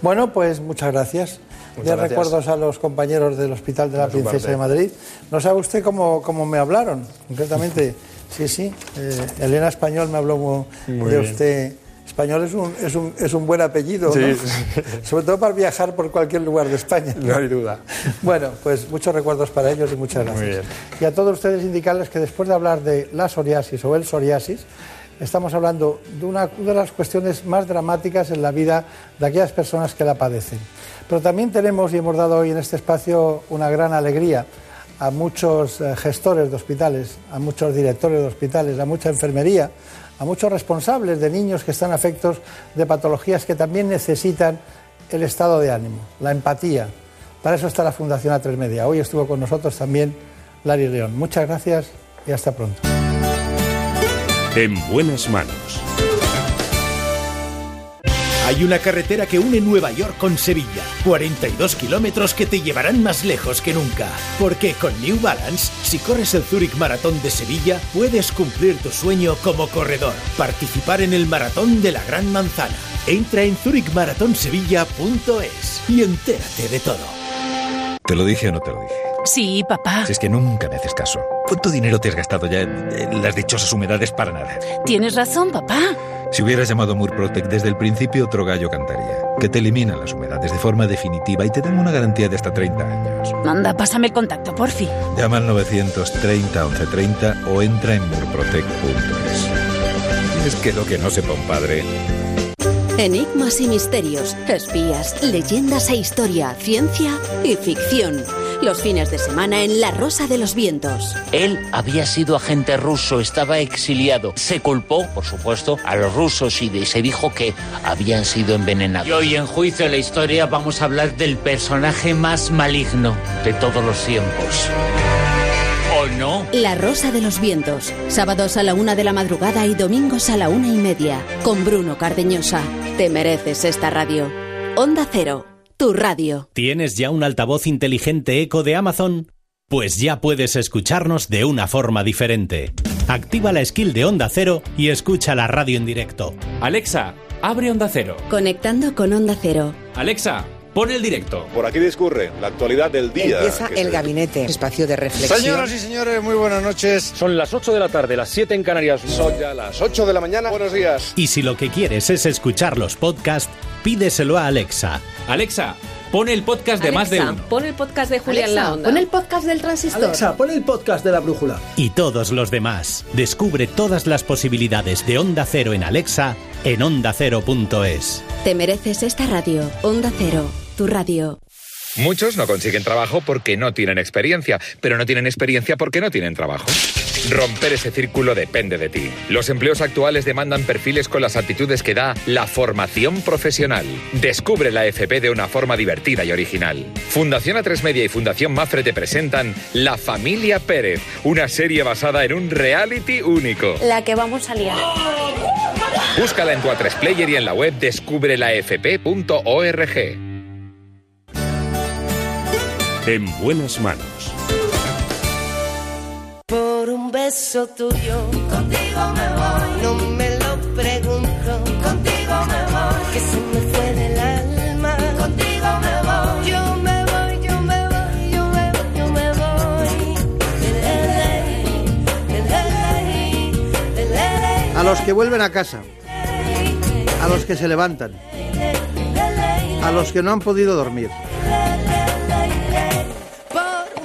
Bueno, pues muchas gracias. Muchas de gracias. recuerdos a los compañeros del Hospital de la Por Princesa de Madrid. No sabe usted cómo, cómo me hablaron, concretamente. Sí, sí. eh, Elena Español me habló mu- Muy de bien. usted. Español es un, es un, es un buen apellido, Sí, ¿no? Sobre todo para viajar por cualquier lugar de España. No hay duda. Bueno, pues muchos recuerdos para ellos y muchas gracias. Muy bien. Y a todos ustedes indicarles que después de hablar de la psoriasis o el psoriasis, estamos hablando de una, una de las cuestiones más dramáticas en la vida de aquellas personas que la padecen. Pero también tenemos y hemos dado hoy en este espacio una gran alegría a muchos eh, gestores de hospitales, a muchos directores de hospitales, a mucha enfermería, a muchos responsables de niños que están afectos de patologías que también necesitan el estado de ánimo, la empatía. Para eso está la Fundación A3 Media. Hoy estuvo con nosotros también Lari León. Muchas gracias y hasta pronto. En buenas manos. Hay una carretera que une Nueva York con Sevilla. 42 kilómetros que te llevarán más lejos que nunca. Porque con New Balance, si corres el Zurich Maratón de Sevilla, puedes cumplir tu sueño como corredor. Participar en el Maratón de la Gran Manzana. Entra en zurichmaratonsevilla.es y entérate de todo. ¿Te lo dije o no te lo dije? Sí, papá. Si es que nunca me haces caso. ¿Cuánto dinero te has gastado ya en, las dichosas humedades para nada? Tienes razón, papá. Si hubieras llamado Murprotec desde el principio, otro gallo cantaría. Que te eliminan las humedades de forma definitiva y te dan una garantía de hasta 30 años. Anda, pásame el contacto, porfi. Llama al 930 1130 o entra en murprotec.es. Es que lo que no sepa un padre... Enigmas y misterios, espías, leyendas e historia, ciencia y ficción. Los fines de semana en La Rosa de los Vientos. Él había sido agente ruso, estaba exiliado. Se culpó, por supuesto, a los rusos y se dijo que habían sido envenenados. Y hoy en Juicio de la Historia vamos a hablar del personaje más maligno de todos los tiempos. La Rosa de los Vientos. Sábados a la una de la madrugada y domingos a la una y media. Con Bruno Cardeñosa. Te mereces esta radio. Onda Cero. Tu radio. ¿Tienes ya un altavoz inteligente eco de Amazon? Pues ya puedes escucharnos de una forma diferente. Activa la skill de Onda Cero y escucha la radio en directo. Alexa, abre Onda Cero. Conectando con Onda Cero. Alexa, pon el directo. Por aquí discurre la actualidad del día. Empieza el se- gabinete, espacio de reflexión. Señoras y señores, muy buenas noches. Son las 8 de la tarde, las 7 en Canarias. Son ya las 8 de la mañana. Buenos días. Y si lo que quieres es escuchar los podcasts, pídeselo a Alexa. Alexa, pon el podcast de más de Alexa, uno. Pon el podcast de Julián Alexa, La Onda. Pon el podcast del transistor. Alexa, pon el podcast de la brújula. Y todos los demás. Descubre todas las posibilidades de Onda Cero en Alexa en ondacero.es. Te mereces esta radio. Onda Cero. Tu radio. Muchos no consiguen trabajo porque no tienen experiencia, pero no tienen experiencia porque no tienen trabajo. Romper ese círculo depende de ti. Los empleos actuales demandan perfiles con las aptitudes que da la formación profesional. Descubre la FP de una forma divertida y original. Fundación A3 Media y Fundación Mafre te presentan La Familia Pérez, una serie basada en un reality único. La que vamos a liar. Búscala en tu A3 Player y en la web descubrelafp.org. En buenas manos. Por un beso tuyo, contigo me voy. No me lo pregunto, contigo me voy. Que se me fue del alma, contigo me voy. Yo me voy, yo me voy, yo me voy, yo me voy. A los que vuelven a casa, a los que se levantan, a los que no han podido dormir,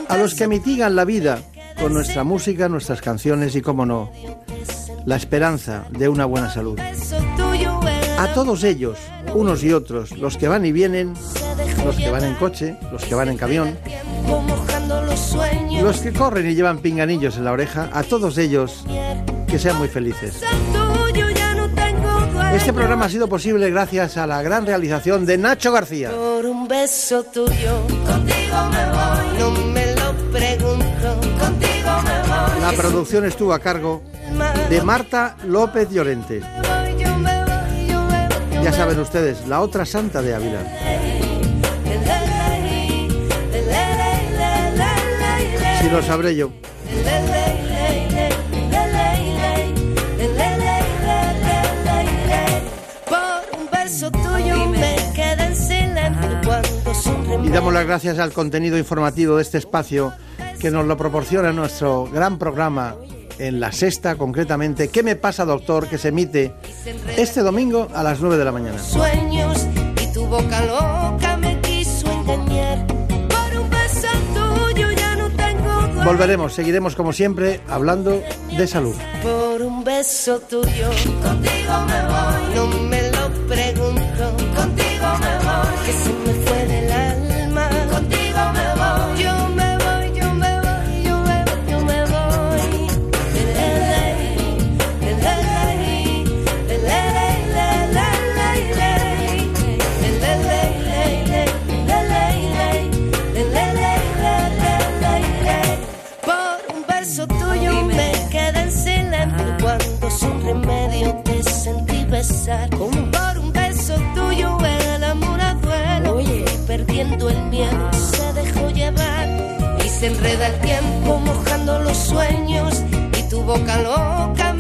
a los que mitigan la vida con nuestra música, nuestras canciones y, como no, la esperanza de una buena salud. A todos ellos, unos y otros, los que van y vienen, los que van en coche, los que van en camión, los que corren y llevan pinganillos en la oreja, a todos ellos, que sean muy felices. Este programa ha sido posible gracias a la gran realización de Nacho García. Por un beso tuyo, contigo me voy. La producción estuvo a cargo de Marta López Llorente. Ya saben ustedes, la otra santa de Ávila. Si lo sabré yo. Y damos las gracias al contenido informativo de este espacio que nos lo proporciona nuestro gran programa en la sexta, concretamente, ¿Qué me pasa, doctor? que se emite este domingo a las 9 de la mañana. sueños y tu boca loca me quiso engañar. Por un beso tuyo ya no tengo. Volveremos, seguiremos como siempre hablando de salud. Por un beso tuyo, contigo me voy. Enreda el tiempo mojando los sueños y tu boca loca